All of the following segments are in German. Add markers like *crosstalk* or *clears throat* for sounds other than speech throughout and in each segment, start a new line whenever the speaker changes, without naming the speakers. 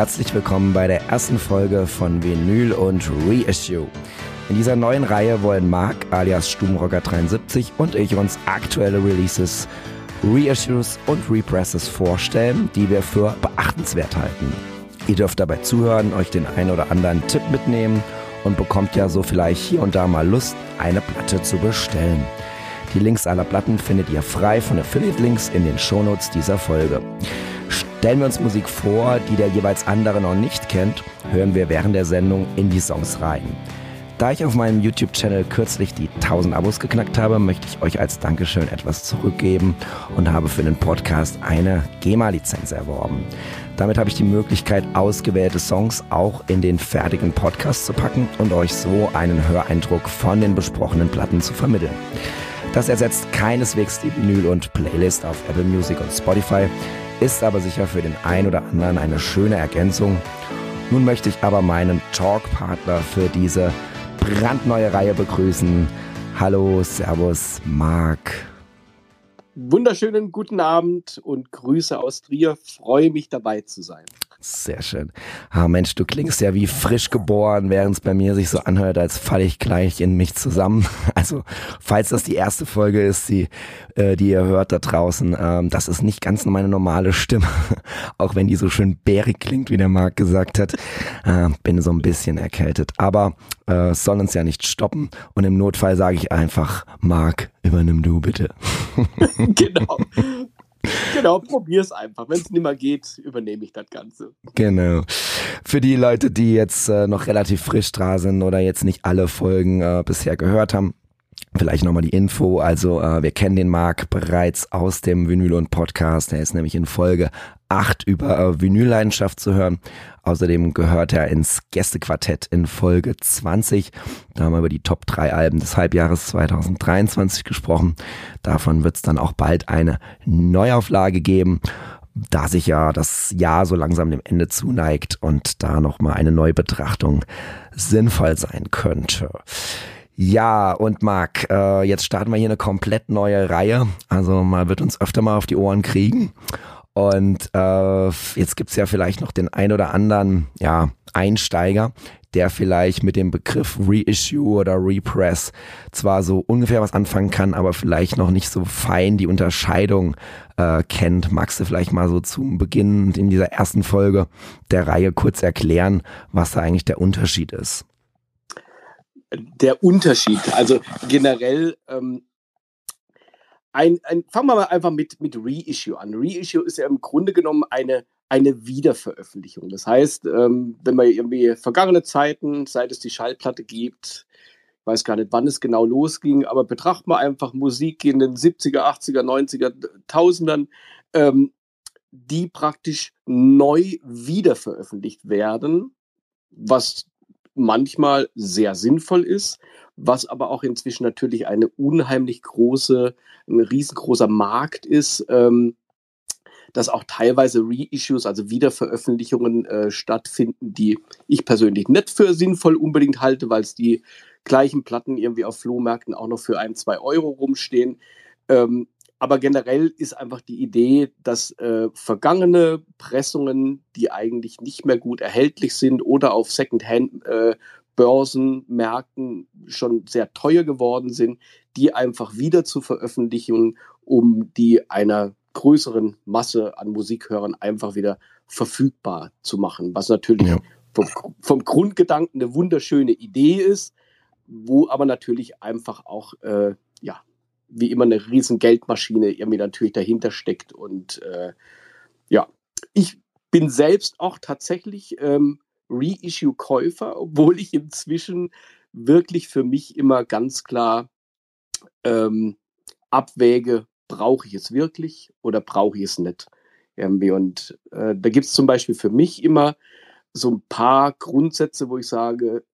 Herzlich willkommen bei der ersten Folge von Vinyl und Reissue. In dieser neuen Reihe wollen Marc alias Stubenrocker73 und ich uns aktuelle Releases, Reissues und Represses vorstellen, die wir für beachtenswert halten. Ihr dürft dabei zuhören, euch den ein oder anderen Tipp mitnehmen und bekommt ja so vielleicht hier und da mal Lust, eine Platte zu bestellen. Die Links aller Platten findet ihr frei von Affiliate-Links in den Shownotes dieser Folge. Stellen wir uns Musik vor, die der jeweils andere noch nicht kennt, hören wir während der Sendung in die Songs rein. Da ich auf meinem YouTube-Channel kürzlich die 1000 Abos geknackt habe, möchte ich euch als Dankeschön etwas zurückgeben und habe für den Podcast eine GEMA-Lizenz erworben. Damit habe ich die Möglichkeit, ausgewählte Songs auch in den fertigen Podcast zu packen und euch so einen Höreindruck von den besprochenen Platten zu vermitteln. Das ersetzt keineswegs die Vinyl und Playlist auf Apple Music und Spotify ist aber sicher für den einen oder anderen eine schöne Ergänzung. Nun möchte ich aber meinen Talkpartner für diese brandneue Reihe begrüßen. Hallo, Servus, Marc.
Wunderschönen guten Abend und Grüße aus Trier. Freue mich dabei zu sein.
Sehr schön. Ah, Mensch, du klingst ja wie frisch geboren, während es bei mir sich so anhört, als falle ich gleich in mich zusammen. *laughs* Also, falls das die erste Folge ist, die, äh, die ihr hört da draußen, ähm, das ist nicht ganz meine normale Stimme. *laughs* Auch wenn die so schön bärig klingt, wie der Marc gesagt hat. Äh, bin so ein bisschen erkältet. Aber äh, soll uns ja nicht stoppen. Und im Notfall sage ich einfach, Marc, übernimm du bitte. *laughs*
genau. *laughs* Genau, probier's einfach. Wenn es nicht mehr geht, übernehme ich das Ganze.
Genau. Für die Leute, die jetzt äh, noch relativ frisch dran sind oder jetzt nicht alle Folgen äh, bisher gehört haben, Vielleicht nochmal die Info. Also äh, wir kennen den Marc bereits aus dem Vinyl und Podcast. Er ist nämlich in Folge 8 über äh, Vinylleidenschaft zu hören. Außerdem gehört er ins Gästequartett in Folge 20. Da haben wir über die Top 3 Alben des Halbjahres 2023 gesprochen. Davon wird es dann auch bald eine Neuauflage geben da sich ja das Jahr so langsam dem Ende zuneigt und da nochmal eine Neubetrachtung sinnvoll sein könnte. Ja, und Marc, äh, jetzt starten wir hier eine komplett neue Reihe. Also man wird uns öfter mal auf die Ohren kriegen. Und äh, jetzt gibt's ja vielleicht noch den ein oder anderen ja, Einsteiger, der vielleicht mit dem Begriff Reissue oder Repress zwar so ungefähr was anfangen kann, aber vielleicht noch nicht so fein die Unterscheidung äh, kennt. Magst du vielleicht mal so zum Beginn in dieser ersten Folge der Reihe kurz erklären, was da eigentlich der Unterschied ist?
Der Unterschied. Also generell, ähm, ein, ein, fangen wir mal einfach mit, mit Reissue an. Reissue ist ja im Grunde genommen eine, eine Wiederveröffentlichung. Das heißt, ähm, wenn man irgendwie vergangene Zeiten, seit es die Schallplatte gibt, ich weiß gar nicht, wann es genau losging, aber betrachten wir einfach Musik in den 70er, 80er, 90er, Tausendern, ähm, die praktisch neu wiederveröffentlicht werden, was manchmal sehr sinnvoll ist, was aber auch inzwischen natürlich eine unheimlich große, ein riesengroßer Markt ist, ähm, dass auch teilweise Reissues, also Wiederveröffentlichungen äh, stattfinden, die ich persönlich nicht für sinnvoll unbedingt halte, weil es die gleichen Platten irgendwie auf Flohmärkten auch noch für ein, zwei Euro rumstehen. Ähm, aber generell ist einfach die Idee, dass äh, vergangene Pressungen, die eigentlich nicht mehr gut erhältlich sind oder auf Secondhand-Börsenmärkten äh, schon sehr teuer geworden sind, die einfach wieder zu veröffentlichen, um die einer größeren Masse an Musikhörern einfach wieder verfügbar zu machen. Was natürlich ja. vom, vom, Grundgedanken eine wunderschöne Idee ist, wo aber natürlich einfach auch äh, ja, wie immer eine riesen Geldmaschine irgendwie natürlich dahinter steckt. Und äh, ja, ich bin selbst auch tatsächlich ähm, Reissue-Käufer, obwohl ich inzwischen wirklich für mich immer ganz klar ähm, abwäge, brauche ich es wirklich oder brauche ich es nicht. Irgendwie. Und äh, da gibt es zum Beispiel für mich immer so ein paar Grundsätze, wo ich sage,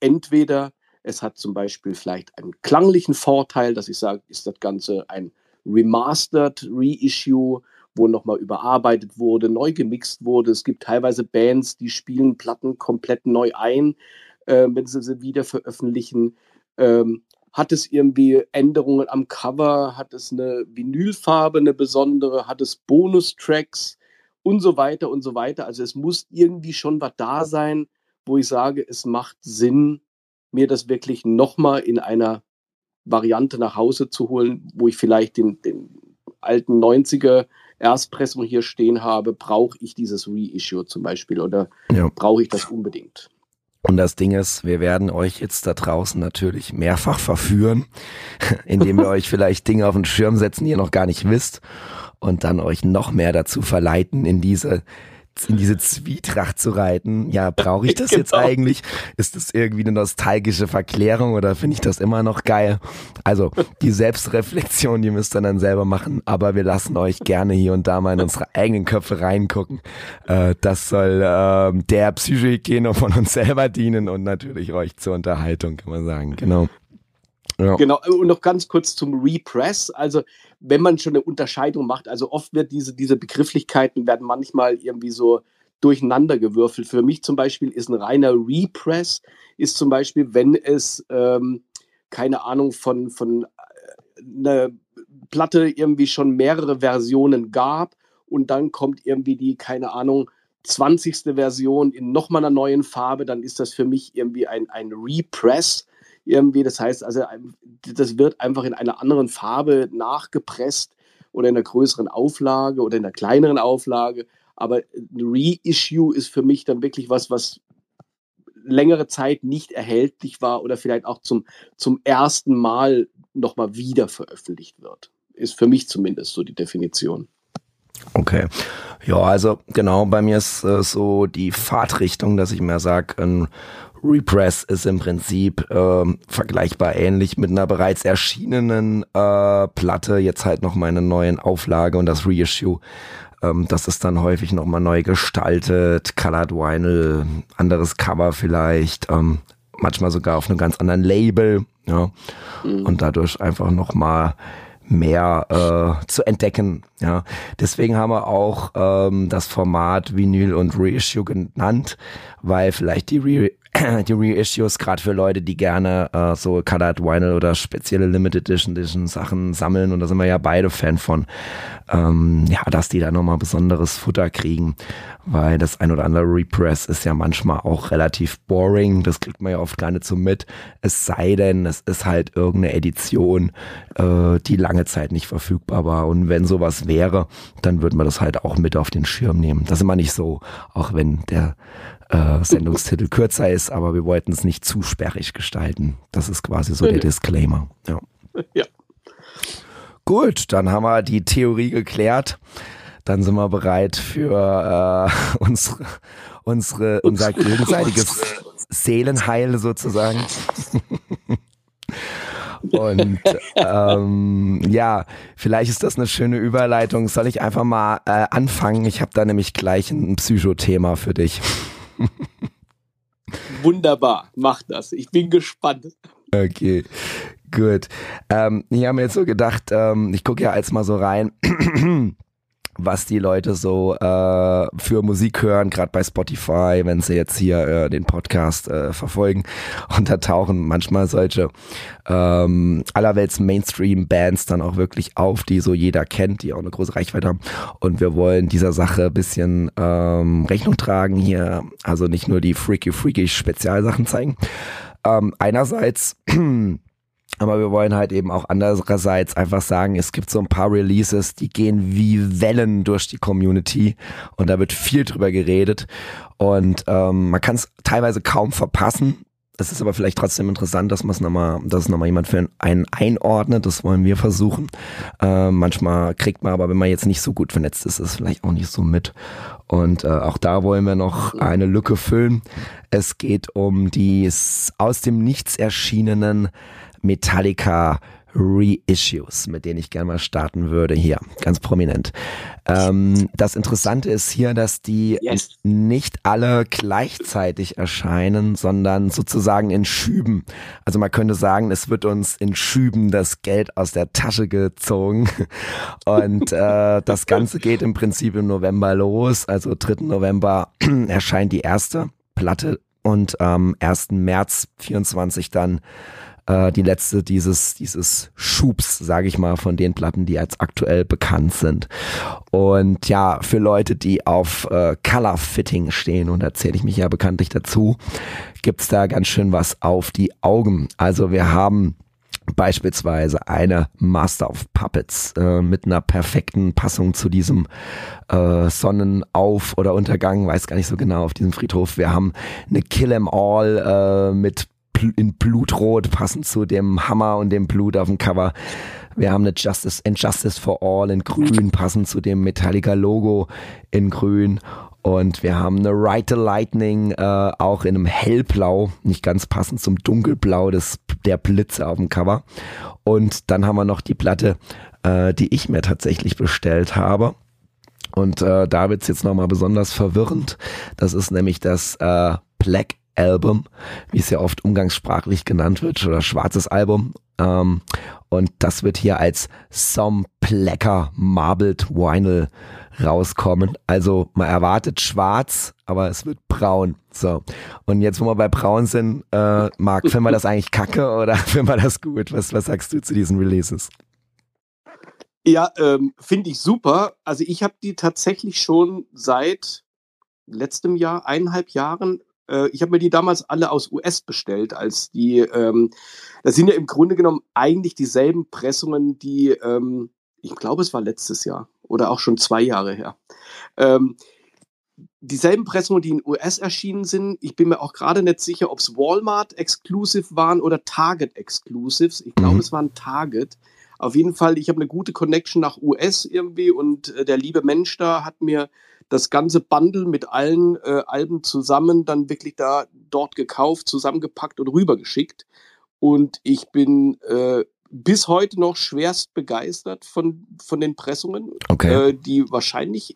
entweder es hat zum Beispiel vielleicht einen klanglichen Vorteil, dass ich sage, ist das Ganze ein Remastered Reissue, wo nochmal überarbeitet wurde, neu gemixt wurde. Es gibt teilweise Bands, die spielen Platten komplett neu ein, äh, wenn sie sie wieder veröffentlichen. Ähm, hat es irgendwie Änderungen am Cover? Hat es eine Vinylfarbe, eine besondere? Hat es Bonustracks? und so weiter und so weiter. Also es muss irgendwie schon was da sein, wo ich sage, es macht Sinn, mir das wirklich nochmal in einer Variante nach Hause zu holen, wo ich vielleicht den, den alten 90er Erstpressung hier stehen habe, brauche ich dieses Reissue zum Beispiel oder ja. brauche ich das unbedingt?
Und das Ding ist, wir werden euch jetzt da draußen natürlich mehrfach verführen, *laughs* indem wir euch vielleicht Dinge auf den Schirm setzen, die ihr noch gar nicht wisst und dann euch noch mehr dazu verleiten, in diese in diese Zwietracht zu reiten. Ja, brauche ich das genau. jetzt eigentlich? Ist das irgendwie eine nostalgische Verklärung oder finde ich das immer noch geil? Also die Selbstreflexion, die müsst ihr dann selber machen, aber wir lassen euch gerne hier und da mal in unsere eigenen Köpfe reingucken. Äh, das soll äh, der Psychohygiene von uns selber dienen und natürlich euch zur Unterhaltung, kann man sagen. Genau.
Ja. Genau, und noch ganz kurz zum Repress. Also, wenn man schon eine Unterscheidung macht, also oft wird diese, diese Begrifflichkeiten werden manchmal irgendwie so durcheinander gewürfelt. Für mich zum Beispiel ist ein reiner Repress, ist zum Beispiel, wenn es, ähm, keine Ahnung, von, von äh, einer Platte irgendwie schon mehrere Versionen gab und dann kommt irgendwie die, keine Ahnung, 20. Version in nochmal einer neuen Farbe, dann ist das für mich irgendwie ein, ein Repress irgendwie. Das heißt also, das wird einfach in einer anderen Farbe nachgepresst oder in einer größeren Auflage oder in einer kleineren Auflage. Aber Reissue ist für mich dann wirklich was, was längere Zeit nicht erhältlich war oder vielleicht auch zum, zum ersten Mal nochmal wieder veröffentlicht wird. Ist für mich zumindest so die Definition.
Okay. Ja, also genau, bei mir ist äh, so die Fahrtrichtung, dass ich mir sage, ein Repress ist im Prinzip äh, vergleichbar ähnlich mit einer bereits erschienenen äh, Platte, jetzt halt noch meine neuen Auflage und das Reissue. Ähm, das ist dann häufig nochmal neu gestaltet, Colored Vinyl, anderes Cover vielleicht, ähm, manchmal sogar auf einem ganz anderen Label, ja. Mhm. Und dadurch einfach nochmal mehr äh, zu entdecken. Ja, deswegen haben wir auch ähm, das Format Vinyl und Reissue genannt, weil vielleicht die Re *clears throat* die Reissues, gerade für Leute, die gerne äh, so Colored Vinyl oder spezielle Limited Edition, Edition Sachen sammeln, und da sind wir ja beide Fan von, ähm, ja, dass die da nochmal besonderes Futter kriegen, weil das ein oder andere Repress ist ja manchmal auch relativ boring, das kriegt man ja oft gar nicht so mit, es sei denn, es ist halt irgendeine Edition, äh, die lange Zeit nicht verfügbar war. Und wenn sowas wäre, dann würden wir das halt auch mit auf den Schirm nehmen. Das ist immer nicht so, auch wenn der äh, Sendungstitel kürzer ist, aber wir wollten es nicht zu sperrig gestalten. Das ist quasi so der Disclaimer. Ja. ja. Gut, dann haben wir die Theorie geklärt. Dann sind wir bereit für äh, unsere, unsere, unser gegenseitiges Seelenheil sozusagen. Und ähm, ja, vielleicht ist das eine schöne Überleitung. Soll ich einfach mal äh, anfangen? Ich habe da nämlich gleich ein Psychothema für dich. *laughs*
Wunderbar, mach das. Ich bin gespannt.
Okay, gut. Ähm, ich habe mir jetzt so gedacht, ähm, ich gucke ja jetzt mal so rein. *clears throat* was die Leute so äh, für Musik hören, gerade bei Spotify, wenn sie jetzt hier äh, den Podcast äh, verfolgen. Und da tauchen manchmal solche ähm, allerwelts Mainstream-Bands dann auch wirklich auf, die so jeder kennt, die auch eine große Reichweite haben. Und wir wollen dieser Sache ein bisschen ähm, Rechnung tragen hier. Also nicht nur die freaky, freaky Spezialsachen zeigen. Ähm, einerseits aber wir wollen halt eben auch andererseits einfach sagen, es gibt so ein paar Releases, die gehen wie Wellen durch die Community und da wird viel drüber geredet und ähm, man kann es teilweise kaum verpassen. Es ist aber vielleicht trotzdem interessant, dass man es nochmal, dass es nochmal jemand für einen einordnet. Das wollen wir versuchen. Äh, manchmal kriegt man aber, wenn man jetzt nicht so gut vernetzt ist, ist vielleicht auch nicht so mit. Und äh, auch da wollen wir noch eine Lücke füllen. Es geht um die aus dem Nichts erschienenen Metallica Reissues, mit denen ich gerne mal starten würde. Hier, ganz prominent. Ähm, das Interessante ist hier, dass die yes. nicht alle gleichzeitig erscheinen, sondern sozusagen in Schüben. Also man könnte sagen, es wird uns in Schüben das Geld aus der Tasche gezogen. *laughs* Und äh, das Ganze geht im Prinzip im November los. Also 3. November *clears throat* erscheint die erste Platte und am 1. März 24 dann äh, die letzte dieses, dieses Schubs, sage ich mal, von den Platten, die jetzt aktuell bekannt sind. Und ja, für Leute, die auf äh, Color Fitting stehen, und erzähle ich mich ja bekanntlich dazu, gibt's da ganz schön was auf die Augen. Also wir haben beispielsweise eine Master of Puppets äh, mit einer perfekten Passung zu diesem äh, Sonnenauf- oder Untergang, weiß gar nicht so genau, auf diesem Friedhof. Wir haben eine Kill 'em All äh, mit in Blutrot, passend zu dem Hammer und dem Blut auf dem Cover. Wir haben eine Justice and Justice for All in Grün, passend zu dem Metallica Logo in Grün. Und wir haben eine Ride the Lightning äh, auch in einem hellblau, nicht ganz passend zum dunkelblau des, der Blitze auf dem Cover. Und dann haben wir noch die Platte, äh, die ich mir tatsächlich bestellt habe. Und äh, da wird's jetzt nochmal besonders verwirrend. Das ist nämlich das äh, Black Album, wie es ja oft umgangssprachlich genannt wird, oder schwarzes Album. Ähm, und das wird hier als Some Plecker Marbled Vinyl rauskommen. Also man erwartet schwarz, aber es wird braun. So. Und jetzt, wo wir bei braun sind, äh, Marc, finden wir das eigentlich kacke oder *laughs* finden wir das gut? Was, was sagst du zu diesen Releases?
Ja, ähm, finde ich super. Also ich habe die tatsächlich schon seit letztem Jahr, eineinhalb Jahren äh, ich habe mir die damals alle aus US bestellt, als die, ähm, das sind ja im Grunde genommen eigentlich dieselben Pressungen, die, ähm, ich glaube, es war letztes Jahr oder auch schon zwei Jahre her. Ähm, dieselben Pressungen, die in US erschienen sind. Ich bin mir auch gerade nicht sicher, ob es Walmart Exclusive waren oder Target Exclusives. Ich glaube, mhm. es waren Target. Auf jeden Fall, ich habe eine gute Connection nach US irgendwie und äh, der liebe Mensch da hat mir das ganze Bundle mit allen äh, Alben zusammen dann wirklich da dort gekauft, zusammengepackt und rübergeschickt. Und ich bin äh, bis heute noch schwerst begeistert von, von den Pressungen,
okay.
äh, die wahrscheinlich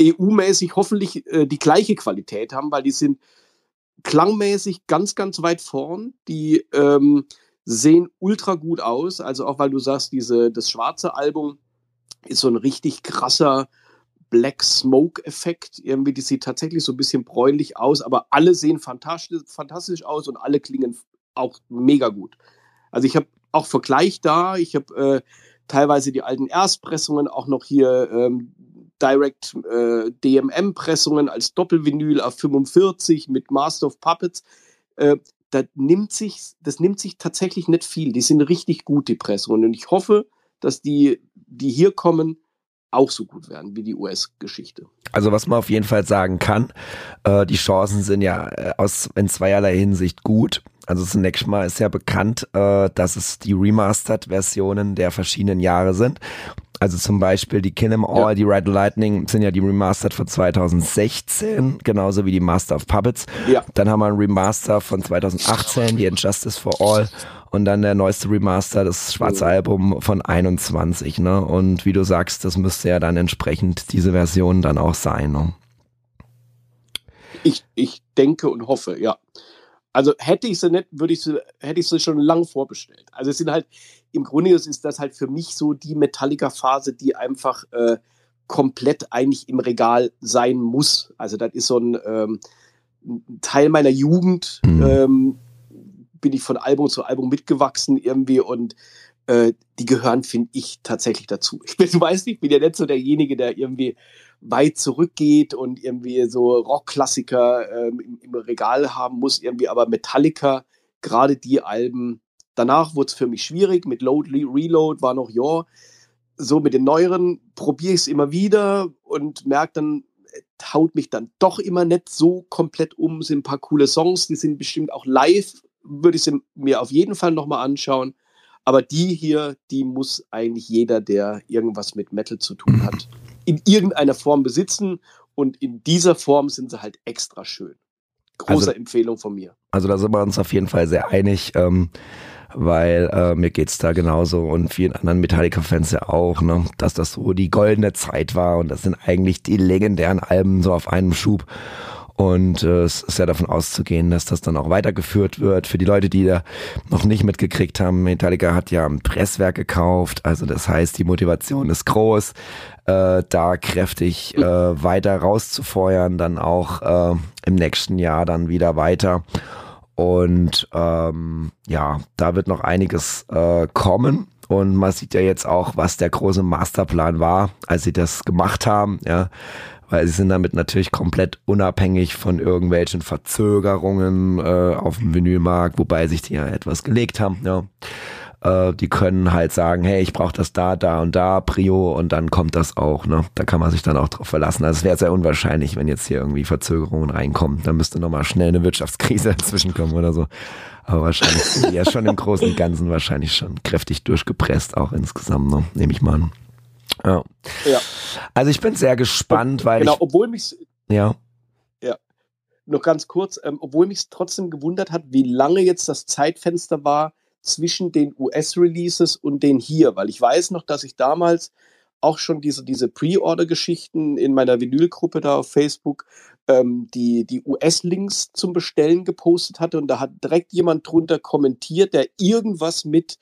EU-mäßig hoffentlich äh, die gleiche Qualität haben, weil die sind klangmäßig ganz, ganz weit vorn. Die ähm, sehen ultra gut aus. Also auch weil du sagst, diese, das schwarze Album ist so ein richtig krasser Black Smoke-Effekt. Irgendwie, die sieht tatsächlich so ein bisschen bräunlich aus, aber alle sehen fantastisch, fantastisch aus und alle klingen auch mega gut. Also ich habe auch Vergleich da. Ich habe äh, teilweise die alten Erstpressungen, auch noch hier ähm, Direct äh, DMM-Pressungen als Doppelvinyl auf 45 mit Master of Puppets. Äh, das nimmt sich, das nimmt sich tatsächlich nicht viel. Die sind richtig gut, die Pressungen. Und ich hoffe, dass die, die hier kommen, auch so gut werden wie die US-Geschichte.
Also was man auf jeden Fall sagen kann, äh, die Chancen sind ja äh, aus in zweierlei Hinsicht gut. Also zunächst mal ist ja bekannt, äh, dass es die Remastered-Versionen der verschiedenen Jahre sind. Also zum Beispiel die Kill 'em All, ja. die Red Lightning sind ja die Remastered von 2016, genauso wie die Master of Puppets.
Ja.
Dann haben wir ein Remaster von 2018, die Injustice for All und dann der neueste Remaster, das schwarze Album von 21, ne? Und wie du sagst, das müsste ja dann entsprechend diese Version dann auch sein, ne?
Ich, ich denke und hoffe, ja. Also hätte ich sie nicht, würde ich sie, hätte ich sie schon lang vorbestellt. Also es sind halt, im Grunde ist das halt für mich so die Metallica-Phase, die einfach äh, komplett eigentlich im Regal sein muss. Also das ist so ein, ähm, Teil meiner Jugend. Mhm. Ähm, bin ich von Album zu Album mitgewachsen irgendwie und äh, die gehören, finde ich, tatsächlich dazu. Ich bin, du weißt ich bin ja nicht so derjenige, der irgendwie weit zurückgeht und irgendwie so Rockklassiker ähm, im, im, Regal haben muss, irgendwie, aber Metallica, gerade die Alben, danach wurde es für mich schwierig, mit Load, Reload war noch ja. So mit den neueren probiere ich es immer wieder und merke dann, haut mich dann doch immer nicht so komplett um. Sind ein paar coole Songs, die sind bestimmt auch live würde ich sie mir auf jeden Fall nochmal anschauen. Aber die hier, die muss eigentlich jeder, der irgendwas mit Metal zu tun hat, in irgendeiner Form besitzen. Und in dieser Form sind sie halt extra schön. Große also, Empfehlung von mir.
Also da sind wir uns auf jeden Fall sehr einig, ähm, weil äh, mir es da genauso und vielen anderen Metallica-Fans ja auch, ne, dass das so die goldene Zeit war und das sind eigentlich die legendären Alben so auf einem Schub. Und äh, es ist ja davon auszugehen, dass das dann auch weitergeführt wird. Für die Leute, die da noch nicht mitgekriegt haben, Metallica hat ja ein Presswerk gekauft. Also das heißt, die Motivation ist groß, äh, da kräftig äh, weiter rauszufeuern, dann auch äh, im nächsten Jahr dann wieder weiter. und ähm, ja, da wird noch einiges äh, kommen. Und man sieht ja jetzt auch, was der große Masterplan war, als sie das gemacht haben, ja. Weil sie sind damit natürlich komplett unabhängig von irgendwelchen Verzögerungen äh, auf dem Vinylmarkt, wobei sich die ja etwas gelegt haben, ja. Äh, die können halt sagen, hey, ich brauche das da, da und da, Prio, und dann kommt das auch. Ne? Da kann man sich dann auch drauf verlassen. Also es wäre sehr unwahrscheinlich, wenn jetzt hier irgendwie Verzögerungen reinkommen. Da müsste nochmal schnell eine Wirtschaftskrise *laughs* dazwischen kommen oder so. Aber wahrscheinlich sind die ja schon im Großen und Ganzen wahrscheinlich schon kräftig durchgepresst, auch insgesamt, ne? nehme ich mal an. Ja. ja. Also ich bin sehr gespannt, weil
genau,
ich,
obwohl mich
ja
ja noch ganz kurz, ähm, obwohl mich trotzdem gewundert hat, wie lange jetzt das Zeitfenster war, zwischen den US-Releases und den hier, weil ich weiß noch, dass ich damals auch schon diese, diese Pre-Order-Geschichten in meiner Vinylgruppe da auf Facebook ähm, die, die US-Links zum Bestellen gepostet hatte und da hat direkt jemand drunter kommentiert, der irgendwas mit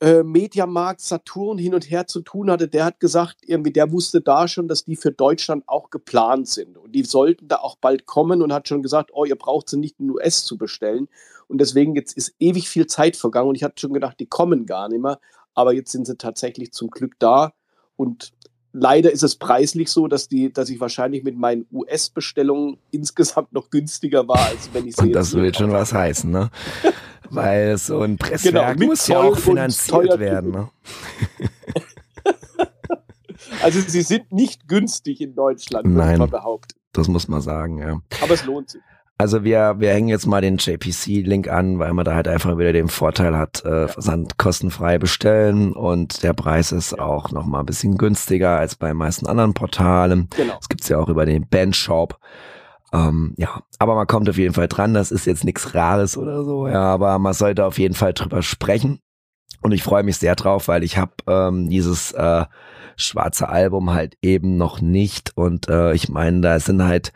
äh, Mediamarkt, Saturn hin und her zu tun hatte, der hat gesagt, irgendwie, der wusste da schon, dass die für Deutschland auch geplant sind. Und die sollten da auch bald kommen und hat schon gesagt, oh, ihr braucht sie nicht in US zu bestellen. Und deswegen jetzt ist ewig viel Zeit vergangen und ich hatte schon gedacht, die kommen gar nicht mehr. Aber jetzt sind sie tatsächlich zum Glück da. Und leider ist es preislich so, dass, die, dass ich wahrscheinlich mit meinen US-Bestellungen *laughs* insgesamt noch günstiger war, als wenn ich sie
Und das will schon was heißen, ne? *laughs* Weil so ein Presswerk genau, muss ja auch finanziert werden, ne? *laughs*
also sie sind nicht günstig in Deutschland,
Nein, man behaupten. Das muss man sagen, ja.
Aber es lohnt sich.
Also wir, wir hängen jetzt mal den JPC-Link an, weil man da halt einfach wieder den Vorteil hat, äh, Versand kostenfrei bestellen und der Preis ist auch noch mal ein bisschen günstiger als bei meisten anderen Portalen. Genau. Das gibt's ja auch über den Bandshop. Ähm, ja, aber man kommt auf jeden Fall dran. Das ist jetzt nichts Rares oder so, ja, aber man sollte auf jeden Fall drüber sprechen. Und ich freue mich sehr drauf, weil ich habe ähm, dieses äh, schwarze Album halt eben noch nicht. Und äh, ich meine, da sind halt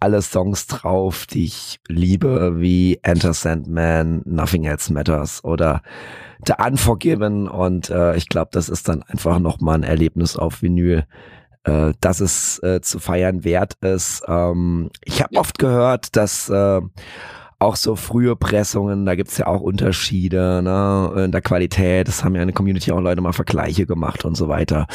alle Songs drauf, die ich liebe, wie Enter Sandman, Nothing Else Matters oder The Unforgiven. Und äh, ich glaube, das ist dann einfach nochmal ein Erlebnis auf Vinyl, äh, dass es äh, zu feiern wert ist. Ähm, ich habe oft gehört, dass äh, auch so frühe Pressungen, da gibt's ja auch Unterschiede ne, in der Qualität. Das haben ja in der Community auch Leute mal Vergleiche gemacht und so weiter.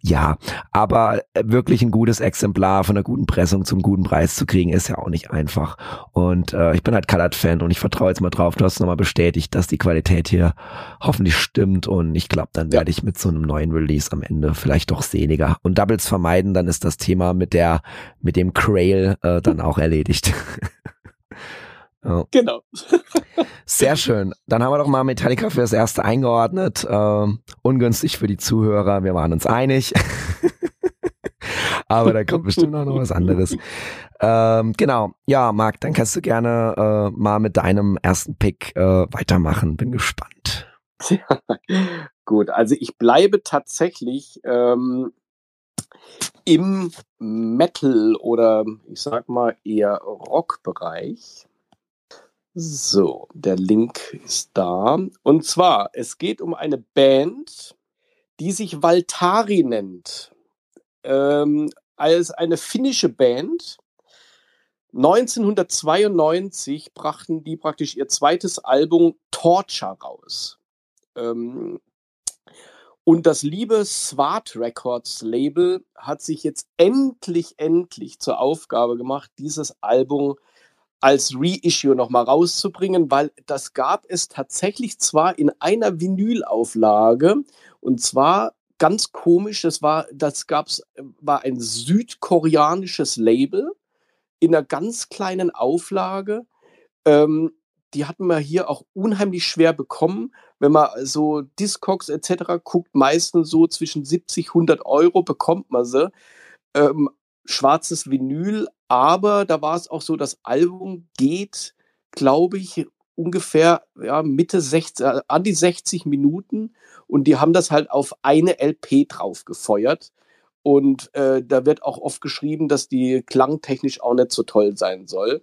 Ja, aber wirklich ein gutes Exemplar von einer guten Pressung zum guten Preis zu kriegen, ist ja auch nicht einfach. Und äh, ich bin halt Colored-Fan und ich vertraue jetzt mal drauf, du hast nochmal bestätigt, dass die Qualität hier hoffentlich stimmt und ich glaube, dann werde ich mit so einem neuen Release am Ende vielleicht doch sehniger. Und Doubles vermeiden, dann ist das Thema mit der, mit dem Crail äh, dann auch erledigt. *laughs*
Ja. Genau.
Sehr schön. Dann haben wir doch mal Metallica für das erste eingeordnet. Ähm, ungünstig für die Zuhörer. Wir waren uns einig. *laughs* Aber da kommt bestimmt auch noch was anderes. Ähm, genau. Ja, Marc, dann kannst du gerne äh, mal mit deinem ersten Pick äh, weitermachen. Bin gespannt.
Ja, *laughs* gut, also ich bleibe tatsächlich ähm, im Metal oder ich sag mal eher Rock-Bereich. So, der Link ist da. Und zwar, es geht um eine Band, die sich Valtari nennt. Ähm, als eine finnische Band. 1992 brachten die praktisch ihr zweites Album Torture raus. Ähm, und das liebe Swart Records Label hat sich jetzt endlich, endlich zur Aufgabe gemacht, dieses Album als Reissue nochmal rauszubringen, weil das gab es tatsächlich zwar in einer Vinylauflage und zwar ganz komisch, das war, das gab's, war ein südkoreanisches Label in einer ganz kleinen Auflage. Ähm, die hatten wir hier auch unheimlich schwer bekommen. Wenn man so Discogs etc. guckt, meistens so zwischen 70, 100 Euro bekommt man sie. Ähm, schwarzes Vinyl, aber da war es auch so, das Album geht, glaube ich, ungefähr ja, Mitte 60, äh, an die 60 Minuten und die haben das halt auf eine LP drauf gefeuert. Und äh, da wird auch oft geschrieben, dass die klangtechnisch auch nicht so toll sein soll.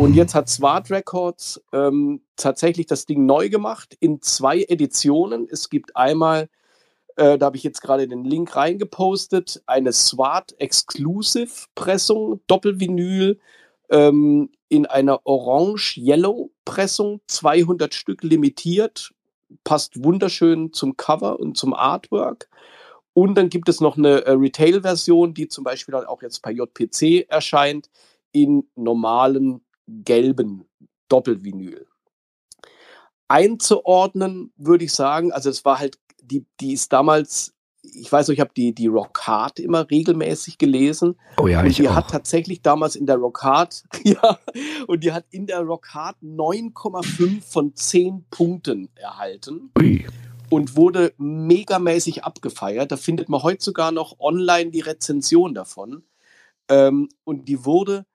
Und jetzt hat Swart Records ähm, tatsächlich das Ding neu gemacht in zwei Editionen. Es gibt einmal äh, da habe ich jetzt gerade den Link reingepostet. Eine SWAT Exclusive Pressung, Doppelvinyl ähm, in einer Orange-Yellow-Pressung, 200 Stück limitiert, passt wunderschön zum Cover und zum Artwork. Und dann gibt es noch eine äh, Retail-Version, die zum Beispiel auch jetzt bei JPC erscheint, in normalen gelben Doppelvinyl. Einzuordnen würde ich sagen, also es war halt, die, die ist damals ich weiß noch, ich habe die, die Rock Hard immer regelmäßig gelesen.
Oh ja,
und
ich
die
auch.
hat tatsächlich damals in der Rock Hard, *laughs* ja, und die hat in der Rock Hard 9,5 von 10 Punkten erhalten.
Ui.
Und wurde megamäßig abgefeiert. Da findet man heute sogar noch online die Rezension davon. Ähm, und die wurde,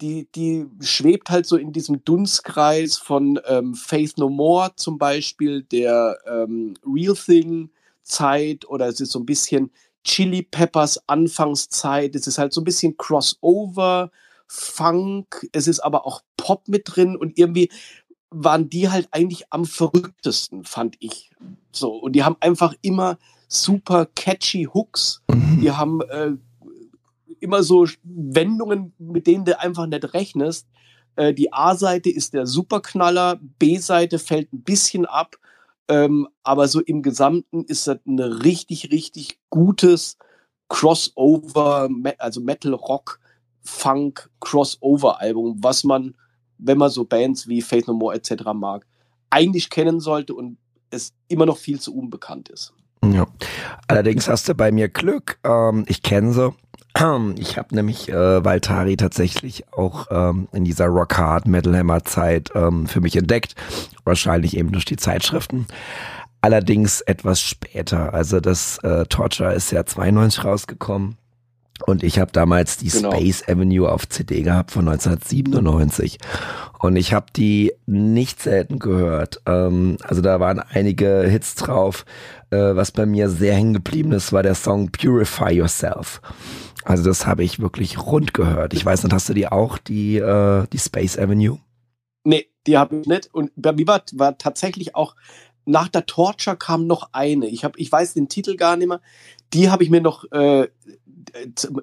die, die schwebt halt so in diesem Dunstkreis von ähm, Faith No More zum Beispiel, der ähm, Real Thing, Zeit oder es ist so ein bisschen Chili Peppers Anfangszeit. Es ist halt so ein bisschen Crossover, Funk, es ist aber auch Pop mit drin und irgendwie waren die halt eigentlich am verrücktesten, fand ich. So, und die haben einfach immer super catchy Hooks.
Mhm.
Die haben äh, immer so Wendungen, mit denen du einfach nicht rechnest. Äh, die A-Seite ist der Superknaller, B-Seite fällt ein bisschen ab ähm, aber so im Gesamten ist das ein richtig, richtig gutes Crossover, also Metal Rock, Funk Crossover Album, was man, wenn man so Bands wie Faith No More etc. mag, eigentlich kennen sollte und es immer noch viel zu unbekannt ist.
Ja. Allerdings hast du bei mir Glück. Ähm, ich kenne sie. *clears throat* Ich habe nämlich äh, Valtari tatsächlich auch ähm, in dieser Rock Hard Metal Hammer Zeit ähm, für mich entdeckt. Wahrscheinlich eben durch die Zeitschriften. Allerdings etwas später. Also das äh, Torture ist ja 92 rausgekommen. Und ich habe damals die
Genau.
Space Avenue auf CD gehabt von 1997. Und ich habe die nicht selten gehört. Ähm, also da waren einige Hits drauf. Äh, was bei mir sehr hängen geblieben ist, war der Song Purify Yourself. Also das habe ich wirklich rund gehört. Ich weiß nicht, hast du die auch, die, äh, die Space Avenue?
Nee, die habe ich nicht. Und bei mir war, war tatsächlich auch, nach der Torture kam noch eine. Ich, hab, ich weiß den Titel gar nicht mehr. Die habe ich mir noch, äh,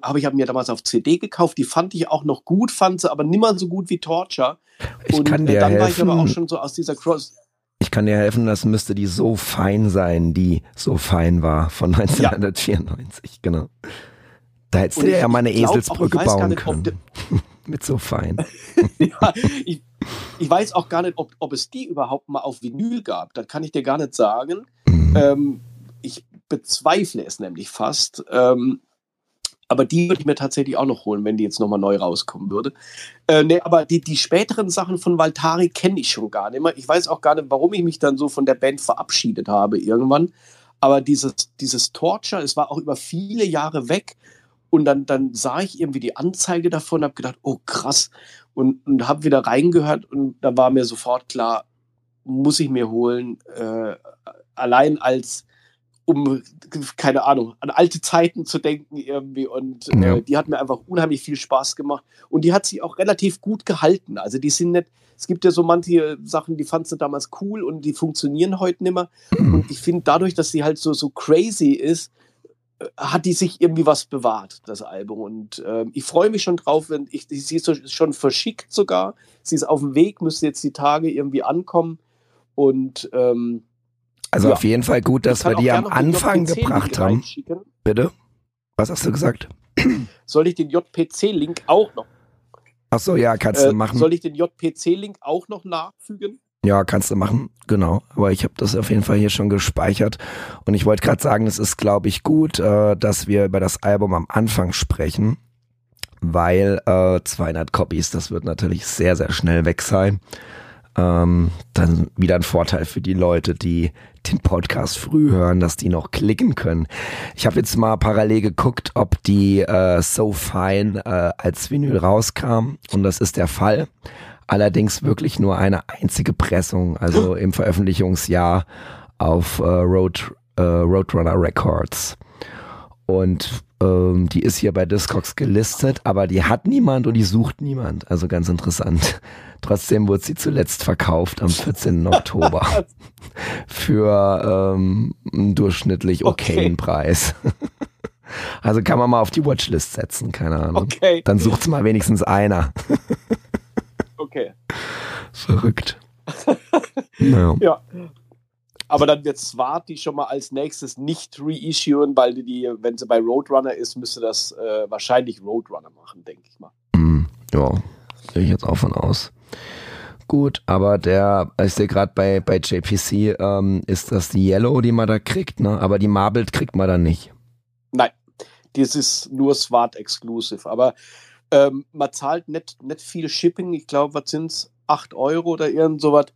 habe ich hab mir damals auf CD gekauft. Die fand ich auch noch gut, fand sie aber nimmer so gut wie Torture.
Ich
Und
kann
äh,
dir
dann war ich aber auch
helfen.
schon so aus dieser Cross.
Ich kann dir helfen, das müsste die so fein sein, die so fein war von 1994, genau. Da hättest du ja mal eine
glaub auch,
Eselsbrücke
gar
bauen
nicht,
können. *laughs* Mit so fein. *laughs*
ja, ich, ich weiß auch gar nicht, ob, ob es die überhaupt mal auf Vinyl gab. Das kann ich dir gar nicht sagen.
Mhm.
Ähm, ich bezweifle es nämlich fast. Ähm, aber die würde ich mir tatsächlich auch noch holen, wenn die jetzt nochmal neu rauskommen würde. Äh, nee, aber die, die späteren Sachen von Valtari kenne ich schon gar nicht mehr. Ich weiß auch gar nicht, warum ich mich dann so von der Band verabschiedet habe irgendwann. Aber dieses, dieses Torture, es war auch über viele Jahre weg. Und dann, dann sah ich irgendwie die Anzeige davon und habe gedacht, oh krass. Und, und habe wieder reingehört und da war mir sofort klar, muss ich mir holen. Äh, allein als, um, keine Ahnung, an alte Zeiten zu denken irgendwie. Und
Ja.
äh, die hat mir einfach unheimlich viel Spaß gemacht. Und die hat sich auch relativ gut gehalten. Also die sind nicht, es gibt ja so manche Sachen, die fandst du damals cool und die funktionieren heute nicht mehr. Und ich finde, dadurch, dass sie halt so, so crazy ist, äh, hat die sich irgendwie was bewahrt, das Album. Und ähm, ich freue mich schon drauf, wenn ich, sie ist so- schon verschickt sogar. Sie ist auf dem Weg, müsste jetzt die Tage irgendwie ankommen. Und ähm,
Also
ja.
auf jeden Fall gut, dass wir die am Anfang gebracht haben. Bitte? Was hast du gesagt? *clears throat*
Soll ich den JPC-Link auch noch?
Ach so, ja, kannst
Äh,
du machen.
soll ich den JPC-Link auch noch nachfügen?
Ja, kannst du machen, genau. Aber ich habe das auf jeden Fall hier schon gespeichert. Und ich wollte gerade sagen, es ist, glaube ich, gut, äh, dass wir über das Album am Anfang sprechen, weil äh, 200 Copies, das wird natürlich sehr, sehr schnell weg sein. Ähm, dann wieder ein Vorteil für die Leute, die den Podcast früh hören, dass die noch klicken können. Ich habe jetzt mal parallel geguckt, ob die äh, So Fine äh, als Vinyl rauskam und das ist der Fall. Allerdings wirklich nur eine einzige Pressung, also *gasps* im Veröffentlichungsjahr auf äh, Road, äh, Roadrunner Records. Und ähm, die ist hier bei Discogs gelistet, aber die hat niemand und die sucht niemand. Also ganz interessant. Trotzdem wurde sie zuletzt verkauft am 14. Oktober *laughs* für ähm, einen durchschnittlich okayen
Okay.
Preis. *laughs* also kann man mal auf die Watchlist setzen, keine Ahnung.
Okay.
Dann sucht's mal wenigstens einer. Verrückt. *laughs*
ja. ja. Aber dann wird Swart die schon mal als nächstes nicht reissuen, weil die, wenn sie bei Roadrunner ist, müsste das äh, wahrscheinlich Roadrunner machen, denke ich mal.
Mm, ja, gehe ich jetzt auch von aus. Gut, aber der, ich sehe gerade bei, bei JPC, ähm, ist das die Yellow, die man da kriegt, ne? Aber die Marbled kriegt man dann nicht.
Nein, das ist nur Swart Exclusive. Aber ähm, man zahlt nicht, nicht viel Shipping. Ich glaube, was sind es? 8 Euro oder irgend sowas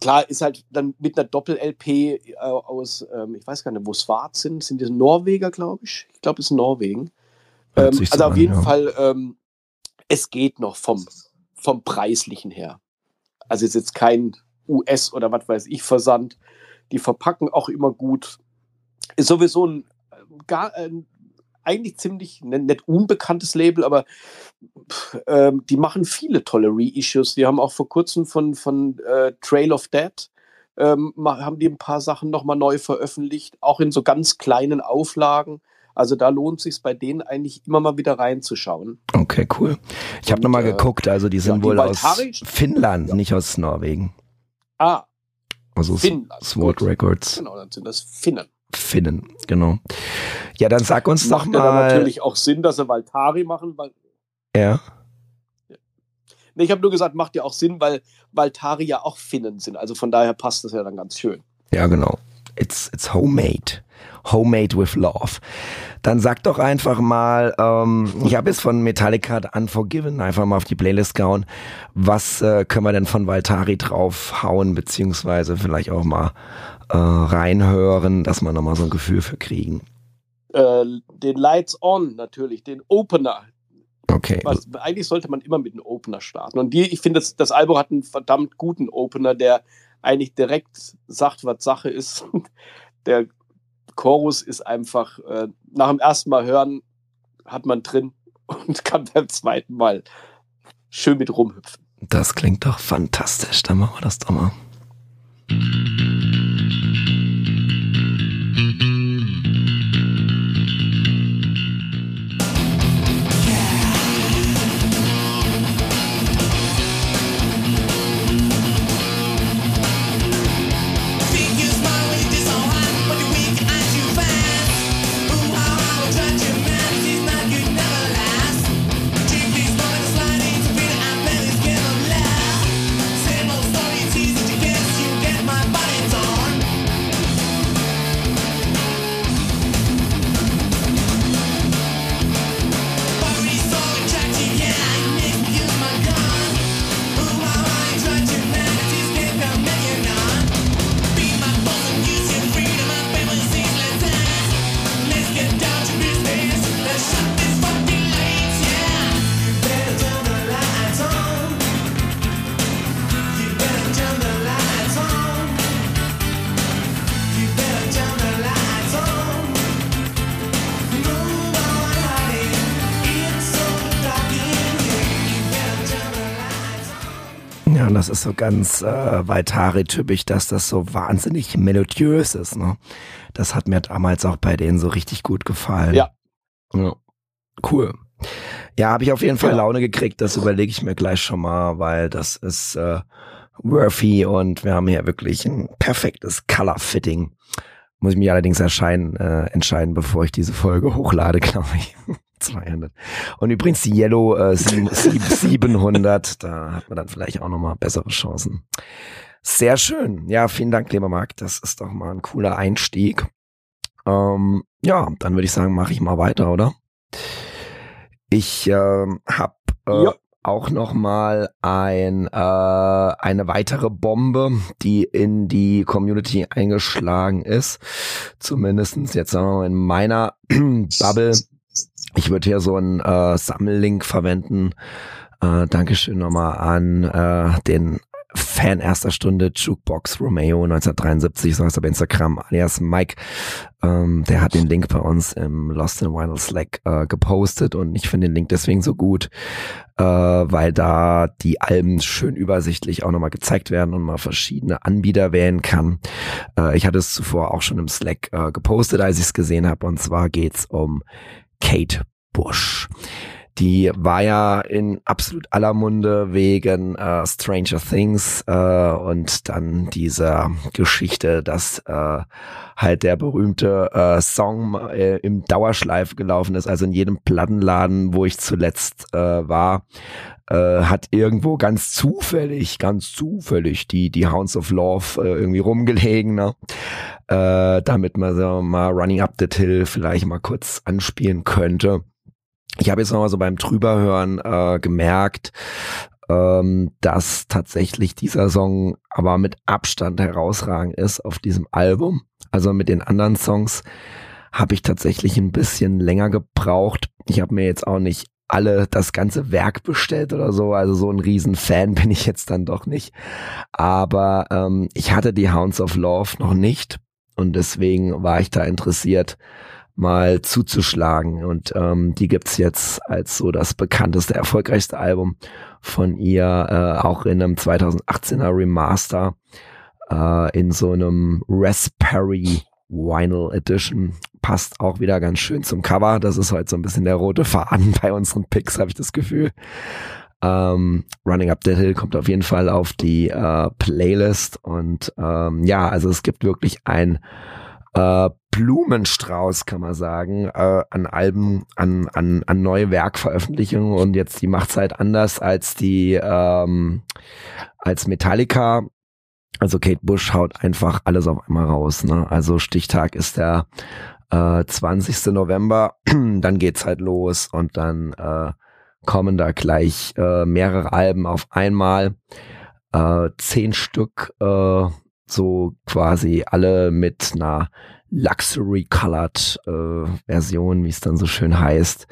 klar, ist halt dann mit einer Doppel-LP äh, aus, ähm, ich weiß gar nicht, wo Swart sind. Sind die Norweger, glaube ich? Ich glaube, es ist Norwegen. Ähm, also so auf an, jeden ja. Fall, ähm, es geht noch vom, vom Preislichen her. Also ist jetzt kein US oder was weiß ich Versand. Die verpacken auch immer gut. Ist sowieso ein, gar, ein eigentlich ziemlich ne, nicht unbekanntes Label, aber ähm, die machen viele tolle Reissues. Die haben auch vor kurzem von, von äh, Trail of Dead ähm, haben die ein paar Sachen nochmal neu veröffentlicht, auch in so ganz kleinen Auflagen. Also da lohnt sich bei denen eigentlich immer mal wieder reinzuschauen.
Okay, cool. Ich habe nochmal äh, geguckt, also die sind ja, wohl aus Finnland, ja. nicht aus Norwegen.
Ah.
Also Finnland. Sword Records.
Genau, dann sind das Finnen.
Finnen, genau. Ja, dann sag uns
Macht
doch mal.
Macht natürlich auch Sinn, dass sie Valtari machen, weil.
Ja.
ja. Nee, ich habe nur gesagt, macht ja auch Sinn, weil Valtari ja auch Finnen sind. Also von daher passt das ja dann ganz schön.
Ja, genau. It's, it's homemade. Homemade with Love. Dann sag doch einfach mal, ähm, ich habe jetzt von Metallica Unforgiven einfach mal auf die Playlist gehauen. Was äh, können wir denn von Valtari draufhauen, beziehungsweise vielleicht auch mal äh, reinhören, dass wir nochmal so ein Gefühl für kriegen?
Äh, den Lights On natürlich, den Opener.
Okay.
Was, eigentlich sollte man immer mit einem Opener starten. Und die, ich finde, das, das Album hat einen verdammt guten Opener, der eigentlich direkt sagt, was Sache ist. *laughs* Der Chorus ist einfach, äh, nach dem ersten Mal hören, hat man drin *laughs* und kann beim zweiten Mal schön mit rumhüpfen.
Das klingt doch fantastisch. Dann machen wir das doch mal. Ist so ganz äh, Valtari-typisch, dass das so wahnsinnig melodiös ist. Ne? Das hat mir damals auch bei denen so richtig gut gefallen.
Ja.
ja. Cool. Ja, habe ich auf jeden Fall ja. Laune gekriegt. Das überlege ich mir gleich schon mal, weil das ist äh, worthy und wir haben hier wirklich ein perfektes Color-Fitting. Muss ich mich allerdings erscheinen, äh, entscheiden, bevor ich diese Folge hochlade, *laughs* glaube ich. 200. Und übrigens die Yellow äh, 700, *laughs* da hat man dann vielleicht auch nochmal bessere Chancen. Sehr schön. Ja, vielen Dank, lieber Marc. Das ist doch mal ein cooler Einstieg. Ähm, ja, dann würde ich sagen, mache ich mal weiter, oder? Ich äh, habe äh, ja. auch noch mal ein, äh, eine weitere Bombe, die in die Community eingeschlagen ist. Zumindestens jetzt sagen wir mal in meiner *clears throat* Bubble ich würde hier so einen äh, Sammellink verwenden. Äh, Dankeschön nochmal an äh, den Fan erster Stunde Jukebox Romeo 1973, so heißt er bei Instagram, alias Mike. Ähm, der hat den Link bei uns im Lost in Vinyl Slack äh, gepostet und ich finde den Link deswegen so gut, äh, weil da die Alben schön übersichtlich auch nochmal gezeigt werden und man verschiedene Anbieter wählen kann. Äh, ich hatte es zuvor auch schon im Slack äh, gepostet, als ich es gesehen habe und zwar geht's um Kate Bush. Die war ja in absolut aller Munde wegen äh, Stranger Things äh, und dann dieser Geschichte, dass äh, halt der berühmte äh, Song äh, im Dauerschleif gelaufen ist, also in jedem Plattenladen, wo ich zuletzt äh, war, äh, hat irgendwo ganz zufällig, ganz zufällig die, die Hounds of Love äh, irgendwie rumgelegen, ne? äh, damit man so mal Running Up the Hill vielleicht mal kurz anspielen könnte. Ich habe jetzt noch mal so beim Drüberhören äh, gemerkt, ähm, dass tatsächlich dieser Song aber mit Abstand herausragend ist auf diesem Album. Also mit den anderen Songs habe ich tatsächlich ein bisschen länger gebraucht. Ich habe mir jetzt auch nicht alle das ganze Werk bestellt oder so. Also so ein Riesenfan *laughs* bin ich jetzt dann doch nicht. Aber ähm, ich hatte die Hounds of Love noch nicht und deswegen war ich da interessiert, mal zuzuschlagen. Und ähm, die gibt's jetzt als so das bekannteste, erfolgreichste Album von ihr, äh, auch in einem 2018er Remaster, äh, in so einem Raspberry Vinyl Edition. Passt auch wieder ganz schön zum Cover. Das ist heute so ein bisschen der rote Faden *laughs* bei unseren Picks, habe ich das Gefühl. Ähm, Running Up the Hill kommt auf jeden Fall auf die äh, Playlist und ähm, ja, also es gibt wirklich ein äh, Blumenstrauß, kann man sagen, äh, an Alben, an, an, an neue Werkveröffentlichungen und jetzt die macht's halt anders als die ähm, als Metallica. Also Kate Bush haut einfach alles auf einmal raus. Ne? Also Stichtag ist der äh, 20. November, *clears throat* dann geht's halt los und dann äh, kommen da gleich äh, mehrere Alben auf einmal. Äh, zehn Stück, äh, so quasi alle mit einer Luxury Colored äh, Version, wie es dann so schön heißt.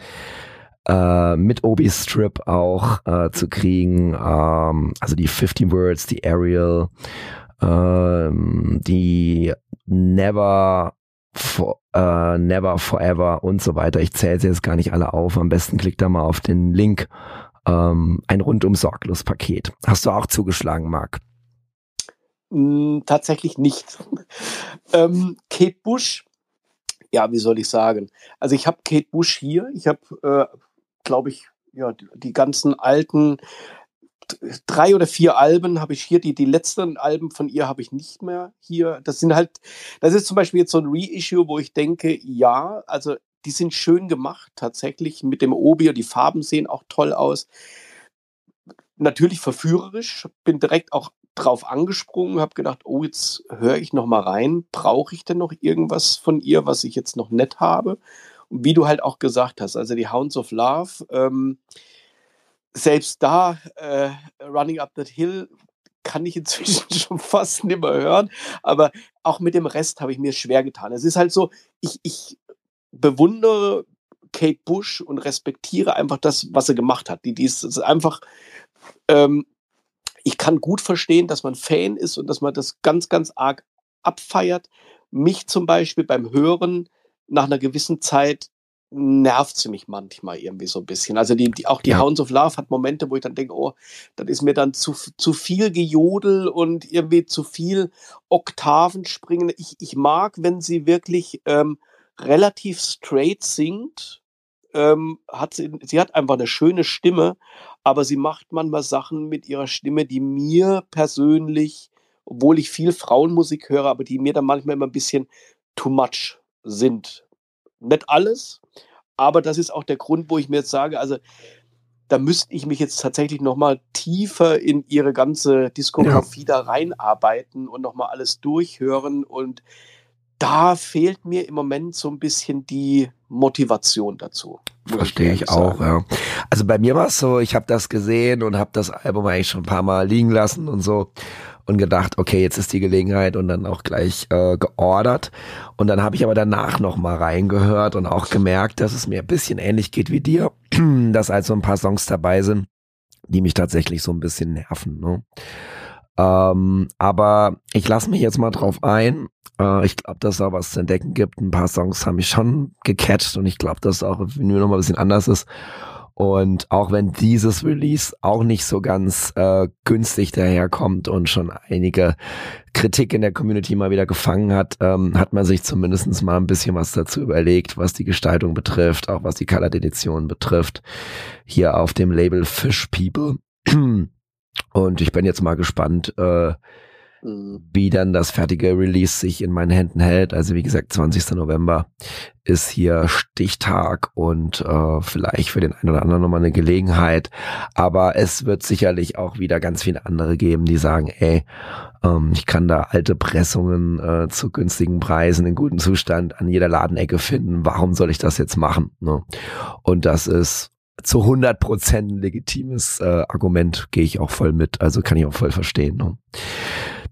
Äh, mit Obi-Strip auch äh, zu kriegen. Ähm, also die 50 Words, die Ariel, ähm, die Never for, äh, Never Forever und so weiter. Ich zähle sie jetzt gar nicht alle auf. Am besten klickt da mal auf den Link. Ähm, ein rundum sorglos Paket. Hast du auch zugeschlagen, Marc?
Mm, tatsächlich nicht. *laughs* ähm, Kate Bush, ja, wie soll ich sagen? Also ich habe Kate Bush hier. Ich habe, äh, glaube ich, ja, die ganzen alten drei oder vier Alben habe ich hier. Die, die letzten Alben von ihr habe ich nicht mehr hier. Das sind halt, das ist zum Beispiel jetzt so ein Reissue, wo ich denke, ja, also die sind schön gemacht, tatsächlich mit dem Obi. Die Farben sehen auch toll aus. Natürlich verführerisch. Bin direkt auch drauf angesprungen, habe gedacht, oh, jetzt höre ich noch mal rein. Brauche ich denn noch irgendwas von ihr, was ich jetzt noch nett habe? Und wie du halt auch gesagt hast, also die Hounds of Love, ähm, selbst da, äh, Running Up That Hill, kann ich inzwischen *laughs* schon fast nicht mehr hören. Aber auch mit dem Rest habe ich mir schwer getan. Es ist halt so, ich, ich bewundere Kate Bush und respektiere einfach das, was sie gemacht hat. Die, die ist, ist einfach, ähm, ich kann gut verstehen, dass man Fan ist und dass man das ganz, ganz arg abfeiert. Mich zum Beispiel beim Hören nach einer gewissen Zeit nervt sie mich manchmal irgendwie so ein bisschen. Also die, die auch die ja. Hounds of Love hat Momente, wo ich dann denke, oh, das ist mir dann zu, zu viel Gejodel und irgendwie zu viel Oktaven springen. Ich, ich mag, wenn sie wirklich ähm, relativ straight singt. Ähm, hat sie, sie hat einfach eine schöne Stimme, aber sie macht manchmal Sachen mit ihrer Stimme, die mir persönlich, obwohl ich viel Frauenmusik höre, aber die mir dann manchmal immer ein bisschen too much sind. Nicht alles, aber das ist auch der Grund, wo ich mir jetzt sage, also da müsste ich mich jetzt tatsächlich noch mal tiefer in ihre ganze Diskografie ja. da reinarbeiten und noch mal alles durchhören und da fehlt mir im Moment so ein bisschen die Motivation dazu.
Verstehe ich, ich auch, ja. Also bei mir war es so, ich habe das gesehen und habe das Album eigentlich schon ein paar Mal liegen lassen und so und gedacht, okay, jetzt ist die Gelegenheit und dann auch gleich äh, geordert. Und dann habe ich aber danach noch mal reingehört und auch gemerkt, dass es mir ein bisschen ähnlich geht wie dir, *clears throat* dass also ein paar Songs dabei sind, die mich tatsächlich so ein bisschen nerven. Ne? Ähm, aber ich lasse mich jetzt mal drauf ein. Äh, ich glaube, dass da was zu entdecken gibt. Ein paar Songs haben mich schon gecatcht und ich glaube, dass auch noch mal ein bisschen anders ist. Und auch wenn dieses Release auch nicht so ganz äh, günstig daherkommt und schon einige Kritik in der Community mal wieder gefangen hat, ähm, hat man sich zumindest mal ein bisschen was dazu überlegt, was die Gestaltung betrifft, auch was die Colored Edition betrifft. Hier auf dem Label Fish People. Und ich bin jetzt mal gespannt, äh, Mhm. wie dann das fertige Release sich in meinen Händen hält. Also wie gesagt, 20. November ist hier Stichtag und äh, vielleicht für den einen oder anderen nochmal eine Gelegenheit. Aber es wird sicherlich auch wieder ganz viele andere geben, die sagen, ey, ähm, ich kann da alte Pressungen äh, zu günstigen Preisen in gutem Zustand an jeder Ladenecke finden. Warum soll ich das jetzt machen? Ne? Und das ist zu 100 Prozent ein legitimes äh, Argument, gehe ich auch voll mit. Also kann ich auch voll verstehen. Ne?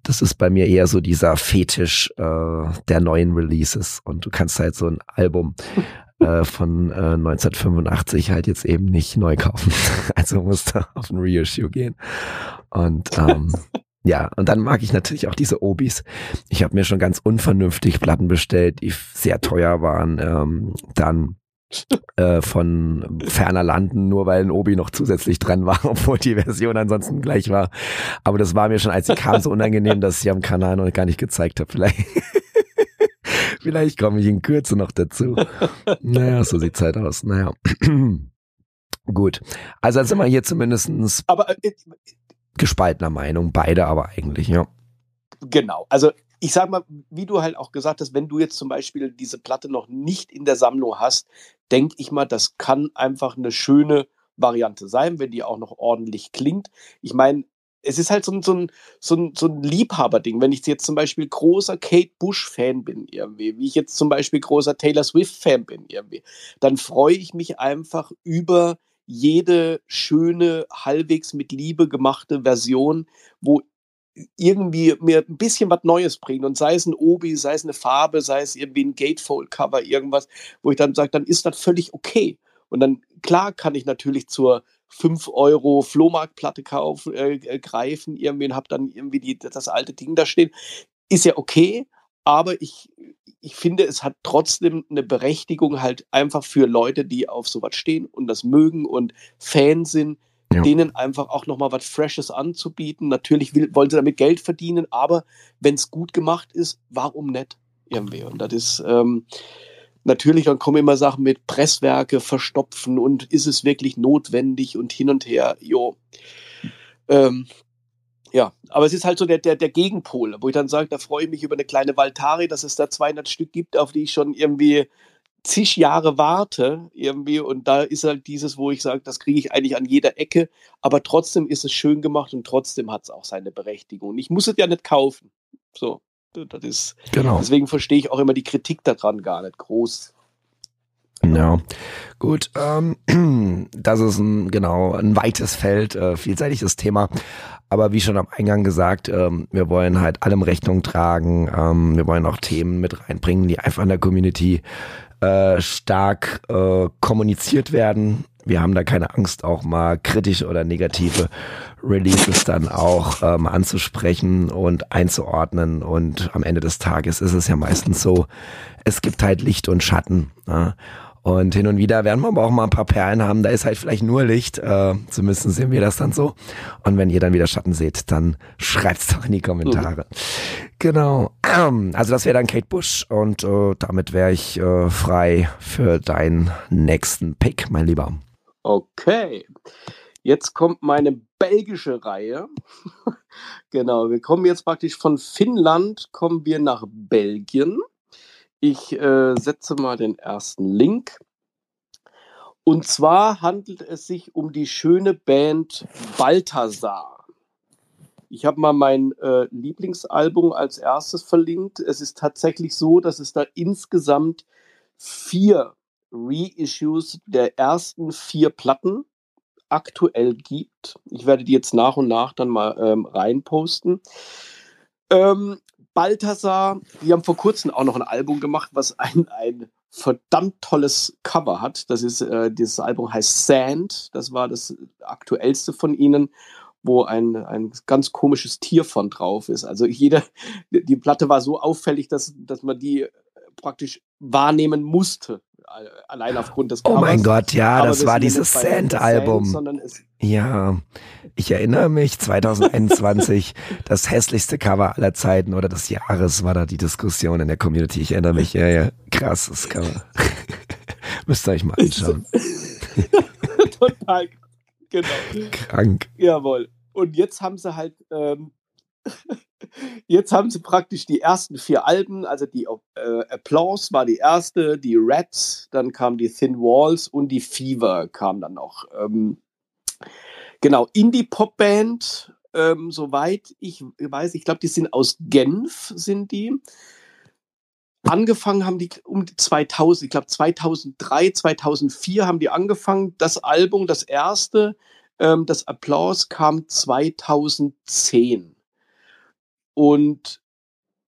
das ist bei mir eher so dieser Fetisch äh, der neuen Releases. Und du kannst halt so ein Album *laughs* äh, von äh, 1985 halt jetzt eben nicht neu kaufen. *laughs* also musst du auf ein Reissue gehen. Und *laughs* ähm, ja, und dann mag ich natürlich auch diese Obis. Ich habe mir schon ganz unvernünftig Platten bestellt, die sehr teuer waren. Ähm, dann äh, von ferner Landen, nur weil ein Obi noch zusätzlich dran war, *laughs* obwohl die Version ansonsten gleich war. Aber das war mir schon, als sie kam, so unangenehm, dass ich am Kanal noch gar nicht gezeigt habe. Vielleicht, *laughs* vielleicht komme ich in Kürze noch dazu. Naja, so sieht Zeit aus. Naja. *clears throat* Gut. Also sind wir hier zumindest aber, äh, gespaltener Meinung, beide aber eigentlich, ja.
Genau. Also ich sag mal, wie du halt auch gesagt hast, wenn du jetzt zum Beispiel diese Platte noch nicht in der Sammlung hast, denke ich mal, das kann einfach eine schöne Variante sein, wenn die auch noch ordentlich klingt. Ich meine, es ist halt so ein, so ein, so ein, so ein Liebhaberding. Wenn ich jetzt zum Beispiel großer Kate Bush-Fan bin, irgendwie, wie ich jetzt zum Beispiel großer Taylor Swift-Fan bin, irgendwie, dann freue ich mich einfach über jede schöne, halbwegs mit Liebe gemachte Version, wo irgendwie mir ein bisschen was Neues bringt und sei es ein Obi, sei es eine Farbe, sei es irgendwie ein Gatefold-Cover, irgendwas, wo ich dann sage, dann ist das völlig okay. Und dann, klar, kann ich natürlich zur 5 Euro Flohmarktplatte kaufen, äh, äh, greifen, irgendwie und habe dann irgendwie die, das alte Ding da stehen. Ist ja okay, aber ich, ich finde, es hat trotzdem eine Berechtigung halt einfach für Leute, die auf sowas stehen und das mögen und Fans sind, ja. denen einfach auch nochmal was Freshes anzubieten. Natürlich will, wollen sie damit Geld verdienen, aber wenn es gut gemacht ist, warum nicht? Irgendwie. Und das ist ähm, natürlich, dann kommen immer Sachen mit Presswerke verstopfen und ist es wirklich notwendig und hin und her. Jo. Ähm, ja, aber es ist halt so der, der, der Gegenpol, wo ich dann sage, da freue ich mich über eine kleine Valtari, dass es da 200 Stück gibt, auf die ich schon irgendwie zig Jahre warte irgendwie und da ist halt dieses, wo ich sage, das kriege ich eigentlich an jeder Ecke, aber trotzdem ist es schön gemacht und trotzdem hat es auch seine Berechtigung. Ich muss es ja nicht kaufen. So, das ist, genau. deswegen verstehe ich auch immer die Kritik daran gar nicht groß.
Ja, gut. Ähm, *clears throat* das ist ein genau ein weites Feld, äh, vielseitiges Thema. Aber wie schon am Eingang gesagt, ähm, wir wollen halt allem Rechnung tragen. Ähm, wir wollen auch Themen mit reinbringen, die einfach in der Community äh, stark äh, kommuniziert werden. Wir haben da keine Angst, auch mal kritische oder negative Releases dann auch ähm, anzusprechen und einzuordnen. Und am Ende des Tages ist es ja meistens so, es gibt halt Licht und Schatten. Ja? Und hin und wieder werden wir aber auch mal ein paar Perlen haben. Da ist halt vielleicht nur Licht. Äh, zumindest sehen wir das dann so. Und wenn ihr dann wieder Schatten seht, dann schreibt's doch in die Kommentare. Mhm. Genau. Also das wäre dann Kate Bush und äh, damit wäre ich äh, frei für deinen nächsten Pick, mein Lieber.
Okay. Jetzt kommt meine belgische Reihe. *laughs* genau, wir kommen jetzt praktisch von Finnland, kommen wir nach Belgien. Ich äh, setze mal den ersten Link. Und zwar handelt es sich um die schöne Band Balthasar. Ich habe mal mein äh, Lieblingsalbum als erstes verlinkt. Es ist tatsächlich so, dass es da insgesamt vier Reissues der ersten vier Platten aktuell gibt. Ich werde die jetzt nach und nach dann mal ähm, reinposten. Ähm, Balthasar, die haben vor kurzem auch noch ein Album gemacht, was ein, ein verdammt tolles Cover hat. Das ist, äh, dieses Album heißt Sand. Das war das aktuellste von ihnen, wo ein, ein ganz komisches Tier von drauf ist. Also jeder, die Platte war so auffällig, dass, dass man die praktisch wahrnehmen musste. Allein aufgrund des
Covers. Oh mein Gott, ja, Aber das war dieses Sand-Album. Ja, ich erinnere mich, 2021, *laughs* das hässlichste Cover aller Zeiten oder des Jahres war da die Diskussion in der Community. Ich erinnere mich, ja, ja, krasses Cover. *laughs* Müsst ihr euch mal anschauen. *laughs*
Total, genau.
Krank.
Jawohl. Und jetzt haben sie halt ähm, *laughs* Jetzt haben sie praktisch die ersten vier Alben, also die äh, Applause war die erste, die Rats, dann kam die Thin Walls und die Fever kam dann noch. Ähm, genau, Indie-Pop-Band, ähm, soweit ich weiß, ich glaube, die sind aus Genf, sind die. Angefangen haben die um die 2000, ich glaube 2003, 2004 haben die angefangen. Das Album, das erste, ähm, das Applause kam 2010. Und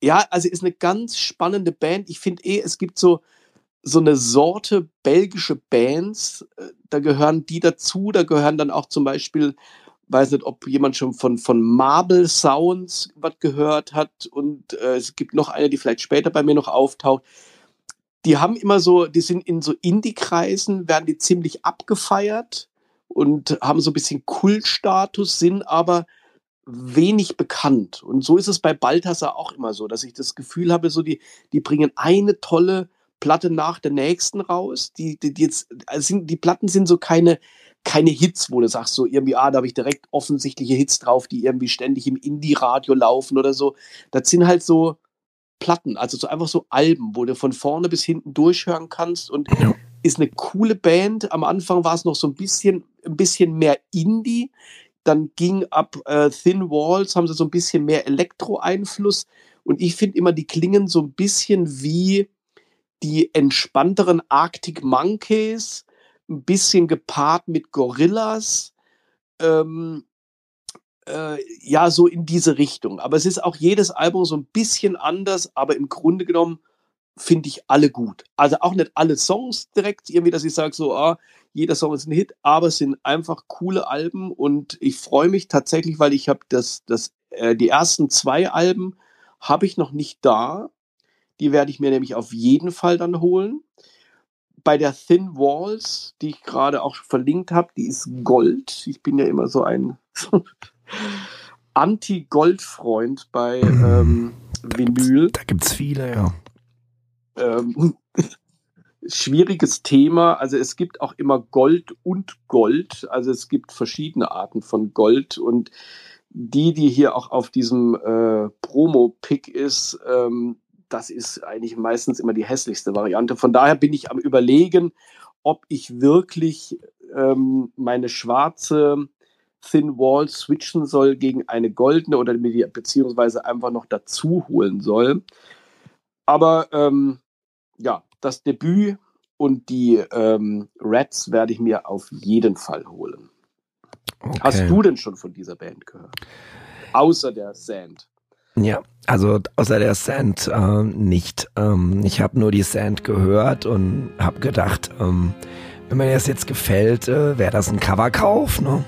ja, also ist eine ganz spannende Band. Ich finde eh, es gibt so, so eine Sorte belgische Bands, äh, da gehören die dazu, da gehören dann auch zum Beispiel, weiß nicht, ob jemand schon von, von Marble Sounds was gehört hat und äh, es gibt noch eine, die vielleicht später bei mir noch auftaucht. Die haben immer so, die sind in so Indie-Kreisen, werden die ziemlich abgefeiert und haben so ein bisschen Kultstatus, sind aber wenig bekannt. Und so ist es bei Balthasar auch immer so, dass ich das Gefühl habe, so die, die bringen eine tolle Platte nach der nächsten raus. Die, die, die jetzt, also sind, die Platten sind so keine, keine Hits, wo du sagst, so irgendwie, ah, da habe ich direkt offensichtliche Hits drauf, die irgendwie ständig im Indie-Radio laufen oder so. Das sind halt so Platten, also so einfach so Alben, wo du von vorne bis hinten durchhören kannst und ja. ist eine coole Band. Am Anfang war es noch so ein bisschen, ein bisschen mehr Indie dann ging ab äh, Thin Walls, haben sie so ein bisschen mehr Elektro-Einfluss. Und ich finde immer, die klingen so ein bisschen wie die entspannteren Arctic Monkeys, ein bisschen gepaart mit Gorillas. Ähm, äh, ja, so in diese Richtung. Aber es ist auch jedes Album so ein bisschen anders, aber im Grunde genommen finde ich alle gut. Also auch nicht alle Songs direkt, irgendwie, dass ich sage, so, ah, jeder Song ist ein Hit, aber es sind einfach coole Alben und ich freue mich tatsächlich, weil ich habe das, das, äh, die ersten zwei Alben habe ich noch nicht da. Die werde ich mir nämlich auf jeden Fall dann holen. Bei der Thin Walls, die ich gerade auch verlinkt habe, die ist Gold. Ich bin ja immer so ein *laughs* Anti-Gold-Freund bei *laughs* ähm, Vinyl.
Da gibt es viele, ja.
Ähm, schwieriges Thema. Also es gibt auch immer Gold und Gold. Also es gibt verschiedene Arten von Gold und die, die hier auch auf diesem äh, Promo-Pick ist, ähm, das ist eigentlich meistens immer die hässlichste Variante. Von daher bin ich am Überlegen, ob ich wirklich ähm, meine schwarze Thin Wall switchen soll gegen eine goldene oder beziehungsweise einfach noch dazu holen soll. Aber ähm, ja, das Debüt und die ähm, Rats werde ich mir auf jeden Fall holen. Okay. Hast du denn schon von dieser Band gehört? Außer der Sand.
Ja, also außer der Sand äh, nicht. Ähm, ich habe nur die Sand gehört und habe gedacht, ähm, wenn mir das jetzt gefällt, äh, wäre das ein Coverkauf. Ne?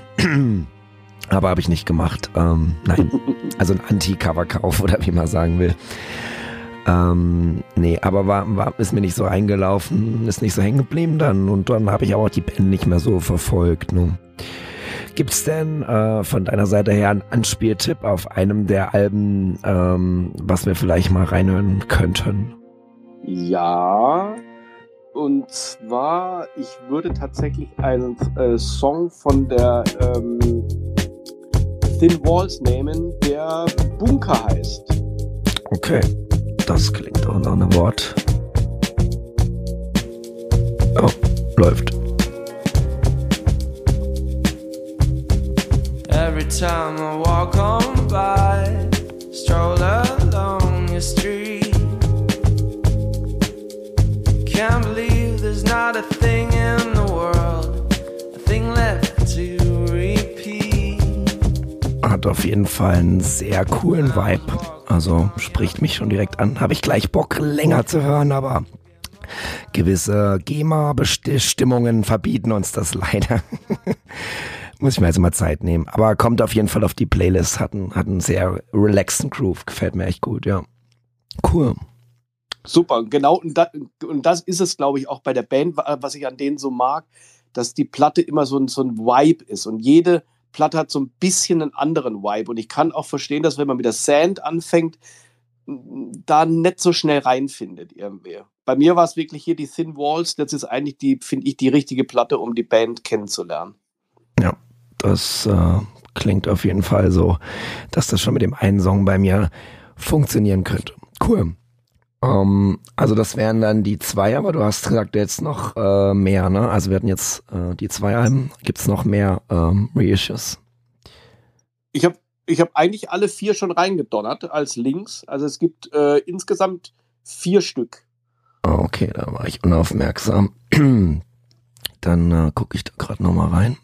Aber habe ich nicht gemacht. Ähm, nein, *laughs* also ein Anti-Coverkauf oder wie man sagen will. Ähm, nee, aber war, war, ist mir nicht so eingelaufen, ist nicht so hängen geblieben dann und dann habe ich auch die Band nicht mehr so verfolgt. Ne? Gibt es denn äh, von deiner Seite her einen Anspieltipp auf einem der Alben, ähm, was wir vielleicht mal reinhören könnten?
Ja, und zwar, ich würde tatsächlich einen äh, Song von der ähm, Thin Walls nehmen, der Bunker heißt.
Okay. Das klingt auch nach einem Wort. Oh, läuft. Every time I walk on by, stroll along your street. Can't believe there's not a thing in the world, a thing left to repeat. Hat auf jeden Fall einen sehr coolen Vibe. Also spricht mich schon direkt an. Habe ich gleich Bock, länger zu hören, aber gewisse GEMA-Bestimmungen verbieten uns das leider. *laughs* Muss ich mir also mal Zeit nehmen. Aber kommt auf jeden Fall auf die Playlist. Hat einen, hat einen sehr relaxten Groove. Gefällt mir echt gut, ja. Cool.
Super, genau. Und, da, und das ist es, glaube ich, auch bei der Band, was ich an denen so mag, dass die Platte immer so ein, so ein Vibe ist. Und jede Platte hat so ein bisschen einen anderen Vibe. Und ich kann auch verstehen, dass wenn man mit der Sand anfängt, da nicht so schnell reinfindet irgendwie. Bei mir war es wirklich hier die Thin Walls. Das ist eigentlich die, finde ich, die richtige Platte, um die Band kennenzulernen.
Ja, das äh, klingt auf jeden Fall so, dass das schon mit dem einen Song bei mir funktionieren könnte. Cool. Um, ähm, also das wären dann die zwei, aber du hast gesagt jetzt noch äh, mehr, ne? Also wir hatten jetzt äh, die zwei Alben. Gibt es noch mehr ähm, Reissues?
Ich habe ich hab eigentlich alle vier schon reingedonnert als Links. Also es gibt äh, insgesamt vier Stück.
Ah, okay, da war ich unaufmerksam. *clears throat* dann äh, gucke ich da gerade nochmal rein.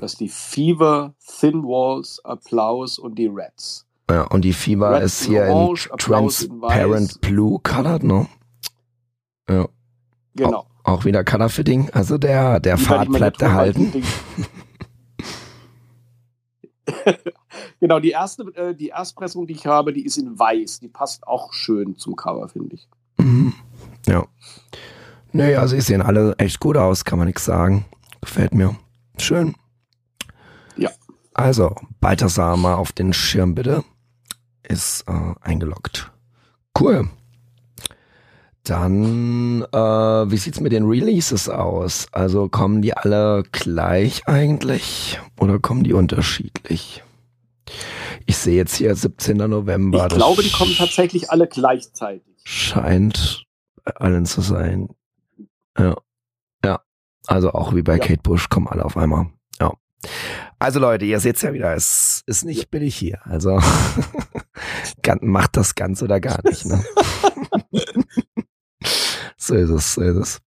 Das ist die Fever, Thin Walls, Applaus und die Rats.
Ja, und die Fieber Red ist hier Orange, in Transparent Blue colored, ne? Ja. Genau. Auch, auch wieder Color Fitting, also der, der Pfad bleibt erhalten. *laughs*
genau, die erste, äh, die Erstpressung, die ich habe, die ist in weiß. Die passt auch schön zum Cover, finde ich.
Mhm. Ja. Naja, also sie sehen alle echt gut aus, kann man nichts sagen. Gefällt mir. Schön.
Ja.
Also, Balthasar mal auf den Schirm bitte ist äh, eingeloggt. Cool. Dann, äh, wie sieht's mit den Releases aus? Also kommen die alle gleich eigentlich oder kommen die unterschiedlich? Ich sehe jetzt hier 17. November.
Ich glaube, die kommen tatsächlich alle gleichzeitig.
Scheint allen zu sein. Ja. Ja. Also auch wie bei ja. Kate Bush kommen alle auf einmal. Ja. Also Leute, ihr seht ja wieder, es ist nicht billig hier. Also *laughs* macht das ganz oder gar nicht. Ne? *laughs* so ist es, so ist es.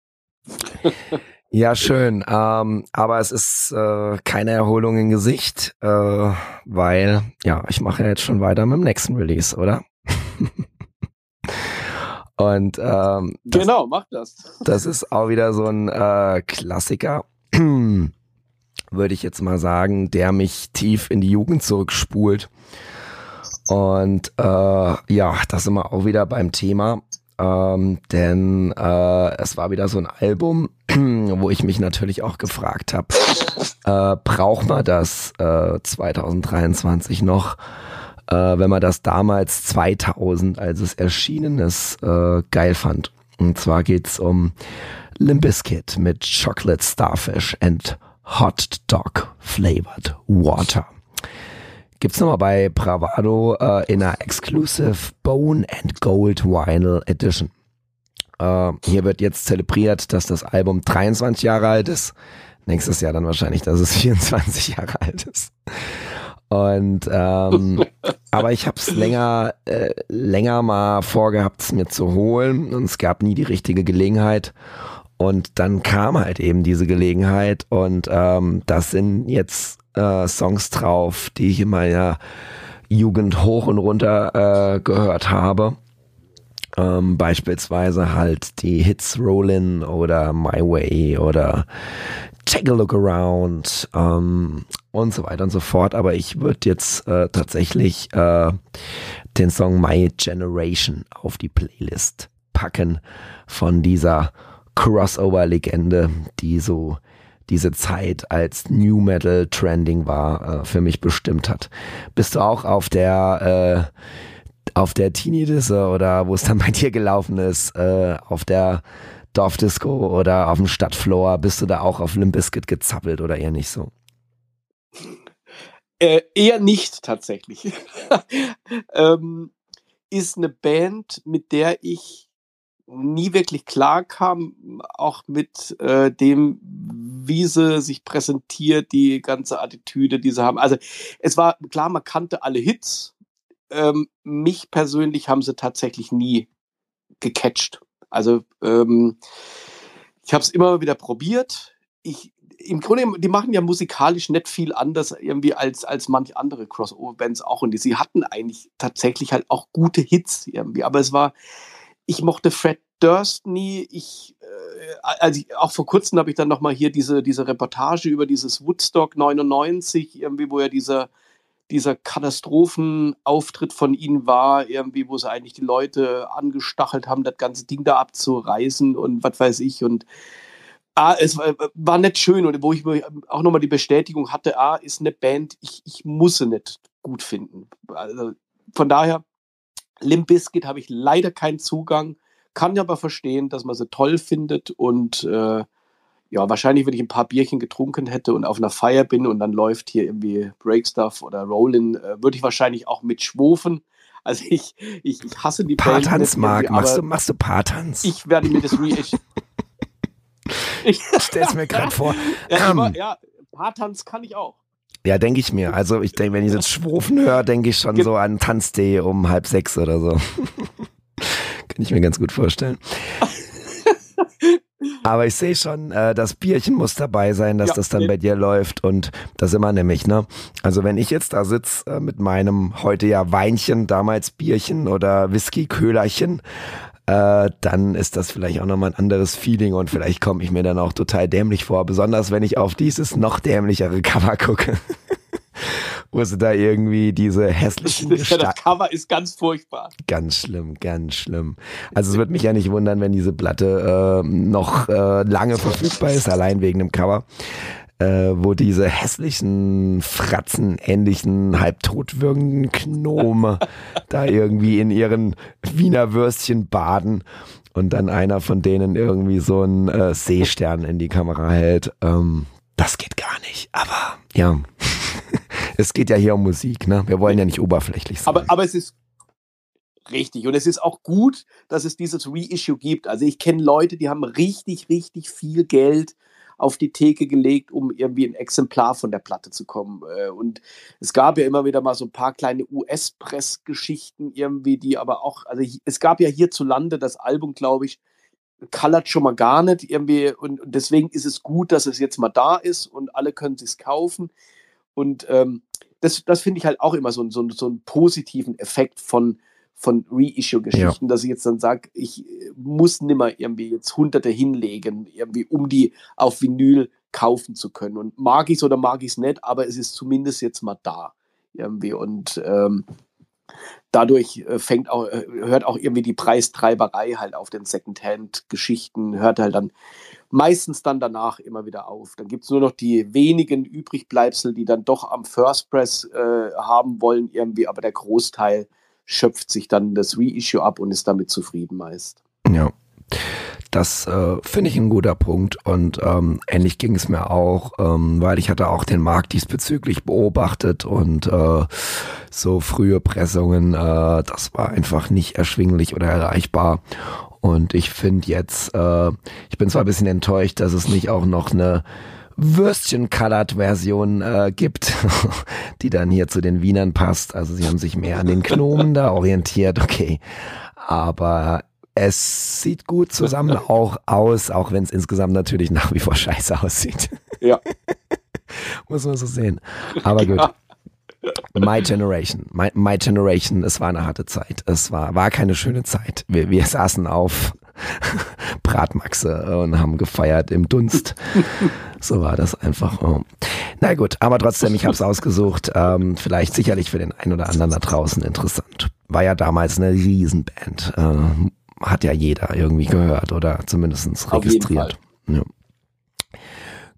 Ja, schön. Ähm, aber es ist äh, keine Erholung im Gesicht, äh, weil, ja, ich mache ja jetzt schon weiter mit dem nächsten Release, oder? *laughs* Und ähm,
das, genau, mach das.
Das ist auch wieder so ein äh, Klassiker *clears throat* würde ich jetzt mal sagen, der mich tief in die Jugend zurückspult. Und äh, ja, da sind wir auch wieder beim Thema. Ähm, denn äh, es war wieder so ein Album, *clears throat* wo ich mich natürlich auch gefragt habe, äh, braucht man das äh, 2023 noch, äh, wenn man das damals 2000, als es erschienen ist, äh, geil fand. Und zwar geht's um Limp Bizkit mit Chocolate Starfish and Hot Dog Flavored Water. Gibt's nochmal bei Bravado äh, in einer Exclusive Bone and Gold Vinyl Edition. Äh, hier wird jetzt zelebriert, dass das Album 23 Jahre alt ist. Nächstes Jahr dann wahrscheinlich, dass es *laughs* 24 Jahre alt ist. Und ähm, *laughs* aber ich habe es länger, äh, länger mal vorgehabt, es mir zu holen und es gab nie die richtige Gelegenheit. Und dann kam halt eben diese Gelegenheit und ähm, das sind jetzt äh, Songs drauf, die ich in meiner Jugend hoch und runter äh, gehört habe. Ähm, beispielsweise halt die Hits Rollin' oder My Way oder Take a Look Around ähm, und so weiter und so fort. Aber ich würde jetzt äh, tatsächlich äh, den Song My Generation auf die Playlist packen von dieser Crossover-Legende, die so diese Zeit als New Metal trending war, äh, für mich bestimmt hat. Bist du auch auf der äh, auf der Teenie-Disse oder wo es dann *laughs* bei dir gelaufen ist, äh, auf der Dorfdisco oder auf dem Stadtfloor, bist du da auch auf Limp Bizkit gezappelt oder eher nicht so?
Äh, eher nicht tatsächlich. *laughs* ähm, ist eine Band, mit der ich nie wirklich klar kam, auch mit äh, dem, wie sie sich präsentiert, die ganze Attitüde, die sie haben. Also es war klar, man kannte alle Hits. Ähm, mich persönlich haben sie tatsächlich nie gecatcht. Also ähm, ich habe es immer wieder probiert. Ich, Im Grunde, die machen ja musikalisch nicht viel anders irgendwie als, als manch andere Crossover-Bands auch. Und die, sie hatten eigentlich tatsächlich halt auch gute Hits irgendwie. Aber es war, ich mochte Fred Durst nie. Ich, äh, also ich, auch vor kurzem habe ich dann noch mal hier diese, diese Reportage über dieses Woodstock 99, irgendwie, wo ja dieser, dieser Katastrophenauftritt von ihnen war, irgendwie, wo sie eigentlich die Leute angestachelt haben, das ganze Ding da abzureißen und was weiß ich. Und ah, es war, war nicht schön und wo ich auch nochmal die Bestätigung hatte, ah, ist eine Band, ich, ich muss sie nicht gut finden. Also von daher, Limp Bizkit habe ich leider keinen Zugang, kann aber verstehen, dass man sie toll findet und äh, ja, wahrscheinlich, wenn ich ein paar Bierchen getrunken hätte und auf einer Feier bin und dann läuft hier irgendwie Breakstuff oder Rollin, äh, würde ich wahrscheinlich auch mitschwofen. Also *laughs* ich, ich, ich hasse die
Paartanz, Marc. Machst du, machst du Paartanz?
Ich werde mir das Reissue. *laughs*
ich stell's mir gerade vor.
Ja, um, ja, Paartanz kann ich auch.
Ja, denke ich mir. Also ich denke, wenn ich jetzt Schwofen höre, denke ich schon Ge so an Tanzday um halb sechs oder so. *laughs* kann ich mir ganz gut vorstellen. *laughs* Aber ich sehe schon, äh, das Bierchen muss dabei sein, dass ja, das dann nee. bei dir läuft. Und da sind wir nämlich, ne? Also wenn ich jetzt da sitze äh, mit meinem heute ja Weinchen, damals Bierchen oder Whisky-Köhlerchen, äh, dann ist das vielleicht auch nochmal ein anderes Feeling und vielleicht komme ich mir dann auch total dämlich vor, besonders wenn ich auf dieses noch dämlichere Cover gucke. *laughs* wo sie da irgendwie diese hässlichen *laughs*
das, das Cover ist ganz furchtbar.
Ganz schlimm, ganz schlimm. Also es würde mich ja nicht wundern, wenn diese Platte äh, noch äh, lange verfügbar ist, allein wegen dem Cover. Äh, wo diese hässlichen, fratzenähnlichen, halbtot wirkenden Gnome *laughs* da irgendwie in ihren Wiener Würstchen baden und dann einer von denen irgendwie so einen äh, Seestern in die Kamera hält. Ähm, das geht gar nicht. Aber ja, *laughs* es geht ja hier um Musik, ne? Wir wollen ja nicht oberflächlich sein.
Aber, aber es ist richtig. Und es ist auch gut, dass es dieses Reissue gibt. Also ich kenne Leute, die haben richtig, richtig viel Geld auf die Theke gelegt, um irgendwie ein Exemplar von der Platte zu kommen. Äh, und es gab ja immer wieder mal so ein paar kleine US-Press-Geschichten irgendwie, die aber auch, also es gab ja hierzulande das Album, glaube ich, colored schon mal gar nicht irgendwie und, und, deswegen ist es gut, dass es jetzt mal da ist und alle können es kaufen und ähm, das, das finde ich halt auch immer so, so, so einen positiven Effekt von, von Reissue-Geschichten, ja. dass ich jetzt dann sage, ich äh, muss nimmer irgendwie jetzt Hunderte hinlegen, irgendwie, um die auf Vinyl kaufen zu können. Und mag ich es oder mag ich es nicht, aber es ist zumindest jetzt mal da. Irgendwie. Und ähm, dadurch äh, fängt auch, äh, hört auch irgendwie die Preistreiberei halt auf den Secondhand-Geschichten, hört halt dann meistens dann danach immer wieder auf. Dann gibt es nur noch die wenigen Übrigbleibsel, die dann doch am First Press äh, haben wollen, irgendwie, aber der Großteil schöpft sich dann das Reissue ab und ist damit zufrieden meist.
Ja. Das äh, finde ich ein guter Punkt und ähm, ähnlich ging es mir auch, ähm, weil ich hatte auch den Markt diesbezüglich beobachtet und äh, so frühe Pressungen, äh, das war einfach nicht erschwinglich oder erreichbar. Und ich finde jetzt, äh, ich bin zwar ein bisschen enttäuscht, dass es nicht auch noch eine Würstchen-Colored-Version äh, gibt, *laughs* die dann hier zu den Wienern passt. Also sie haben sich mehr an den Gnomen da orientiert, okay. Aber es sieht gut zusammen *laughs* auch aus, auch wenn es insgesamt natürlich nach wie vor scheiße aussieht.
Ja. *laughs*
Muss man so sehen. Aber gut. My Generation. My, my, Generation, es war eine harte Zeit. Es war, war keine schöne Zeit. Wir, wir saßen auf *laughs* Bratmaxe und haben gefeiert im Dunst. So war das einfach. Oh. Na gut, aber trotzdem, ich habe es ausgesucht. Ähm, vielleicht sicherlich für den einen oder anderen da draußen interessant. War ja damals eine Riesenband. Äh, hat ja jeder irgendwie gehört oder zumindest registriert. Ja.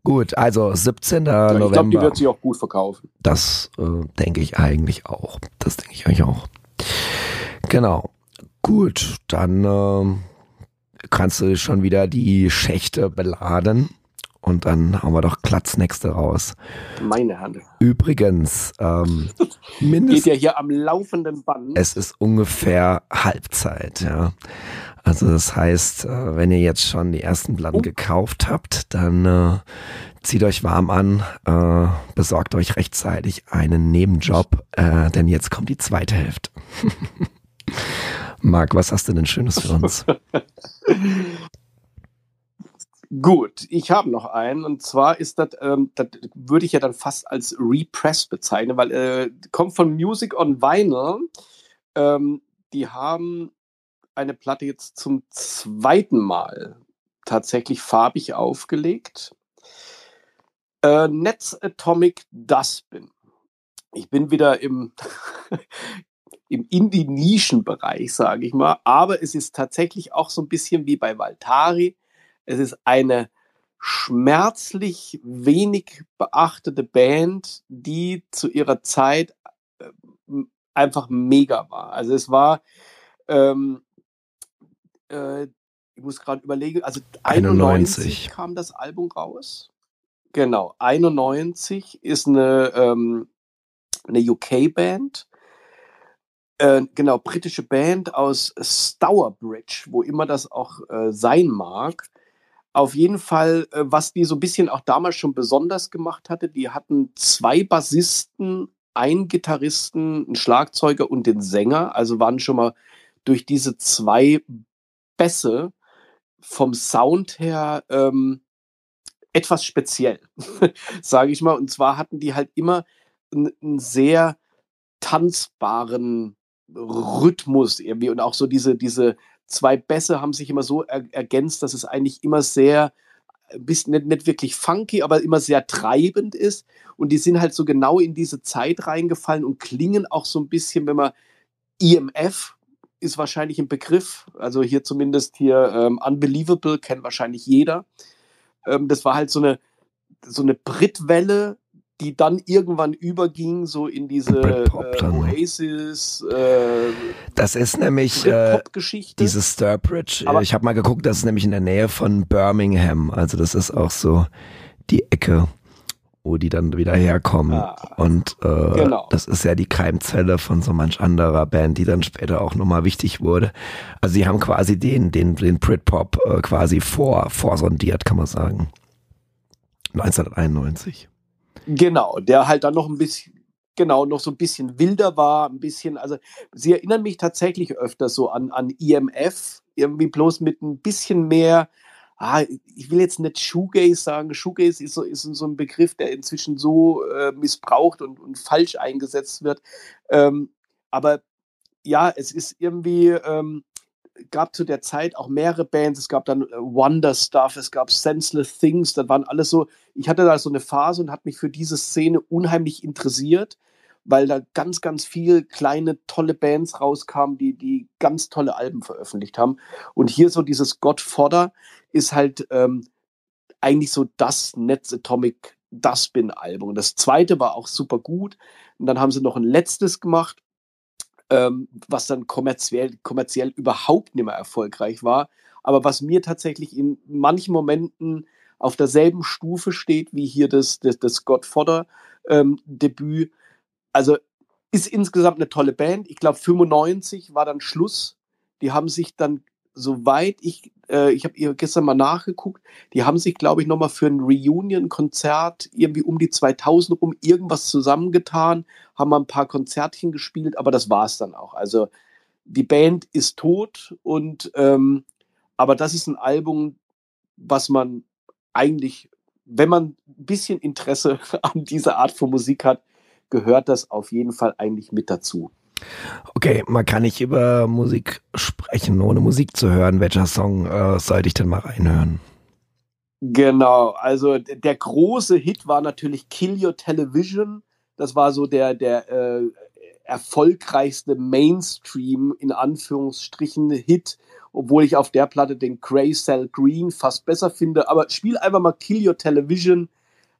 Gut, also 17. Ja, November. Ich glaube,
die wird sich auch gut verkaufen.
Das äh, denke ich eigentlich auch. Das denke ich eigentlich auch. Genau. Gut, dann äh, kannst du schon wieder die Schächte beladen. Und dann haben wir doch Klatznächste raus.
Meine Hand.
Übrigens, ähm,
mindestens. *laughs* Geht ja hier am laufenden Band.
Es ist ungefähr Halbzeit, ja. Also das heißt, äh, wenn ihr jetzt schon die ersten Platten oh. gekauft habt, dann äh, zieht euch warm an, äh, besorgt euch rechtzeitig einen Nebenjob, äh, denn jetzt kommt die zweite Hälfte. *laughs* Marc, was hast du denn Schönes für uns? *laughs*
Gut, ich habe noch einen und zwar ist das, ähm, das würde ich ja dann fast als Repress bezeichnen, weil äh, kommt von Music on Vinyl. Ähm, die haben eine Platte jetzt zum zweiten Mal tatsächlich farbig aufgelegt. Äh, Netz Atomic Dustbin ich bin wieder im, *laughs* im Indie-Nischen-Bereich, sage ich mal. Aber es ist tatsächlich auch so ein bisschen wie bei Valtari. Es ist eine schmerzlich wenig beachtete Band, die zu ihrer Zeit äh, einfach mega war. Also es war, ähm, äh, ich muss gerade überlegen, also 91, 91 kam das Album raus. Genau, 91 ist eine, ähm, eine UK-Band. Äh, genau, britische Band aus Stourbridge, wo immer das auch äh, sein mag. Auf jeden Fall, äh, was die so ein bisschen auch damals schon besonders gemacht hatte, die hatten zwei Bassisten, einen Gitarristen, einen Schlagzeuger und den Sänger. Also waren schon mal durch diese zwei Bässe vom Sound her ähm, etwas speziell, *laughs* sage ich mal. Und zwar hatten die halt immer einen sehr tanzbaren Rhythmus irgendwie und auch so diese, diese zwei Bässe haben sich immer so er ergänzt, dass es eigentlich immer sehr, äh, bisschen nicht, nicht wirklich funky, aber immer sehr treibend ist. Und die sind halt so genau in diese Zeit reingefallen und klingen auch so ein bisschen, wenn man EMF ist wahrscheinlich ein Begriff, also hier zumindest hier ähm, Unbelievable kennt wahrscheinlich jeder. Ähm, das war halt so eine, so eine Britwelle, die dann irgendwann überging so in diese äh, Oasis. Äh,
das ist nämlich äh, diese Sturbridge. Aber ich habe mal geguckt, das ist nämlich in der Nähe von Birmingham. Also das ist auch so die Ecke, wo die dann wieder herkommen. Ah, Und äh, genau. das ist ja die Keimzelle von so manch anderer Band, die dann später auch nochmal wichtig wurde. Also sie haben quasi den, den, den Britpop äh, quasi vor, vorsondiert, kann man sagen. 1991.
Genau, der halt dann noch ein bisschen, genau, noch so ein bisschen wilder war, ein bisschen, also sie erinnern mich tatsächlich öfter so an, an IMF, irgendwie bloß mit ein bisschen mehr, ah, ich will jetzt nicht Shoegaze sagen, Shoegaze ist so, ist so ein Begriff, der inzwischen so äh, missbraucht und, und falsch eingesetzt wird. Ähm, aber ja, es ist irgendwie, ähm, gab zu der Zeit auch mehrere Bands. Es gab dann äh, Wonder Stuff, es gab Senseless Things. Das waren alles so. Ich hatte da so eine Phase und hat mich für diese Szene unheimlich interessiert, weil da ganz, ganz viele kleine, tolle Bands rauskamen, die, die ganz tolle Alben veröffentlicht haben. Und hier so dieses Godfather ist halt ähm, eigentlich so das Netz Atomic Dustbin Album. Das zweite war auch super gut. Und dann haben sie noch ein letztes gemacht ähm, was dann kommerziell, kommerziell überhaupt nicht mehr erfolgreich war. Aber was mir tatsächlich in manchen Momenten auf derselben Stufe steht wie hier das, das, das Godfather-Debüt. Ähm, also ist insgesamt eine tolle Band. Ich glaube, 95 war dann Schluss. Die haben sich dann soweit ich, äh, ich habe ihr gestern mal nachgeguckt, die haben sich, glaube ich, nochmal für ein Reunion-Konzert irgendwie um die 2000 rum irgendwas zusammengetan, haben mal ein paar Konzertchen gespielt, aber das war es dann auch. Also die Band ist tot und ähm, aber das ist ein Album, was man eigentlich, wenn man ein bisschen Interesse *laughs* an dieser Art von Musik hat, gehört das auf jeden Fall eigentlich mit dazu.
Okay, man kann nicht über Musik sprechen, ohne Musik zu hören. Welcher Song äh, sollte ich denn mal reinhören?
Genau, also der große Hit war natürlich Kill Your Television. Das war so der, der äh, erfolgreichste Mainstream in Anführungsstrichen Hit, obwohl ich auf der Platte den Grey Cell Green fast besser finde. Aber spiel einfach mal Kill Your Television.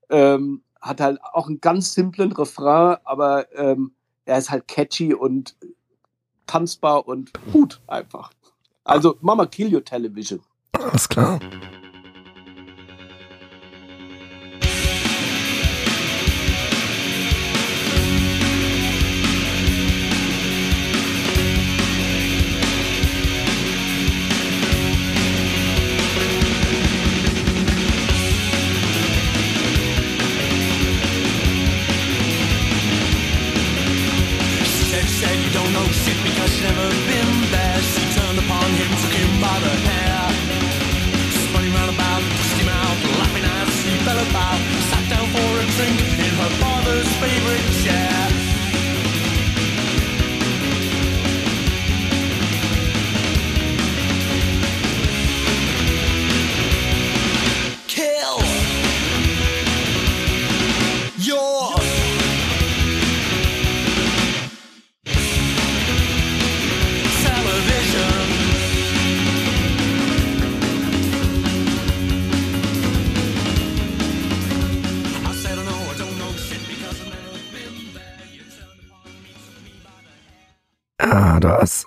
Ähm, hat halt auch einen ganz simplen Refrain, aber ähm, er ist halt catchy und tanzbar und gut einfach. Also Mama Kill Your Television.
Alles klar.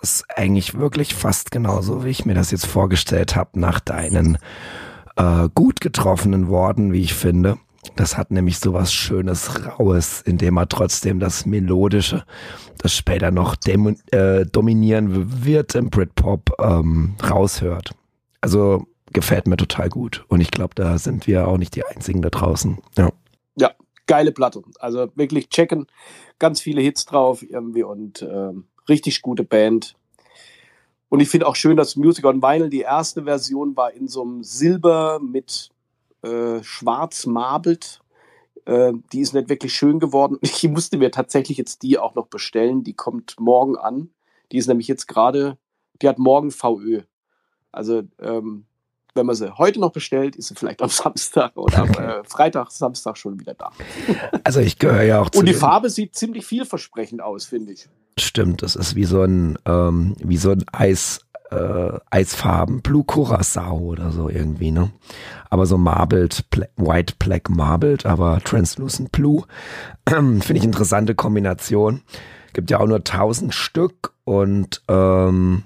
Ist eigentlich wirklich fast genauso, wie ich mir das jetzt vorgestellt habe, nach deinen äh, gut getroffenen Worten, wie ich finde. Das hat nämlich so was Schönes, Raues, indem er trotzdem das Melodische, das später noch äh, dominieren wird im Britpop, ähm, raushört. Also gefällt mir total gut. Und ich glaube, da sind wir auch nicht die Einzigen da draußen. Ja.
Ja, geile Platte. Also wirklich checken. Ganz viele Hits drauf irgendwie und ähm, richtig gute Band. Und ich finde auch schön, dass Music on Vinyl, die erste Version war in so einem Silber mit äh, schwarz marbelt. Äh, die ist nicht wirklich schön geworden. *laughs* Ich musste mir tatsächlich jetzt die auch noch bestellen. Die kommt morgen an. Die ist nämlich jetzt gerade, die hat morgen VÖ. Also ähm, wenn man sie heute noch bestellt, ist sie vielleicht am *laughs* Samstag oder okay. am äh, Freitag, Samstag schon wieder da.
Also ich gehöre ja auch
zu. Und die Farbe sieht ziemlich vielversprechend aus, finde ich.
Stimmt, das ist wie so ein, ähm, wie so ein Eis, äh, Eisfarben, Blue Curacao oder so irgendwie, ne? Aber so marbled, white black marbled, aber translucent blue. *clears throat* Finde ich interessante Kombination. Gibt ja auch nur 1000 Stück und ähm,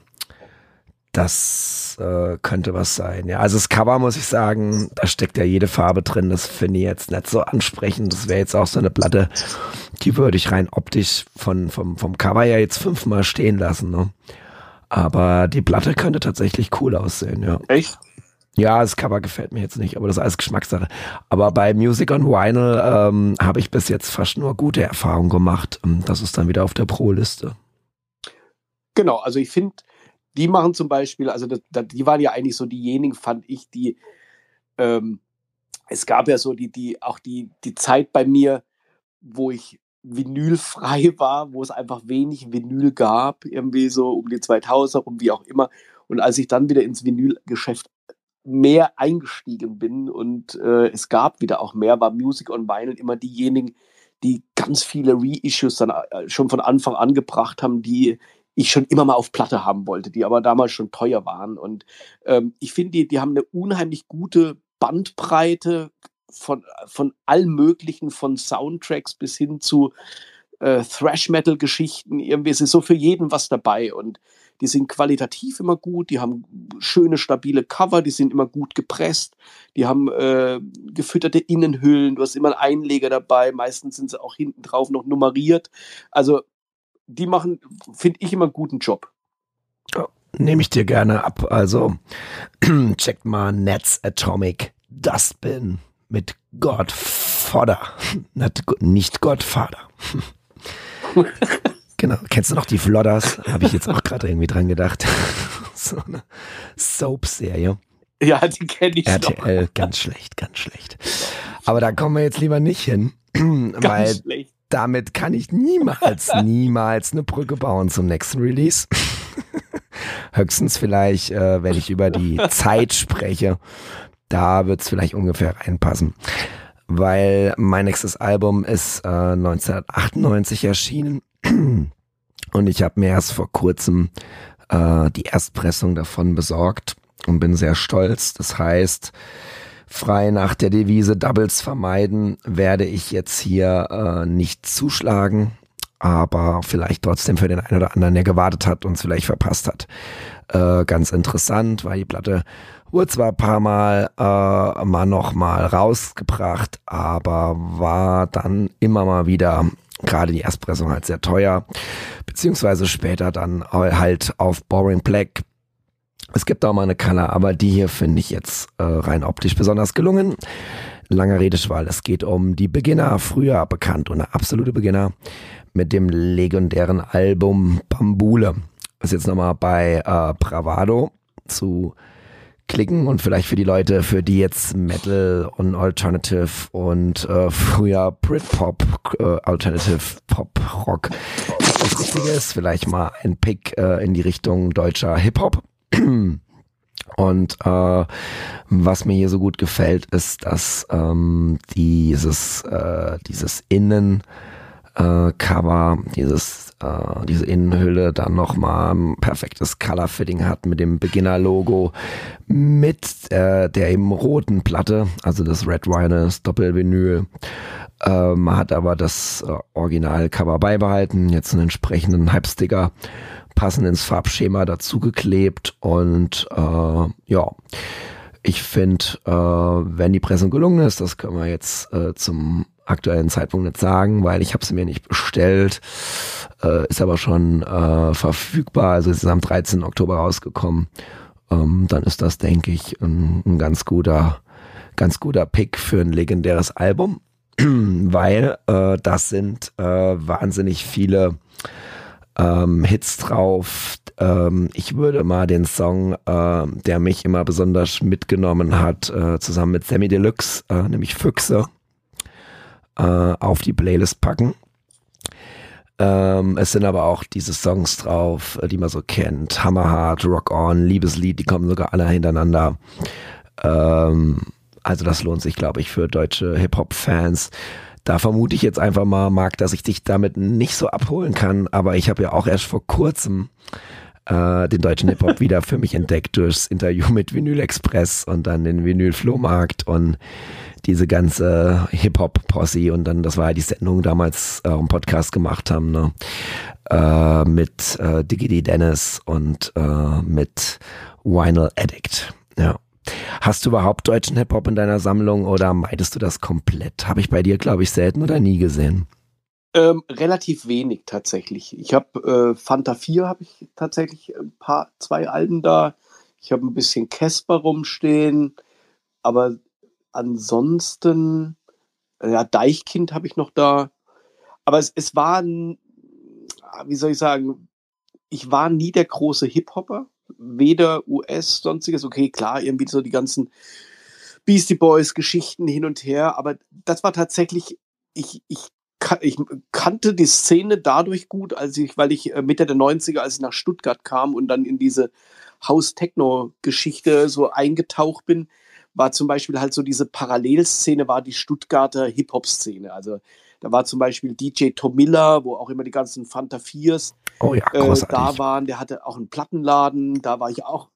das äh, könnte was sein. Ja, also das Cover muss ich sagen, da steckt ja jede Farbe drin. Das finde ich jetzt nicht so ansprechend. Das wäre jetzt auch so eine Platte, die würde ich rein optisch von vom vom Cover ja jetzt fünfmal stehen lassen. Ne? Aber die Platte könnte tatsächlich cool aussehen. Ja.
Echt?
Ja, das Cover gefällt mir jetzt nicht, aber das ist alles Geschmackssache. Aber bei Music on Vinyl ähm, habe ich bis jetzt fast nur gute Erfahrungen gemacht. Das ist dann wieder auf der Pro-Liste.
Genau, also ich finde die machen zum Beispiel, also das, das, die waren ja eigentlich so diejenigen, fand ich, die, ähm, es gab ja so die, die, auch die, die Zeit bei mir, wo ich vinylfrei *laughs* war, wo es einfach wenig Vinyl gab, irgendwie so um die 2000er, um wie auch immer. Und als ich dann wieder ins Vinylgeschäft mehr eingestiegen bin und äh, es gab wieder auch mehr, war Music on Vinyl immer diejenigen, die ganz viele Reissues dann äh, schon von Anfang an gebracht haben, die ich schon immer mal auf Platte haben wollte, die aber damals schon teuer waren. Und ähm, ich finde, die, die haben eine unheimlich gute Bandbreite von, von allen möglichen, von Soundtracks bis hin zu äh, Thrash-Metal-Geschichten. Irgendwie ist es so für jeden was dabei. Und die sind qualitativ immer gut, die haben schöne, stabile Cover, die sind immer gut gepresst, die haben äh, gefütterte Innenhüllen, du hast immer einen Einleger dabei, meistens sind sie auch hinten drauf noch nummeriert. Also die machen, finde ich, immer einen guten Job.
Oh, Nehme ich dir gerne ab. Also *clears throat* checkt mal Nets Atomic Dustbin mit Godfather. *laughs* Nicht Godfather. *laughs* genau. Kennst du noch die Flodders? Habe ich jetzt auch gerade irgendwie dran gedacht. *laughs* so eine Soap-Serie.
Ja, die kenne ich
RTL, noch. ganz schlecht, ganz schlecht. Aber da kommen wir jetzt lieber nicht hin, *clears throat* ganz weil schlecht damit kann ich niemals, *laughs* niemals eine Brücke bauen zum nächsten Release. *laughs* Höchstens vielleicht, äh, wenn ich über die *laughs* Zeit spreche, da wird es vielleicht ungefähr reinpassen. Weil mein nächstes Album ist äh, 1998 erschienen *clears throat* und ich habe mir erst vor kurzem äh, die Erstpressung davon besorgt und bin sehr stolz. Das heißt, frei nach der Devise Doubles vermeiden, werde ich jetzt hier äh, nicht zuschlagen, aber vielleicht trotzdem für den einen oder anderen, der gewartet hat und es vielleicht verpasst hat. Äh, ganz interessant, weil die Platte wurde zwar ein paar Mal äh, mal noch mal rausgebracht, aber war dann immer mal wieder gerade die Erstpressung halt sehr teuer, beziehungsweise später dann halt auf Boring Black es gibt auch mal eine Color, aber die hier finde ich jetzt äh, rein optisch besonders gelungen. Langer Redeschwall, es geht um die Beginner, früher bekannt und absolute Beginner mit dem legendären Album Bambule. Ist jetzt nochmal bei äh, Bravado zu klicken und vielleicht für die Leute, für die jetzt Metal und Alternative und äh, früher Britpop, äh, Alternative Pop, Rock das Richtige ist, vielleicht mal ein Pick äh, in die Richtung deutscher Hip-Hop. Und äh, was mir hier so gut gefällt, ist, dass ähm, dieses, äh, dieses Innen äh, Cover, dieses, äh, diese Innenhülle dann nochmal ein perfektes Color-Fitting hat mit dem Beginner-Logo, mit äh, der eben roten Platte, also das Red das Doppelvinyl. Ähm, hat aber das äh, Original-Cover beibehalten, jetzt einen entsprechenden Hype-Sticker passend ins Farbschema dazugeklebt und äh, ja, ich finde, äh, wenn die Pressung gelungen ist, das können wir jetzt äh, zum aktuellen Zeitpunkt nicht sagen, weil ich habe sie mir nicht bestellt, äh, ist aber schon äh, verfügbar, also es ist am 13. Oktober rausgekommen. Ähm, dann ist das, denke ich, ein, ein ganz guter, ganz guter Pick für ein legendäres Album, *clears throat* weil äh, das sind äh, wahnsinnig viele ähm, Hits drauf. Ähm, ich würde mal den Song, äh, der mich immer besonders mitgenommen hat, äh, zusammen mit Sammy Deluxe, äh, nämlich Füchse, äh, auf die Playlist packen. Ähm, es sind aber auch diese Songs drauf, äh, die man so kennt. Hammerhard, Rock On, Liebeslied, die kommen sogar alle hintereinander. Ähm, also das lohnt sich, glaube ich, für deutsche Hip-Hop-Fans. Da vermute ich jetzt einfach mal, Marc, dass ich dich damit nicht so abholen kann, aber ich habe ja auch erst vor kurzem äh, den deutschen Hip-Hop wieder für mich entdeckt durchs Interview mit Vinyl Express und dann den Vinyl Flohmarkt und diese ganze Hip-Hop-Posse und dann, das war ja die Sendung damals äh, im Podcast gemacht haben, ne? Äh, mit äh, Diggity Dennis und äh, mit Vinyl Addict. Ja. Hast du überhaupt deutschen Hip-Hop in deiner Sammlung oder meidest du das komplett? Habe ich bei dir, glaube ich, selten oder nie gesehen.
Ähm, relativ wenig tatsächlich. Ich habe äh, Fanta 4 habe ich tatsächlich ein paar, zwei Alben da. Ich habe ein bisschen Casper rumstehen, aber ansonsten, ja, Deichkind habe ich noch da. Aber es, es war, wie soll ich sagen, ich war nie der große Hip-Hopper weder US, sonstiges. Okay, klar, irgendwie so die ganzen Beastie Boys Geschichten hin und her, aber das war tatsächlich, ich, ich, ich kannte die Szene dadurch gut, als ich, weil ich äh, Mitte der 90er, als ich nach Stuttgart kam und dann in diese House-Techno-Geschichte so eingetaucht bin, war zum Beispiel halt so diese Parallelszene, war die Stuttgarter Hip-Hop-Szene. Also da war zum Beispiel DJ Tomilla, wo auch immer die ganzen Fanta 4s
oh ja,
äh, da waren. Der hatte auch einen Plattenladen, da war ich auch,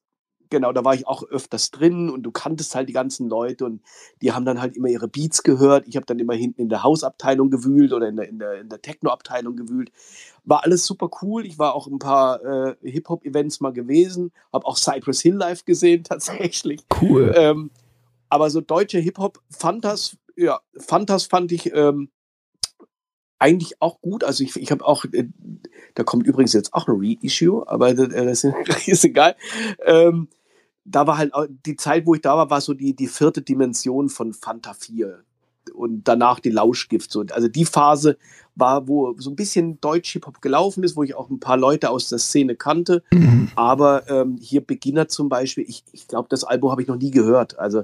genau, da war ich auch öfters drin und du kanntest halt die ganzen Leute und die haben dann halt immer ihre Beats gehört. Ich habe dann immer hinten in der Hausabteilung gewühlt oder in der, in der, in der Techno-Abteilung gewühlt. War alles super cool. Ich war auch ein paar äh, Hip-Hop-Events mal gewesen, habe auch Cypress Hill live gesehen *laughs* tatsächlich.
Cool.
Ähm, aber so deutsche Hip-Hop, Fantas, ja, Fantas fand ich ähm, eigentlich auch gut. Also ich, ich habe auch, äh, da kommt übrigens jetzt auch ein Reissue, aber das, äh, das ist *laughs* egal. Ähm, da war halt die Zeit, wo ich da war, war so die, die vierte Dimension von Fanta 4 und danach die Lauschgift. So. Also die Phase war, wo so ein bisschen Deutsch-Hip-Hop gelaufen ist, wo ich auch ein paar Leute aus der Szene kannte. Mhm. Aber ähm, hier Beginner zum Beispiel, ich, ich glaube, das Album habe ich noch nie gehört. Also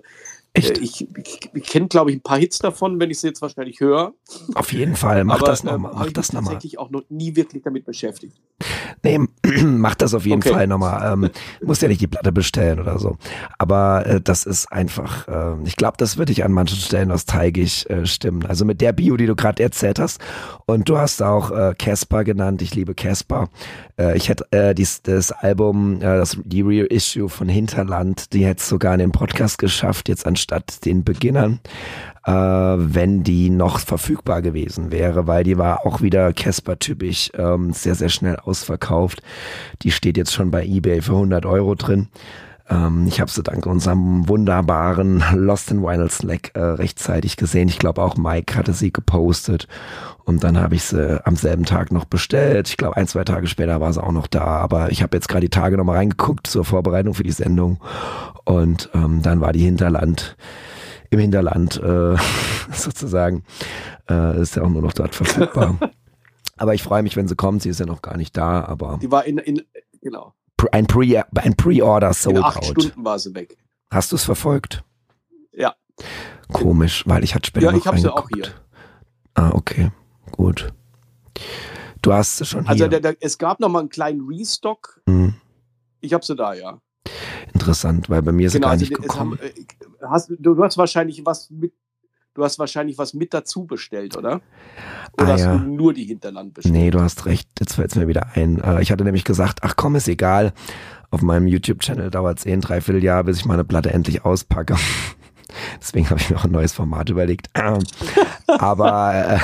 Echt? Äh, ich, ich, ich kenne, glaube ich, ein paar Hits davon, wenn ich sie jetzt wahrscheinlich höre.
Auf jeden Fall, mach Aber, das nochmal.
Ähm, mach das nochmal. tatsächlich auch noch nie wirklich damit beschäftigt.
Nee, *clears throat* mach das auf jeden okay. Fall nochmal. Ähm, musst ja nicht die Platte bestellen oder so. Aber äh, das ist einfach, äh, ich glaube, das würde ich an manchen Stellen nostalgisch äh, stimmen. Also mit der Bio, die du gerade erzählt hast. Und du hast auch äh, Casper genannt. Ich liebe Casper. Äh, ich hätte dies, das Album, das, die Reissue von Hinterland, die hätte es sogar in den Podcast geschafft, jetzt anstatt den Beginnern, äh, wenn die noch verfügbar gewesen wäre, weil die war auch wieder Casper-typisch ähm, sehr, sehr schnell ausverkauft. Die steht jetzt schon bei eBay für 100 Euro drin. Ähm, ich habe sie dank unserem wunderbaren Lost in Vinyl Slack äh, rechtzeitig gesehen. Ich glaube auch Mike hatte sie gepostet und dann habe ich sie am selben Tag noch bestellt. Ich glaube ein, zwei Tage später war sie auch noch da. Aber ich habe jetzt gerade die Tage nochmal reingeguckt zur Vorbereitung für die Sendung und ähm, dann war die Hinterland im Hinterland äh, *laughs* sozusagen. Äh, ist ja auch nur noch dort verfügbar. *laughs* aber ich freue mich, wenn sie kommt. Sie ist ja noch gar nicht da, aber.
Die war in, in genau
ein Pre-Order ein Pre sold
In acht out. Stunden war sie weg.
Hast du es verfolgt?
Ja.
Komisch, weil ich hatte später
Ja, ich habe sie auch hier.
Ah, okay. Gut. Du hast sie schon
also
hier.
Also es gab noch mal einen kleinen Restock. Mhm. Ich habe sie da, ja.
Interessant, weil bei mir sind genau, gar also nicht gekommen. Haben,
äh, hast, du hast wahrscheinlich was mit Du hast wahrscheinlich was mit dazu bestellt, oder? Oder ah, hast ja. du nur die Hinterland bestellt?
Nee, du hast recht. Jetzt fällt es mir wieder ein. Äh, ich hatte nämlich gesagt, ach komm, ist egal. Auf meinem YouTube-Channel dauert es eh ein Dreivierteljahr, bis ich meine Platte endlich auspacke. *laughs* Deswegen habe ich mir auch ein neues Format überlegt. *laughs* Aber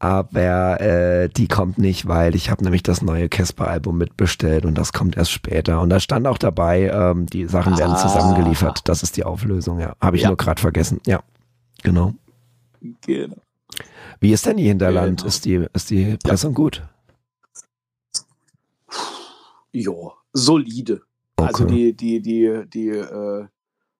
aber äh, die kommt nicht, weil ich habe nämlich das neue Casper-Album mitbestellt und das kommt erst später. Und da stand auch dabei, ähm, die Sachen werden ah. zusammengeliefert. Das ist die Auflösung, ja. Habe ich ja. nur gerade vergessen. Ja, genau. Genau. Wie ist denn die Hinterland? Genau. Ist die, ist die Pressung ja. gut?
Jo, solide. Also okay. Also die, die, die, die äh,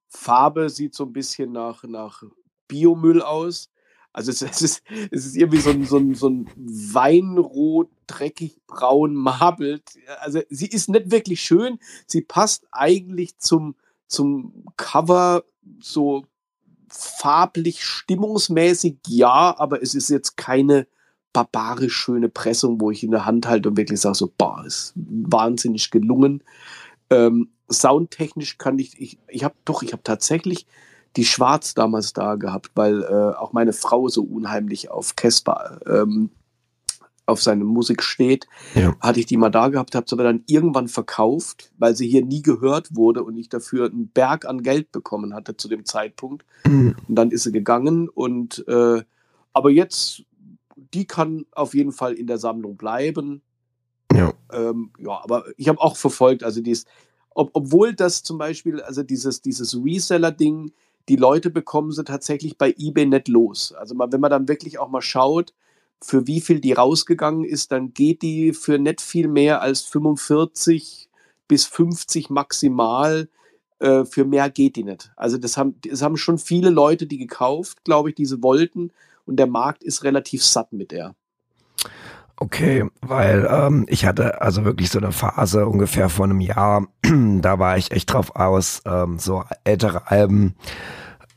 Farbe sieht so ein bisschen nach, nach Biomüll aus. Also es, *laughs* es, ist, es ist irgendwie so ein, so ein, so ein Weinrot, dreckig, braun, marbelt. Also sie ist nicht wirklich schön. Sie passt eigentlich zum, zum Cover so farblich, stimmungsmäßig, ja, aber es ist jetzt keine barbarisch schöne Pressung, wo ich in der Hand halte und wirklich sage so, boah, ist wahnsinnig gelungen. Ähm, soundtechnisch kann ich, ich, ich habe doch, ich habe tatsächlich die Schwarz damals da gehabt, weil äh, auch meine Frau so unheimlich auf Casper ähm, auf seine Musik steht, ja. hatte ich die mal da gehabt, habe sie aber dann irgendwann verkauft, weil sie hier nie gehört wurde und ich dafür einen Berg an Geld bekommen hatte zu dem Zeitpunkt. Mhm. Und dann ist sie gegangen und äh, aber jetzt, die kann auf jeden Fall in der Sammlung bleiben. Ja, ähm, ja aber ich habe auch verfolgt, also dies, ob, obwohl das zum Beispiel, also dieses, dieses Reseller-Ding, die Leute bekommen sie tatsächlich bei eBay nicht los. Also mal, wenn man dann wirklich auch mal schaut, für wie viel die rausgegangen ist, dann geht die für nicht viel mehr als 45 bis 50 maximal. Äh, für mehr geht die nicht. Also das haben, das haben schon viele Leute, die gekauft, glaube ich, diese wollten. Und der Markt ist relativ satt mit der.
Okay, weil ähm, ich hatte also wirklich so eine Phase ungefähr vor einem Jahr, *clears throat* da war ich echt drauf aus, ähm, so ältere Alben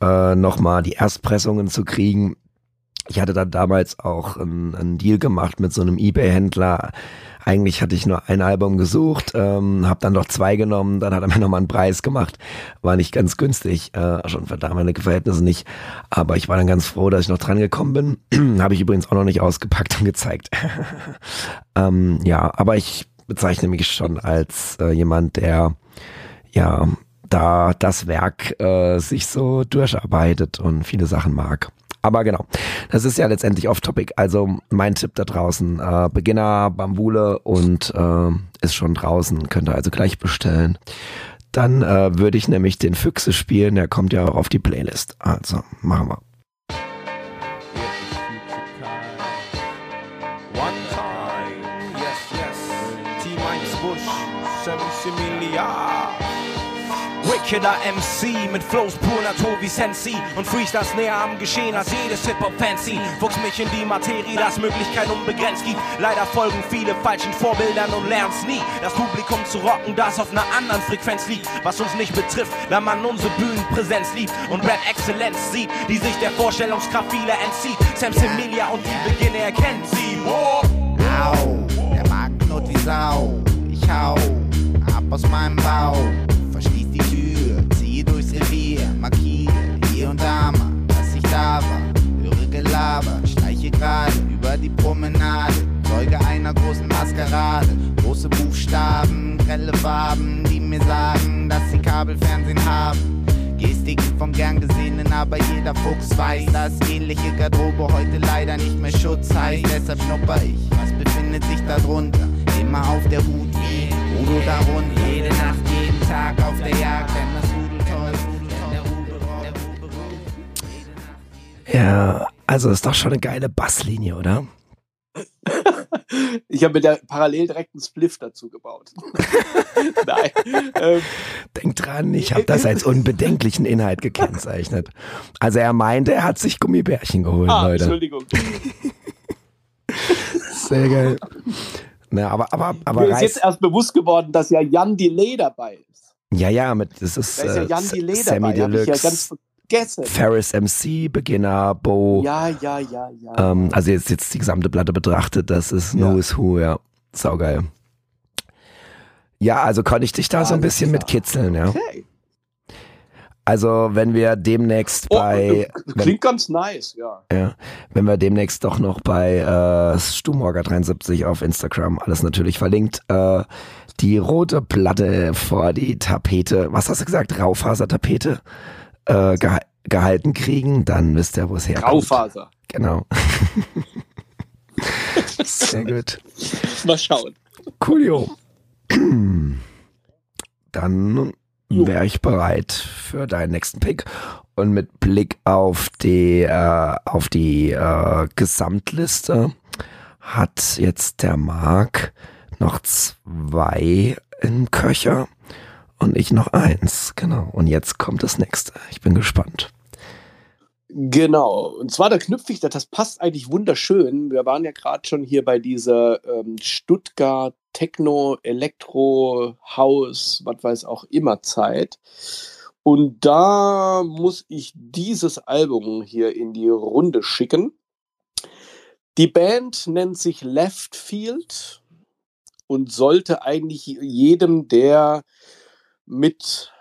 äh, nochmal die Erstpressungen zu kriegen. Ich hatte dann damals auch einen, einen Deal gemacht mit so einem Ebay-Händler, eigentlich hatte ich nur ein Album gesucht, ähm, habe dann doch zwei genommen, dann hat er mir *laughs* nochmal einen Preis gemacht. War nicht ganz günstig, äh, schon für damalige Verhältnisse nicht. Aber ich war dann ganz froh, dass ich noch dran gekommen bin. *clears throat* habe ich übrigens auch noch nicht ausgepackt und gezeigt. *laughs* ähm, ja, aber ich bezeichne mich schon als äh, jemand, der ja da das Werk äh, sich so durcharbeitet und viele Sachen mag. Aber genau, das ist ja letztendlich off-topic. Also mein Tipp da draußen, äh, Beginner, Bambule und äh, ist schon draußen, könnt ihr also gleich bestellen. Dann äh, würde ich nämlich den Füchse spielen, der kommt ja auch auf die Playlist. Also, machen wir.
Killer MC mit Flows pur Natur wie Sensi und Freestyles näher am Geschehen als jedes Hip-Hop-Fancy. Wuchs mich in die Materie, das Möglichkeit unbegrenzt gibt. Leider folgen viele falschen Vorbildern und lernst nie. Das Publikum zu rocken, das auf einer anderen Frequenz liegt, was uns nicht betrifft, da man unsere Bühnenpräsenz liebt und Rap-Exzellenz sieht, die sich der Vorstellungskraft vieler entzieht. Sam Similia und die Beginne erkennt sie. Oh. Au, der Magen knurrt wie Sau. Ich hau ab aus meinem Bauch Gelaber, schleiche gerade über die Promenade. Zeuge einer großen Maskerade. Große Buchstaben, grelle Farben, die mir sagen, dass sie Kabelfernsehen haben. Gestik vom gern gesehenen, aber jeder Fuchs weiß, dass ähnliche Garderobe heute leider nicht mehr Schutz heißt. Deshalb schnupper ich, was befindet sich da drunter? Immer auf der Hut, Udo darunter. Jede Nacht, jeden Tag auf der Jagd, denn das
Ja, also ist doch schon eine geile Basslinie, oder? *laughs*
ich habe mir da parallel direkt einen Spliff dazu gebaut. *laughs* Nein. Ähm,
Denk dran, ich habe das als unbedenklichen Inhalt gekennzeichnet. Also er meinte, er hat sich Gummibärchen geholt, ah, Leute. Entschuldigung. *laughs* Sehr geil. Na, aber, aber, aber
Mir ist jetzt erst bewusst geworden, dass ja Jan Delay dabei ist.
Ja, ja, mit, das ist, da ist ja Jan äh, Delay Sammy dabei. Deluxe. Ich ja ganz vergessen. Ferris MC, Beginner, Bo.
Ja, ja, ja, ja.
Ähm, also jetzt, jetzt die gesamte Platte betrachtet, das ist No ja. is Who, ja. Saugeil. Ja, also konnte ich dich da ja, so ein bisschen mit kitzeln, ja. Okay. Also, wenn wir demnächst oh, bei.
Klingt wenn, ganz nice, ja.
Ja. Wenn wir demnächst doch noch bei äh, Stummorger73 auf Instagram, alles natürlich verlinkt, äh, die rote Platte vor die Tapete, was hast du gesagt? Raufasertapete? Äh, geha gehalten kriegen, dann wisst ihr, wo es herkommt.
Graufaser.
Genau. *laughs* Sehr gut.
Mal schauen.
Coolio. *clears throat* Dann wäre ich bereit für deinen nächsten Pick. Und mit Blick auf die, äh, auf die äh, Gesamtliste hat jetzt der Marc noch zwei im Köcher und ich noch eins. Genau. Und jetzt kommt das nächste. Ich bin gespannt.
Genau. Und zwar, da knüpfe ich, das passt eigentlich wunderschön. Wir waren ja gerade schon hier bei dieser ähm, Stuttgart Techno, Elektro, House, was weiß auch immer Zeit. Und da muss ich dieses Album hier in die Runde schicken. Die Band nennt sich Left Field und sollte eigentlich jedem, der mit,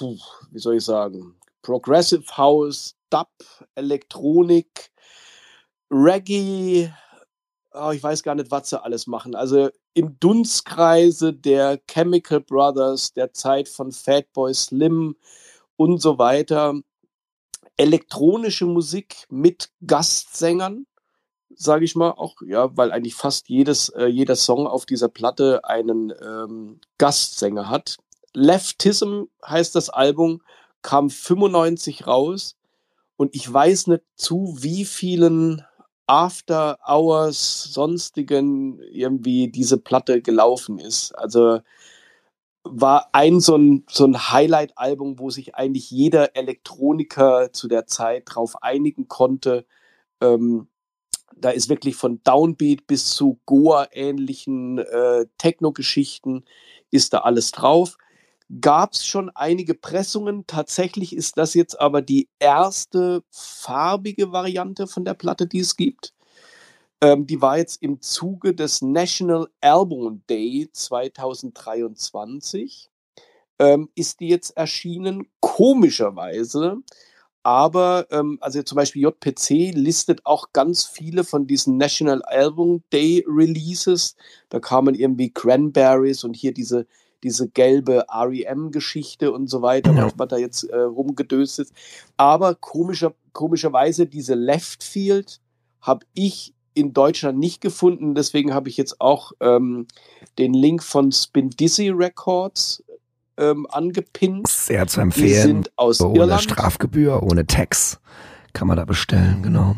wie soll ich sagen, Progressive House, Dub, Elektronik, Reggae, oh, ich weiß gar nicht, was sie alles machen. Also im Dunstkreise der Chemical Brothers, der Zeit von Fatboy Slim und so weiter. Elektronische Musik mit Gastsängern, sage ich mal, auch, ja, weil eigentlich fast jedes, äh, jeder Song auf dieser Platte einen ähm, Gastsänger hat. Leftism heißt das Album, kam 95 raus und ich weiß nicht zu wie vielen After Hours sonstigen irgendwie diese Platte gelaufen ist. Also war ein so ein, so ein Highlight-Album, wo sich eigentlich jeder Elektroniker zu der Zeit drauf einigen konnte. Ähm, da ist wirklich von Downbeat bis zu Goa-ähnlichen äh, Techno-Geschichten ist da alles drauf gab es schon einige Pressungen. Tatsächlich ist das jetzt aber die erste farbige Variante von der Platte, die es gibt. Ähm, die war jetzt im Zuge des National Album Day 2023. Ähm, ist die jetzt erschienen, komischerweise. Aber, ähm, also zum Beispiel JPC listet auch ganz viele von diesen National Album Day Releases. Da kamen irgendwie Cranberries und hier diese diese gelbe REM-Geschichte und so weiter, ja. was, da jetzt äh, rumgedöst ist. Aber komischer, komischerweise diese Left Field habe ich in Deutschland nicht gefunden. Deswegen habe ich jetzt auch ähm, den Link von Spin Dizzy Records ähm, angepinnt.
Sehr zu empfehlen. Die
sind aus
ohne
Irland.
Strafgebühr, ohne Tax kann man da bestellen, genau.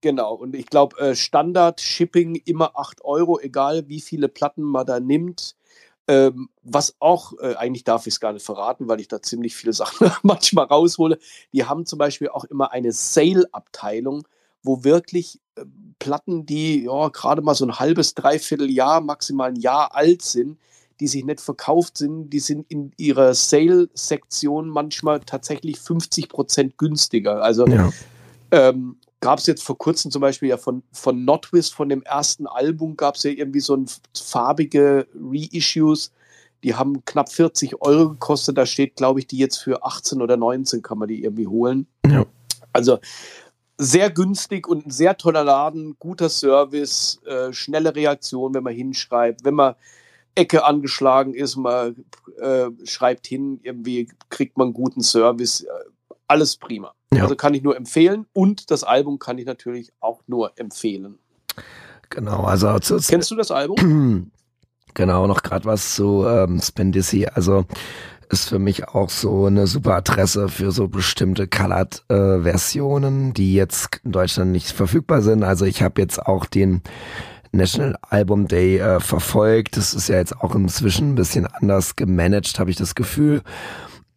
Genau, und ich glaube, äh, Standard-Shipping immer 8 Euro, egal wie viele Platten man da nimmt. Ähm, was auch, äh, eigentlich darf ich es gar nicht verraten, weil ich da ziemlich viele *laughs* Sachen *laughs* manchmal raushole. Die haben zum Beispiel auch immer eine Sale-Abteilung, wo wirklich äh, Platten, die ja gerade mal so ein halbes, dreiviertel Jahr, maximal ein Jahr alt sind, die sich nicht verkauft sind, die sind in ihrer Sale-Sektion manchmal tatsächlich 50 Prozent günstiger. Also ja. ähm, gab es jetzt vor kurzem zum Beispiel ja von, von Notwist, von dem ersten Album, gab es ja irgendwie so ein farbige Reissues. Die haben knapp 40 Euro gekostet. Da steht, glaube ich, die jetzt für 18 oder 19 kann man die irgendwie holen. Ja. Also sehr günstig und ein sehr toller Laden, guter Service, äh, schnelle Reaktion, wenn man hinschreibt, wenn man Ecke angeschlagen ist, man äh, schreibt hin, irgendwie kriegt man guten Service, äh, alles prima. Ja. Also kann ich nur empfehlen und das Album kann ich natürlich auch nur empfehlen.
Genau, also
kennst du das Album? *clears throat*
Genau, noch gerade was zu ähm, Spendisi. Also ist für mich auch so eine super Adresse für so bestimmte Colored-Versionen, äh, die jetzt in Deutschland nicht verfügbar sind. Also ich habe jetzt auch den National Album Day äh, verfolgt. Das ist ja jetzt auch inzwischen ein bisschen anders gemanagt, habe ich das Gefühl.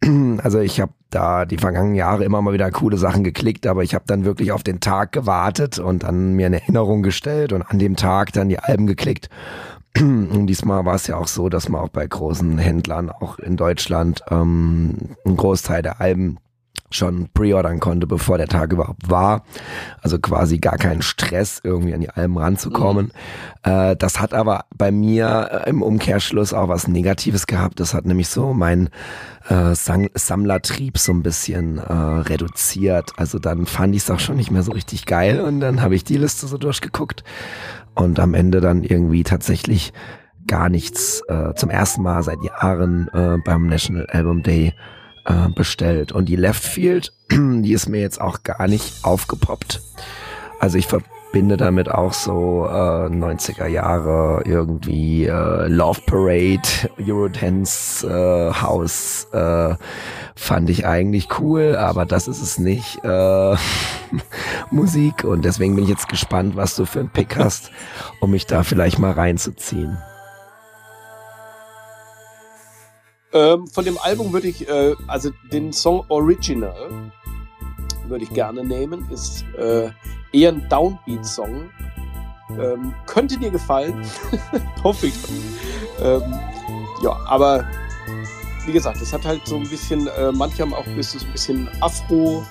*clears throat* Also ich habe da die vergangenen Jahre immer mal wieder coole Sachen geklickt, aber ich habe dann wirklich auf den Tag gewartet und dann mir eine Erinnerung gestellt und an dem Tag dann die Alben geklickt. *clears throat* Und diesmal war es ja auch so, dass man auch bei großen Händlern, auch in Deutschland, ähm, einen Großteil der Alben schon pre-ordern konnte, bevor der Tag überhaupt war. Also quasi gar keinen Stress, irgendwie an die Alben ranzukommen. Mhm. Äh, das hat aber bei mir äh, im Umkehrschluss auch was Negatives gehabt. Das hat nämlich so mein äh, Sammlertrieb so ein bisschen äh, reduziert. Also dann fand ich es auch schon nicht mehr so richtig geil und dann habe ich die Liste so durchgeguckt und am Ende dann irgendwie tatsächlich gar nichts äh, zum ersten Mal seit Jahren äh, beim National Album Day äh, bestellt. Und die Left Field, *clears throat* die ist mir jetzt auch gar nicht aufgepoppt. Also ich ver verbinde damit auch so äh, 90er Jahre irgendwie äh, Love Parade, Eurodance, äh, House äh, fand ich eigentlich cool, aber das ist es nicht. Äh, *laughs* Musik und deswegen bin ich jetzt gespannt, was du für einen Pick hast, um mich da vielleicht mal reinzuziehen.
Ähm, von dem Album würde ich, äh, also den Song Original würde ich gerne nehmen, ist äh, eher ein Downbeat-Song. Ähm, könnte dir gefallen, *laughs* hoffe ich. Ähm, ja, aber wie gesagt, es hat halt so ein bisschen, äh, manche haben auch ein bisschen, ein bisschen Afro,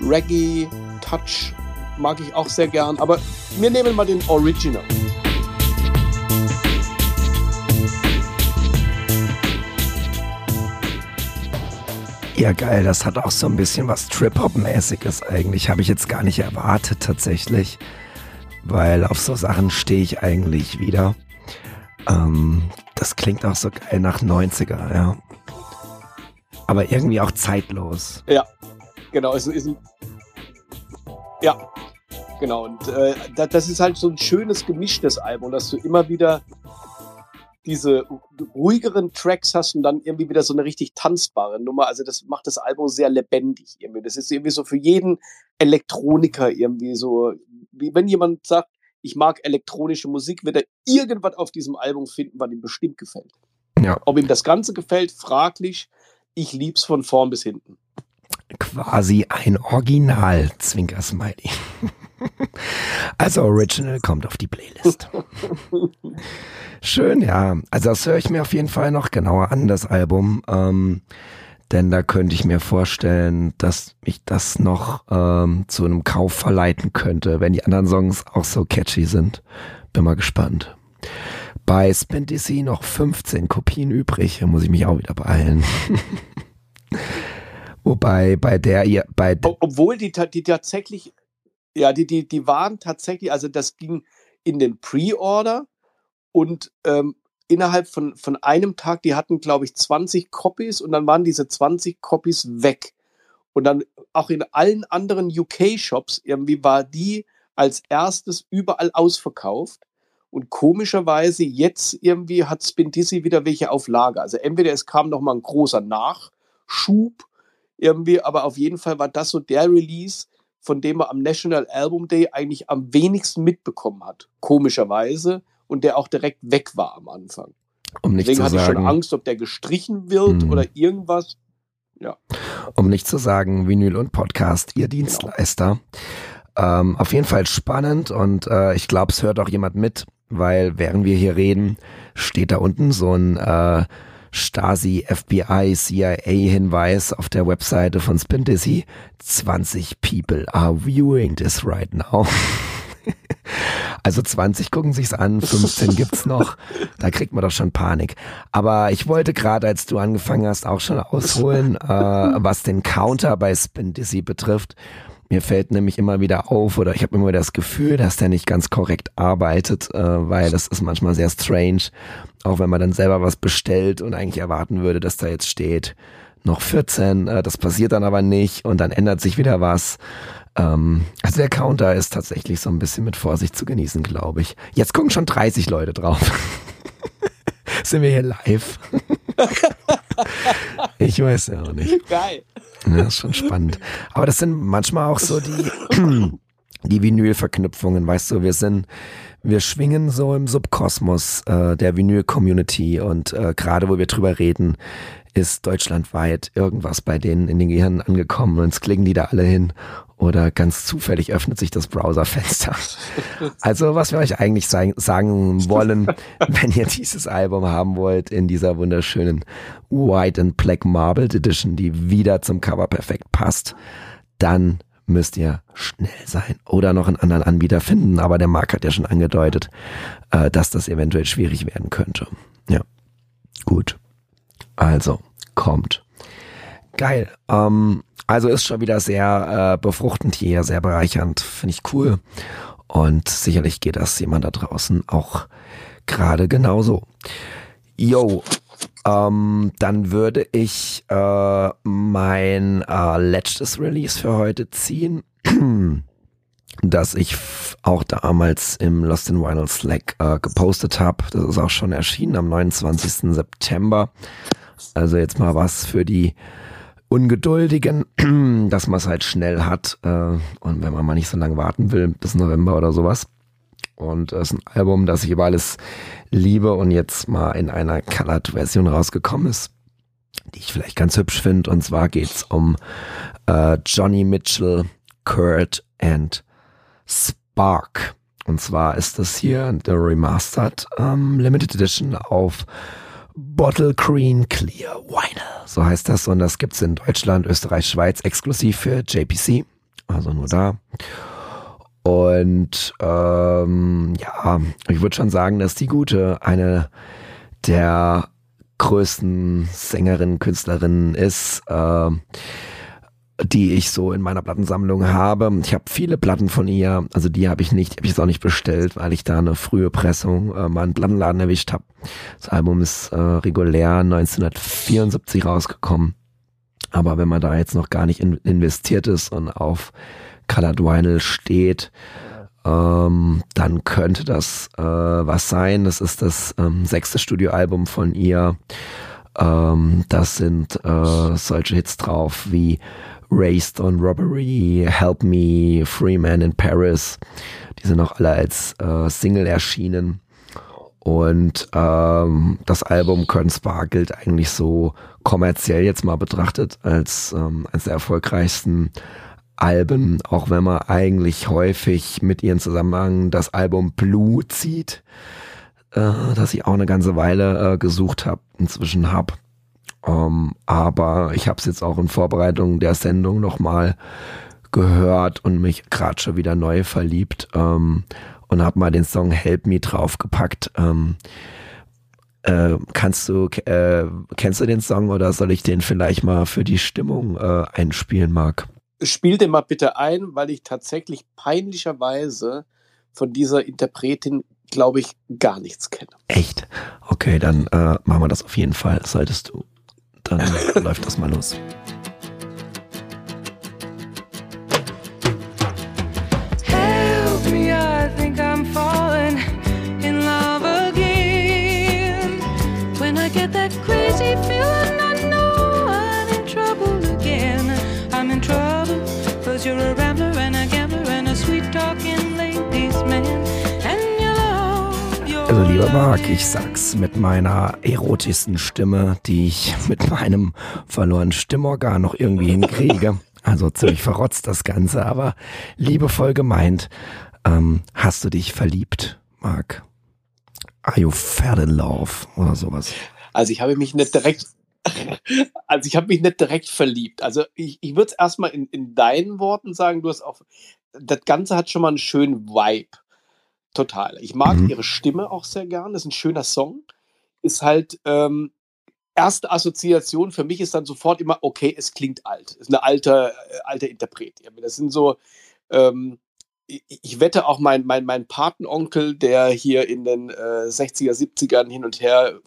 Reggae, Touch, mag ich auch sehr gern. Aber wir nehmen mal den Original.
Ja, geil. Das hat auch so ein bisschen was Trip-Hop-mäßiges eigentlich. Habe ich jetzt gar nicht erwartet tatsächlich. Weil auf so Sachen stehe ich eigentlich wieder. Ähm, das klingt auch so geil nach 90er, ja. Aber irgendwie auch zeitlos.
Ja, genau. Es ist ein, ja, genau. Und äh, das ist halt so ein schönes gemischtes Album, dass du immer wieder diese ruhigeren Tracks hast und dann irgendwie wieder so eine richtig tanzbare Nummer. Also das macht das Album sehr lebendig irgendwie. Das ist irgendwie so für jeden Elektroniker irgendwie so, wie wenn jemand sagt, ich mag elektronische Musik, wird er irgendwas auf diesem Album finden, was ihm bestimmt gefällt. Ja. Ob ihm das Ganze gefällt, fraglich. Ich lieb's von vorn bis hinten.
Quasi ein Original, Zwinker Smiley. *laughs* also Original kommt auf die Playlist. Schön, ja. Also das höre ich mir auf jeden Fall noch genauer an, das Album. Ähm, denn da könnte ich mir vorstellen, dass mich das noch ähm, zu einem Kauf verleiten könnte, wenn die anderen Songs auch so catchy sind. Bin mal gespannt. Bei Spin DC noch 15 Kopien übrig, da muss ich mich auch wieder beeilen. *laughs* Wobei bei der ihr bei
obwohl die, die tatsächlich ja die die die waren tatsächlich also das ging in den Pre-Order und ähm, innerhalb von, von einem Tag, die hatten, glaube ich, 20 Copies und dann waren diese 20 Copies weg. Und dann auch in allen anderen UK-Shops irgendwie war die als erstes überall ausverkauft. Und komischerweise jetzt irgendwie hat Spin Dizzy wieder welche auf Lager. Also entweder es kam noch mal ein großer Nachschub irgendwie, aber auf jeden Fall war das so der Release, von dem man am National Album Day eigentlich am wenigsten mitbekommen hat. Komischerweise und der auch direkt weg war am Anfang.
Um nicht Deswegen
zu
hatte
ich schon Angst, ob der gestrichen wird hm. oder irgendwas. Ja.
Um nicht zu sagen, Vinyl und Podcast, ihr genau. Dienstleister. Genau. Ähm, auf jeden Fall spannend und äh, ich glaube, es hört auch jemand mit, weil während wir hier reden, steht da unten so ein äh, Stasi, FBI, CIA-Hinweis auf der Webseite von Spin Dizzy. 20 people are viewing this right now. *laughs* Also 20 gucken sich's an, 15 gibt's noch. Da kriegt man doch schon Panik. Aber ich wollte gerade, als du angefangen hast, auch schon ausholen, äh, was den Counter bei Spin Dizzy betrifft. Mir fällt nämlich immer wieder auf oder ich habe immer wieder das Gefühl, dass der nicht ganz korrekt arbeitet, äh, weil das ist manchmal sehr strange, auch wenn man dann selber was bestellt und eigentlich erwarten würde, dass da jetzt steht noch 14, äh, das passiert dann aber nicht und dann ändert sich wieder was. Ähm, also der Counter ist tatsächlich so ein bisschen mit Vorsicht zu genießen, glaube ich. Jetzt gucken schon 30 Leute drauf. *laughs* Sind wir hier live? *laughs* ich weiß ja auch nicht.
Geil.
Ja, ist schon spannend. Aber das sind manchmal auch so die, *clears throat* die Vinyl-Verknüpfungen, weißt du, wir sind, wir schwingen so im Subkosmos äh, der Vinyl-Community und äh, gerade wo wir drüber reden, ist deutschlandweit irgendwas bei denen in den Gehirnen angekommen und jetzt klicken die da alle hin oder ganz zufällig öffnet sich das Browserfenster. Also was wir euch eigentlich sagen wollen, *laughs* wenn ihr dieses Album haben wollt in dieser wunderschönen White and Black Marbled Edition, die wieder zum Cover perfekt passt, dann müsst ihr schnell sein oder noch einen anderen Anbieter finden. Aber der Marc hat ja schon angedeutet, äh, dass das eventuell schwierig werden könnte. Ja, gut. Also, kommt. Geil. Ähm, also ist schon wieder sehr äh, befruchtend hier, sehr bereichernd. Finde ich cool. Und sicherlich geht das jemand da draußen auch gerade genauso. Yo, ähm, dann würde ich äh, mein äh, letztes Release für heute ziehen. *clears throat* das ich auch damals im Lost in Vinyl Slack äh, gepostet habe. Das ist auch schon erschienen am 29. September. Also jetzt mal was für die Ungeduldigen, *clears throat* dass man es halt schnell hat äh, und wenn man mal nicht so lange warten will, bis November oder sowas. Und es ist ein Album, das ich über alles liebe und jetzt mal in einer Colored-Version rausgekommen ist, die ich vielleicht ganz hübsch finde. Und zwar geht's um äh, Johnny Mitchell, Kurt and Spark. Und zwar ist das hier der Remastered ähm, Limited Edition auf Bottle Green Clear Vinyl. So heißt das. Und das gibt's in Deutschland, Österreich, Schweiz exklusiv für JPC. Also nur da. Und ähm, ja, ich würde schon sagen, dass die Gute eine der größten Sängerinnen, Künstlerinnen ist. Äh, die ich so in meiner Plattensammlung habe. Ich habe viele Platten von ihr, also die habe ich nicht, habe ich jetzt auch nicht bestellt, weil ich da eine frühe Pressung äh, mal einen Plattenladen erwischt habe. Das Album ist äh, regulär 1974 rausgekommen. Aber wenn man da jetzt noch gar nicht in, investiert ist und auf Colored Vinyl steht, ähm, dann könnte das äh, was sein. Das ist das ähm, sechste Studioalbum von ihr. Ähm, das sind äh, solche Hits drauf wie Raised on Robbery, Help Me, Free Man in Paris. Die sind auch alle als äh, Single erschienen. Und ähm, das Album Kern Spark gilt eigentlich so kommerziell jetzt mal betrachtet als ähm, eines der erfolgreichsten Alben, auch wenn man eigentlich häufig mit ihren Zusammenhang das Album Blue zieht, äh, das ich auch eine ganze Weile äh, gesucht habe, inzwischen habe. Um, ähm, aber ich habe es jetzt auch in Vorbereitung der Sendung nochmal gehört und mich gerade schon wieder neu verliebt um, ähm, und habe mal den Song Help Me draufgepackt. Um, ähm, äh, kannst du, äh, kennst du den Song oder soll ich den vielleicht mal für die Stimmung äh, einspielen, Marc?
Spiel den mal bitte ein, weil ich tatsächlich peinlicherweise von dieser Interpretin, glaube ich, gar nichts kenne.
Echt? Okay, dann äh, machen wir das auf jeden Fall. Solltest du dann läuft das mal los. Lieber Marc, ich sag's mit meiner erotischsten Stimme, die ich mit meinem verlorenen Stimmorgan noch irgendwie hinkriege. Also ziemlich verrotzt das Ganze, aber liebevoll gemeint. Ähm, hast du dich verliebt, Marc? Are you fell in love oder sowas?
Also ich habe mich nicht direkt, *laughs* also ich habe mich nicht direkt verliebt. Also ich, ich würde es erstmal in, in deinen Worten sagen, du hast auch, das Ganze hat schon mal einen schönen Vibe. Total. Ich mag mhm. ihre Stimme auch sehr gern. Das ist ein schöner Song. Ist halt, ähm, erste Assoziation für mich ist dann sofort immer, okay, es klingt alt. Ist eine alte, äh, alte Interpret. Das sind so, ähm, ich, ich wette auch mein, mein, mein Patenonkel, der hier in den äh, 60er, 70ern hin und her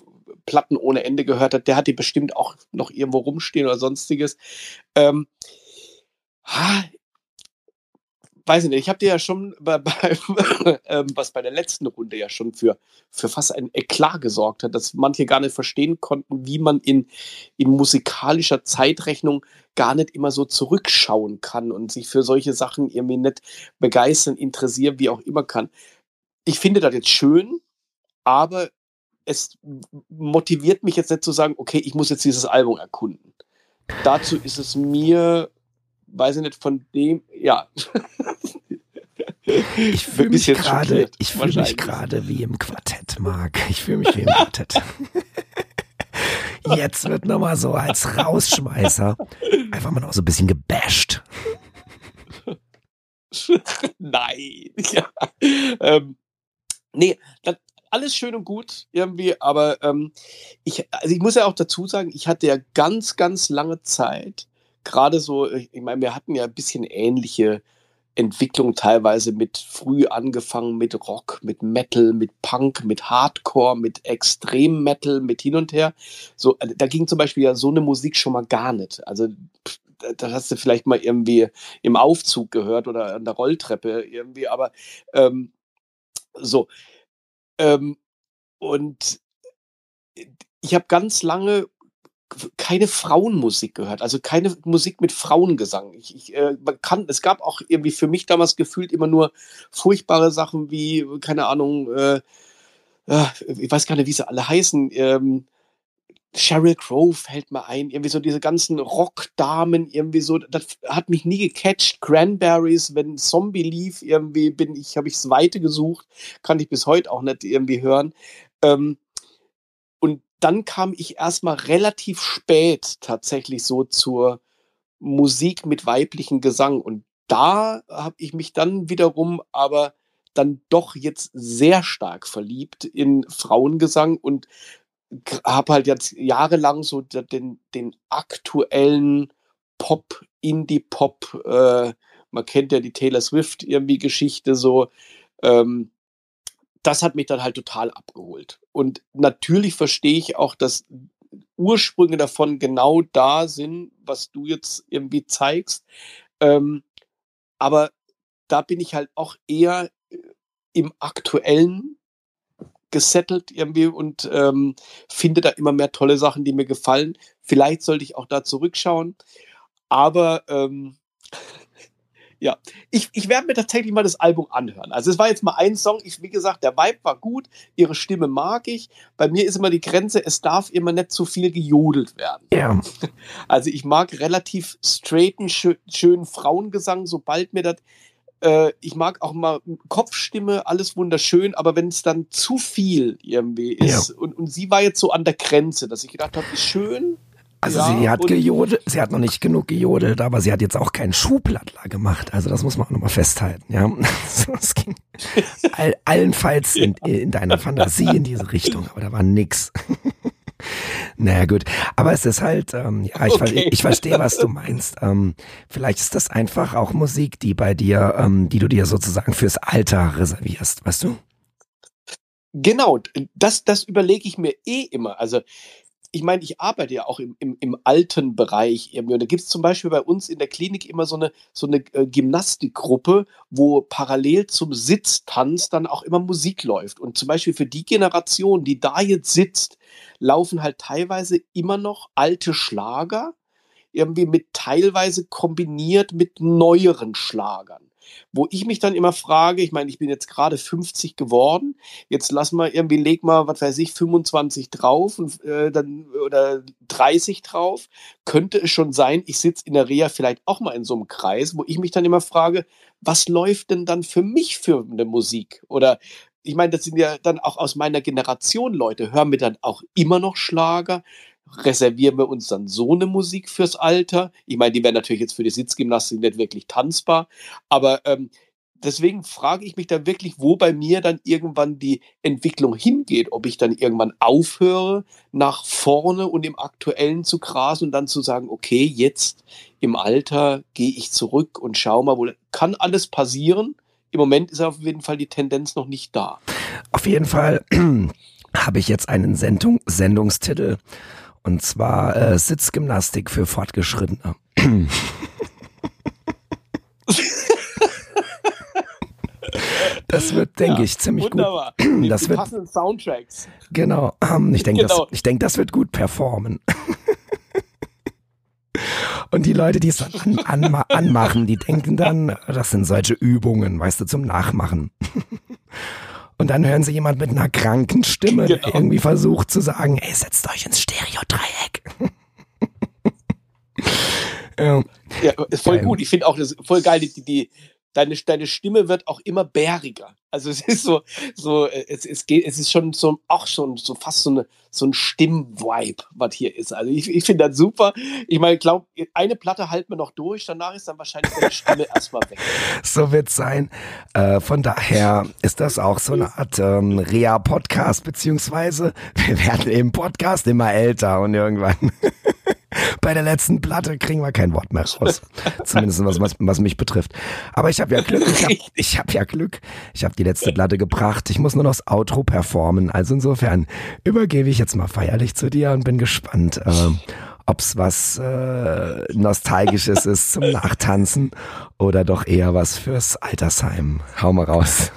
Platten ohne Ende gehört hat, der hat die bestimmt auch noch irgendwo rumstehen oder sonstiges. Ähm, ha, weiß ich nicht, ich habe dir ja schon *laughs* bei, bei ähm, was bei der letzten Runde ja schon für, für fast ein Eklat gesorgt hat, dass manche gar nicht verstehen konnten, wie man in, in musikalischer Zeitrechnung gar nicht immer so zurückschauen kann und sich für solche Sachen irgendwie nicht begeistern, interessieren, wie auch immer kann. Ich finde das jetzt schön, aber es motiviert mich jetzt nicht zu sagen, okay, ich muss jetzt dieses Album erkunden. Dazu ist es mir weiß ich nicht, von dem, ja.
Ich fühle mich gerade, ich fühle mich gerade wie im Quartett, Marc. Ich fühle mich wie im Quartett. *laughs* Jetzt wird nochmal so als Rausschmeißer einfach mal noch so ein bisschen gebasht. *laughs*
Nein. *laughs* Ja. Ähm, nee, das, alles schön und gut irgendwie, aber ähm, ich, also ich muss ja auch dazu sagen, ich hatte ja ganz, ganz lange Zeit gerade so, ich meine, wir hatten ja ein bisschen ähnliche Entwicklung teilweise mit früh angefangen mit Rock, mit Metal, mit Punk, mit Hardcore, mit Extrem Metal, mit hin und her. So, äh, da ging zum Beispiel ja so eine Musik schon mal gar nicht. Also das hast du vielleicht mal irgendwie im Aufzug gehört oder an der Rolltreppe irgendwie, aber ähm, so. Ähm, und ich habe ganz lange keine Frauenmusik gehört, also keine Musik mit Frauengesang. Ich, ich, äh, kann, es gab auch irgendwie für mich damals gefühlt immer nur furchtbare Sachen wie, keine Ahnung, äh, äh, ich weiß gar nicht, wie sie alle heißen, ähm, Sheryl Crow fällt mir ein, irgendwie so diese ganzen Rockdamen, irgendwie so, das hat mich nie gecatcht. Cranberries, wenn Zombie lief, irgendwie bin ich, habe ich das Weite gesucht, kann ich bis heute auch nicht irgendwie hören. Ähm, dann kam ich erstmal relativ spät tatsächlich so zur Musik mit weiblichen Gesang. Und da habe ich mich dann wiederum aber dann doch jetzt sehr stark verliebt in Frauengesang und habe halt jetzt jahrelang so den, den aktuellen Pop, Indie-Pop, äh, man kennt ja die Taylor Swift irgendwie Geschichte so, ähm, das hat mich dann halt total abgeholt. Und natürlich verstehe ich auch, dass Ursprünge davon genau da sind, was du jetzt irgendwie zeigst. Ähm, aber da bin ich halt auch eher äh, im aktuellen gesettelt irgendwie und ähm, finde da immer mehr tolle Sachen, die mir gefallen. Vielleicht sollte ich auch da zurückschauen. Aber ähm, ja, ich, ich werde mir tatsächlich mal das Album anhören. Also es war jetzt mal ein Song. Ich, wie gesagt, der Vibe war gut, ihre Stimme mag ich. Bei mir ist immer die Grenze, es darf immer nicht zu viel gejodelt werden.
Ja. *laughs*
Also ich mag relativ straighten, schö schönen Frauengesang, sobald mir das äh, ich mag auch mal Kopfstimme, alles wunderschön, aber wenn es dann zu viel irgendwie ist, ja. und, und sie war jetzt so an der Grenze, dass ich gedacht habe, ist schön.
Also ja, sie hat gejodelt, sie hat noch nicht genug gejodelt, aber sie hat jetzt auch keinen Schuhplattler gemacht. Also das muss man auch nochmal festhalten. Ja, *laughs* es ging *laughs* all, allenfalls in, in deiner Fantasie in diese Richtung, aber da war nix. *laughs* Naja, gut. Aber es ist halt, ähm, ja, ich, okay. ich verstehe, was du meinst. Ähm, vielleicht ist das einfach auch Musik, die bei dir, ähm, die du dir sozusagen fürs Alter reservierst, weißt du?
Genau, das, das überlege ich mir eh immer. Also ich meine, ich arbeite ja auch im, im, im alten Bereich irgendwie. Und da gibt es zum Beispiel bei uns in der Klinik immer so eine, so eine äh, Gymnastikgruppe, wo parallel zum Sitztanz dann auch immer Musik läuft. Und zum Beispiel für die Generation, die da jetzt sitzt, laufen halt teilweise immer noch alte Schlager, irgendwie mit teilweise kombiniert mit neueren Schlagern wo ich mich dann immer frage, ich meine, ich bin jetzt gerade 50 geworden, jetzt lass mal irgendwie, leg mal, was weiß ich, 25 drauf und, äh, dann, oder 30 drauf. Könnte es schon sein, ich sitze in der Reha vielleicht auch mal in so einem Kreis, wo ich mich dann immer frage, was läuft denn dann für mich für eine Musik? Oder ich meine, das sind ja dann auch aus meiner Generation Leute, hören mir dann auch immer noch Schlager, reservieren wir uns dann so eine Musik fürs Alter? Ich meine, die wäre natürlich jetzt für die Sitzgymnastik nicht wirklich tanzbar, aber ähm, deswegen frage ich mich dann wirklich, wo bei mir dann irgendwann die Entwicklung hingeht, ob ich dann irgendwann aufhöre, nach vorne und im Aktuellen zu grasen und dann zu sagen, okay, jetzt im Alter gehe ich zurück und schau mal, wo kann alles passieren. Im Moment ist auf jeden Fall die Tendenz noch nicht da.
Auf jeden Fall *clears throat* habe ich jetzt einen Sendung, Sendungstitel und zwar äh, Sitzgymnastik für Fortgeschrittene. Das wird, denke ja, ich, ziemlich wunderbar. *clears throat* gut. Das
die
wird,
passenden Soundtracks.
Genau. Ähm, ich denke, genau. das, denk, das wird gut performen. *laughs* Und die Leute, die es dann an, an, anmachen, die denken dann, das sind solche Übungen, weißt du, zum Nachmachen. *laughs* Und dann hören sie jemand mit einer kranken Stimme, *laughs* genau. der irgendwie versucht zu sagen, ey, setzt euch ins Stereo-Dreieck. *laughs*
ja. ja, ist voll geil. gut. Ich finde auch das voll geil, die, die, deine, deine Stimme wird auch immer bäriger. Also es ist so, so es, es geht, es ist schon so auch schon so fast so, eine, so ein Stimmvibe, was hier ist. Also ich, ich finde das super. Ich meine, ich glaube, eine Platte halten wir noch durch, danach ist dann wahrscheinlich deine Stimme *laughs* erstmal weg.
So wird es sein. Äh, von daher ist das auch so eine Art ähm, Rea-Podcast, beziehungsweise wir werden im Podcast immer älter und irgendwann *laughs* bei der letzten Platte kriegen wir kein Wort mehr raus. *laughs* Zumindest was, was, was mich betrifft. Aber ich habe ja Glück. Ich habe ich hab ja Glück. Ich habe die letzte Platte gebracht. Ich muss nur noch das Outro performen. Also insofern übergebe ich jetzt mal feierlich zu dir und bin gespannt, äh, ob es was äh, Nostalgisches *laughs* ist zum Nachtanzen oder doch eher was fürs Altersheim. Hau mal raus.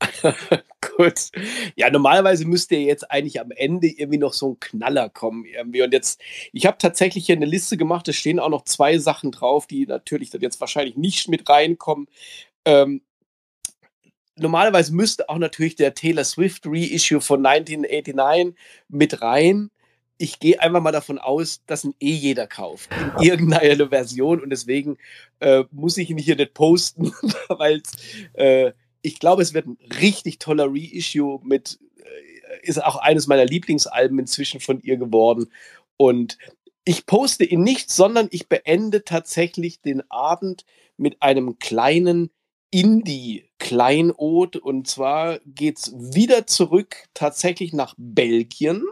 *laughs*
Gut. Ja, normalerweise müsste jetzt eigentlich am Ende irgendwie noch so ein Knaller kommen irgendwie. Und jetzt, ich habe tatsächlich hier eine Liste gemacht, da stehen auch noch zwei Sachen drauf, die natürlich dann jetzt wahrscheinlich nicht mit reinkommen. Ähm, normalerweise müsste auch natürlich der Taylor Swift Reissue von 1989 mit rein. Ich gehe einfach mal davon aus, dass ein eh jeder kauft in irgendeiner Version und deswegen äh, muss ich ihn hier nicht posten, *laughs* weil äh, ich glaube, es wird ein richtig toller Reissue mit, äh, ist auch eines meiner Lieblingsalben inzwischen von ihr geworden. Und ich poste ihn nicht, sondern ich beende tatsächlich den Abend mit einem kleinen Indie-Kleinod. Und zwar geht es wieder zurück tatsächlich nach Belgien.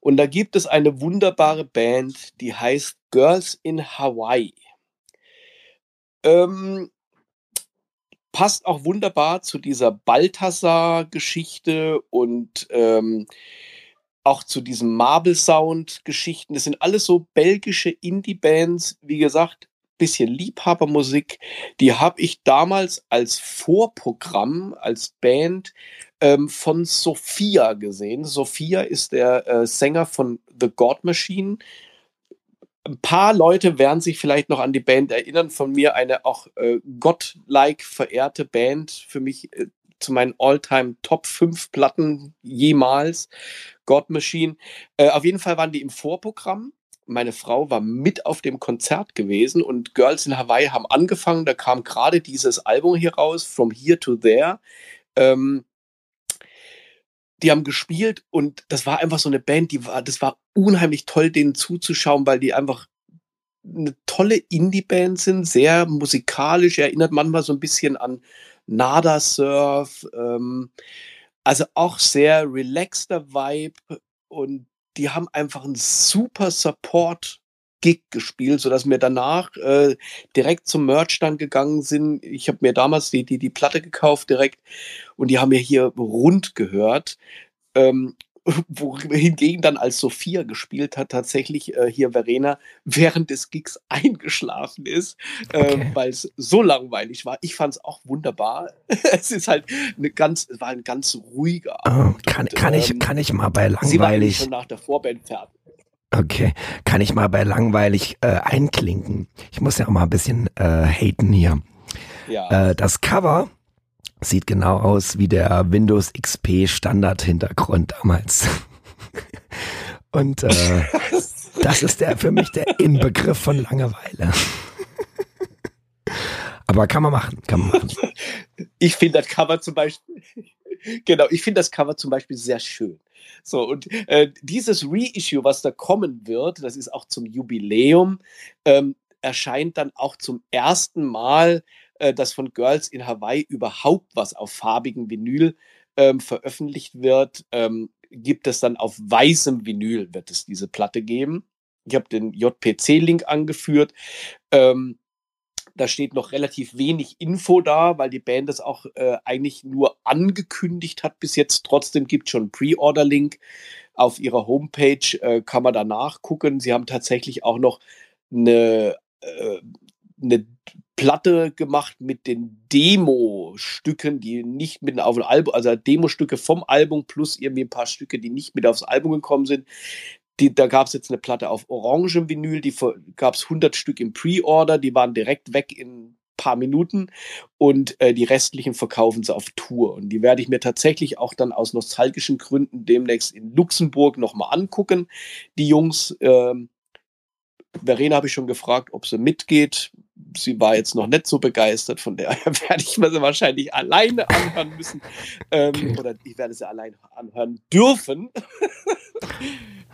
Und da gibt es eine wunderbare Band, die heißt Girls in Hawaii. Ähm, passt auch wunderbar zu dieser Balthasar-Geschichte und ähm, auch zu diesem Marble Sound-Geschichten. Das sind alles so belgische Indie-Bands. Wie gesagt, bisschen Liebhabermusik. Die habe ich damals als Vorprogramm, als Band ähm, von Sophia gesehen. Sophia ist der äh, Sänger von The God Machine ein paar Leute werden sich vielleicht noch an die Band erinnern. Von mir eine auch äh, godlike verehrte Band. Für mich äh, zu meinen All-Time Top 5 Platten jemals. God Machine. Äh, auf jeden Fall waren die im Vorprogramm. Meine Frau war mit auf dem Konzert gewesen und Girls in Hawaii haben angefangen. Da kam gerade dieses Album hier raus, From Here to There. Ähm, die haben gespielt und das war einfach so eine Band, die war, das war unheimlich toll, denen zuzuschauen, weil die einfach eine tolle Indie-Band sind, sehr musikalisch, erinnert manchmal so ein bisschen an Nada Surf, ähm, also auch sehr relaxter Vibe und die haben einfach einen super Support Gig gespielt, sodass wir danach äh, direkt zum Merch dann gegangen sind. Ich habe mir damals die, die, die Platte gekauft direkt und die haben mir hier rund gehört. Ähm, wohingegen dann als Sophia gespielt hat, tatsächlich äh, hier Verena während des Gigs eingeschlafen ist, äh, okay. weil es so langweilig war. Ich fand es auch wunderbar. *laughs* es ist halt eine ganz, war ein ganz ruhiger
oh, Abend. Oh, kann, und, kann, ähm, ich, kann ich mal bei langweilig. Sie war
schon nach der Vorband fertig.
Okay, kann ich mal bei langweilig äh, einklinken? Ich muss ja auch mal ein bisschen äh, haten hier. Ja. Äh, das Cover sieht genau aus wie der Windows XP Standard-Hintergrund damals. *laughs* Und äh, *laughs* das ist der für mich der Inbegriff von Langeweile. *laughs* Aber kann man machen, kann man machen.
Ich finde das Cover zum Beispiel, genau, ich finde das Cover zum Beispiel sehr schön. So, und äh, dieses Reissue, was da kommen wird, das ist auch zum Jubiläum, ähm, erscheint dann auch zum ersten Mal, äh, dass von Girls in Hawaii überhaupt was auf farbigen Vinyl ähm, veröffentlicht wird. Ähm, gibt es dann auf weißem Vinyl, wird es diese Platte geben. Ich habe den JPC-Link angeführt. Ähm, da steht noch relativ wenig Info da, weil die Band das auch äh, eigentlich nur angekündigt hat bis jetzt. Trotzdem gibt es schon einen Pre-Order-Link. Auf ihrer Homepage äh, kann man da nachgucken. Sie haben tatsächlich auch noch eine, äh, eine Platte gemacht mit den Demo-Stücken, die nicht mit auf dem Album, also Demo-Stücke vom Album plus irgendwie ein paar Stücke, die nicht mit aufs Album gekommen sind. Die, da gab es jetzt eine Platte auf orangem Vinyl, die gab es 100 Stück im Pre-Order, die waren direkt weg in ein paar Minuten und äh, die restlichen verkaufen sie auf Tour. Und die werde ich mir tatsächlich auch dann aus nostalgischen Gründen demnächst in Luxemburg nochmal angucken. Die Jungs, ähm, Verena habe ich schon gefragt, ob sie mitgeht. Sie war jetzt noch nicht so begeistert, von daher *laughs* werde ich mir sie wahrscheinlich alleine anhören müssen. Ähm. Oder ich werde sie alleine anhören dürfen. *laughs*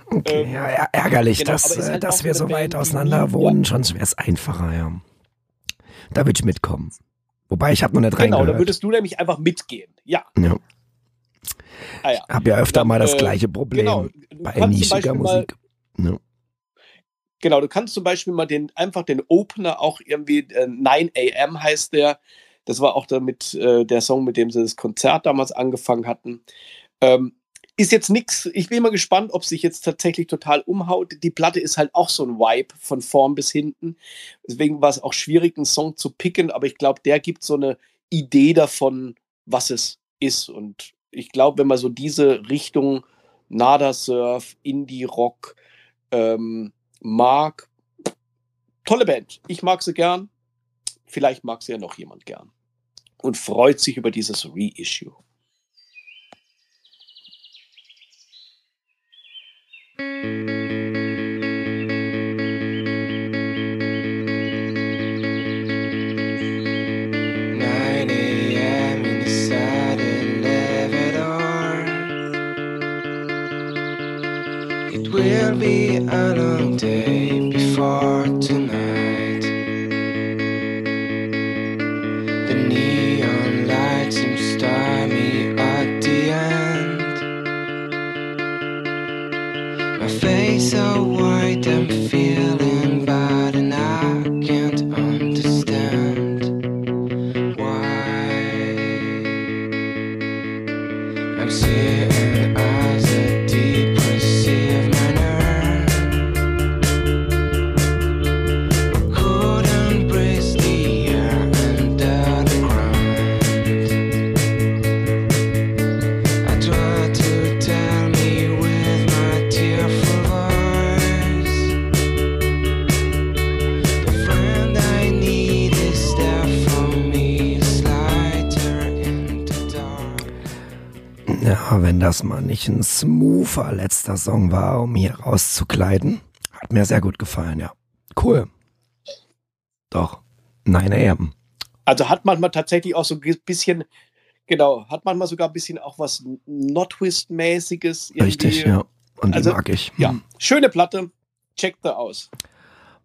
Okay, ähm, ja, ärgerlich, genau, dass, halt dass wir so weit auseinander wohnen, ja. sonst wäre es einfacher, ja. Da würde ich mitkommen. Wobei ich habe noch nicht
Genau,
reingehört.
da würdest du nämlich einfach mitgehen. Ja.
ja. Ah, ja. Ich habe ja öfter Dann, mal das äh, gleiche Problem genau. bei nischiger Musik. Mal, ja.
Genau, du kannst zum Beispiel mal den einfach den Opener auch irgendwie äh, 9 AM heißt der. Das war auch damit äh, der Song, mit dem sie das Konzert damals angefangen hatten. Ähm, ist jetzt nichts. Ich bin mal gespannt, ob sich jetzt tatsächlich total umhaut. Die Platte ist halt auch so ein Vibe von vorn bis hinten. Deswegen war es auch schwierig, einen Song zu picken, aber ich glaube, der gibt so eine Idee davon, was es ist. Und ich glaube, wenn man so diese Richtung Nada Surf, Indie Rock ähm, mag, tolle Band. Ich mag sie gern. Vielleicht mag sie ja noch jemand gern. Und freut sich über dieses Reissue.
will be a long day
wenn das mal nicht ein smoother letzter Song war, um hier rauszukleiden. Hat mir sehr gut gefallen, ja. Cool. Doch. Nein, AM.
Also hat manchmal tatsächlich auch so ein bisschen, genau, hat manchmal sogar ein bisschen auch was Notwist-mäßiges.
Richtig, ja. Und die
Also,
mag ich.
Ja,
Hm.
schöne Platte. Checkt da aus.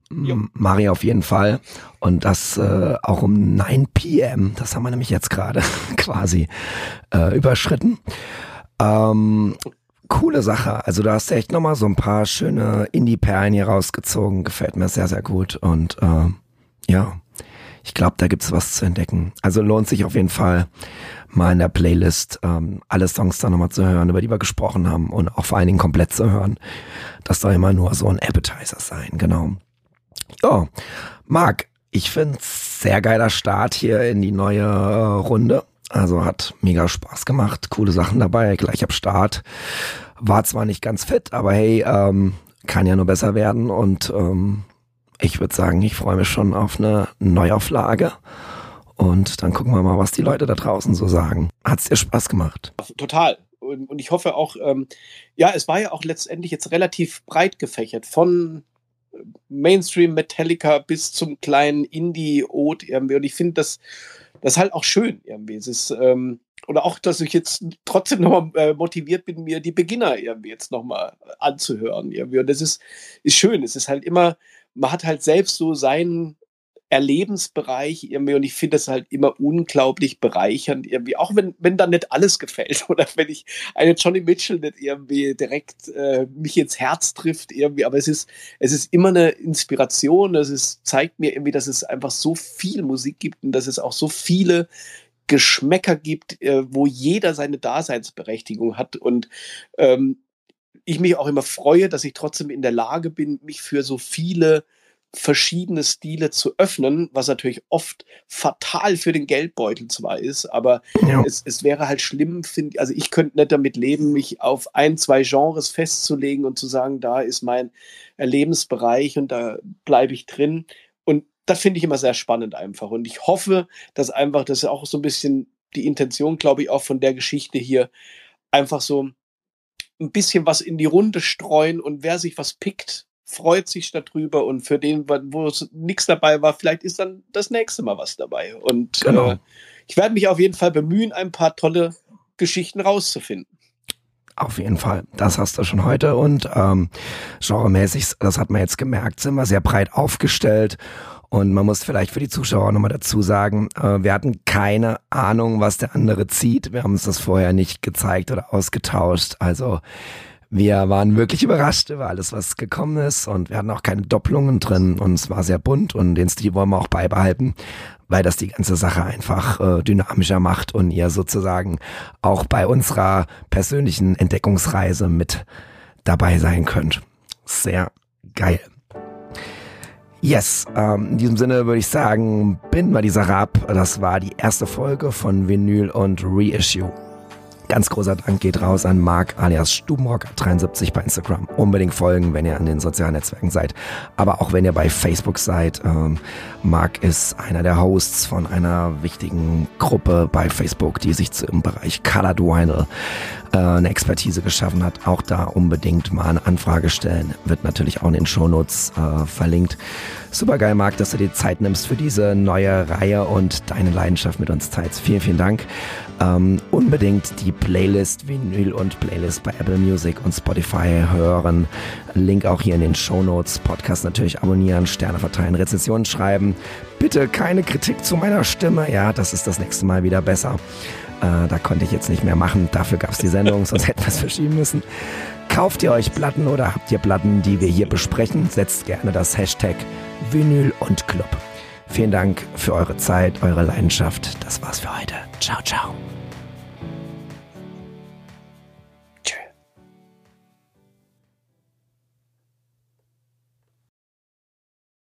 Mari auf jeden Fall. Und das äh, auch um 9 p.m. Das haben wir nämlich jetzt gerade *laughs* quasi äh, überschritten. Ähm, coole Sache. Also da hast du echt nochmal so ein paar schöne Indie-Perlen hier rausgezogen. Gefällt mir sehr, sehr gut. Und äh, ja, ich glaube, da gibt's was zu entdecken. Also lohnt sich auf jeden Fall mal in der Playlist ähm, alle Songs da nochmal zu hören, über die wir gesprochen haben und auch vor allen Dingen komplett zu hören. Das soll immer nur so ein Appetizer sein, genau. Ja, Marc, ich find's sehr geiler Start hier in die neue äh, Runde. Also hat mega Spaß gemacht, coole Sachen dabei, gleich ab Start. War zwar nicht ganz fit, aber hey, ähm, kann ja nur besser werden und ähm, ich würde sagen, ich freue mich schon auf eine Neuauflage. Und dann gucken wir mal, was die Leute da draußen so sagen. Hat's dir Spaß gemacht?
Total. Und, ich hoffe auch, ähm, ja, es war ja auch letztendlich jetzt relativ breit gefächert. Von Mainstream Metallica bis zum kleinen Indie-Ode irgendwie. Und ich finde das, das halt auch schön irgendwie. Es ist, ähm, oder auch, dass ich jetzt trotzdem nochmal äh, motiviert bin, mir die Beginner irgendwie jetzt nochmal anzuhören. Irgendwie. Und das ist, ist schön. Es ist halt immer, man hat halt selbst so seinen Erlebensbereich irgendwie und ich finde das halt immer unglaublich bereichernd irgendwie, auch wenn, wenn dann nicht alles gefällt *laughs* oder wenn ich eine Johnny Mitchell nicht irgendwie direkt äh, mich ins Herz trifft irgendwie, aber es ist, es ist immer eine Inspiration, es ist, zeigt mir irgendwie, dass es einfach so viel Musik gibt und dass es auch so viele Geschmäcker gibt, äh, wo jeder seine Daseinsberechtigung hat und ähm, ich mich auch immer freue, dass ich trotzdem in der Lage bin, mich für so viele verschiedene Stile zu öffnen, was natürlich oft fatal für den Geldbeutel zwar ist, aber
Ja.
es, es wäre halt schlimm, finde also ich könnte nicht damit leben, mich auf ein, zwei Genres festzulegen und zu sagen, da ist mein Erlebensbereich und da bleibe ich drin. Und das finde ich immer sehr spannend einfach. Und ich hoffe, dass einfach, das ist auch so ein bisschen die Intention, glaube ich, auch von der Geschichte hier, einfach so ein bisschen was in die Runde streuen und wer sich was pickt, freut sich darüber und für den, wo es nichts dabei war, vielleicht ist dann das nächste Mal was dabei. Und
Genau.
äh, ich werde mich auf jeden Fall bemühen, ein paar tolle Geschichten rauszufinden.
Auf jeden Fall. Das hast du schon heute. Und ähm, genremäßig, das hat man jetzt gemerkt, sind wir sehr breit aufgestellt. Und man muss vielleicht für die Zuschauer nochmal dazu sagen, äh, wir hatten keine Ahnung, was der andere zieht. Wir haben uns das vorher nicht gezeigt oder ausgetauscht. Also wir waren wirklich überrascht über alles, was gekommen ist. Und wir hatten auch keine Doppelungen drin. Und es war sehr bunt und den Stil wollen wir auch beibehalten. weil das die ganze Sache einfach äh, dynamischer macht und ihr sozusagen auch bei unserer persönlichen Entdeckungsreise mit dabei sein könnt. Sehr geil. Yes, ähm, in diesem Sinne würde ich sagen, binden wir die Sache ab. Das war die erste Folge von Vinyl und Reissue. Ganz großer Dank geht raus an Marc alias Stubenrocker73 bei Instagram. Unbedingt folgen, wenn ihr an den sozialen Netzwerken seid. Aber auch wenn ihr bei Facebook seid. Ähm, Marc ist einer der Hosts von einer wichtigen Gruppe bei Facebook, die sich im Bereich Colored Vinyl äh, eine Expertise geschaffen hat. Auch da unbedingt mal eine Anfrage stellen. Wird natürlich auch in den Shownotes äh, verlinkt. Super geil, Marc, dass du dir Zeit nimmst für diese neue Reihe und deine Leidenschaft mit uns teilst. Vielen, vielen Dank. Ähm, unbedingt die Playlist Vinyl und Playlist bei Apple Music und Spotify hören. Link auch hier in den Show Notes. Podcast natürlich abonnieren, Sterne verteilen, Rezensionen schreiben. Bitte keine Kritik zu meiner Stimme. Ja, das ist das nächste Mal wieder besser. Äh, da konnte ich jetzt nicht mehr machen. Dafür gab es die Sendung, sonst hätten wir es verschieben müssen. Kauft ihr euch Platten oder habt ihr Platten, die wir hier besprechen? Setzt gerne das Hashtag Vinyl und Club. Vielen Dank für eure Zeit, eure Leidenschaft. Das war's für heute. Ciao, ciao.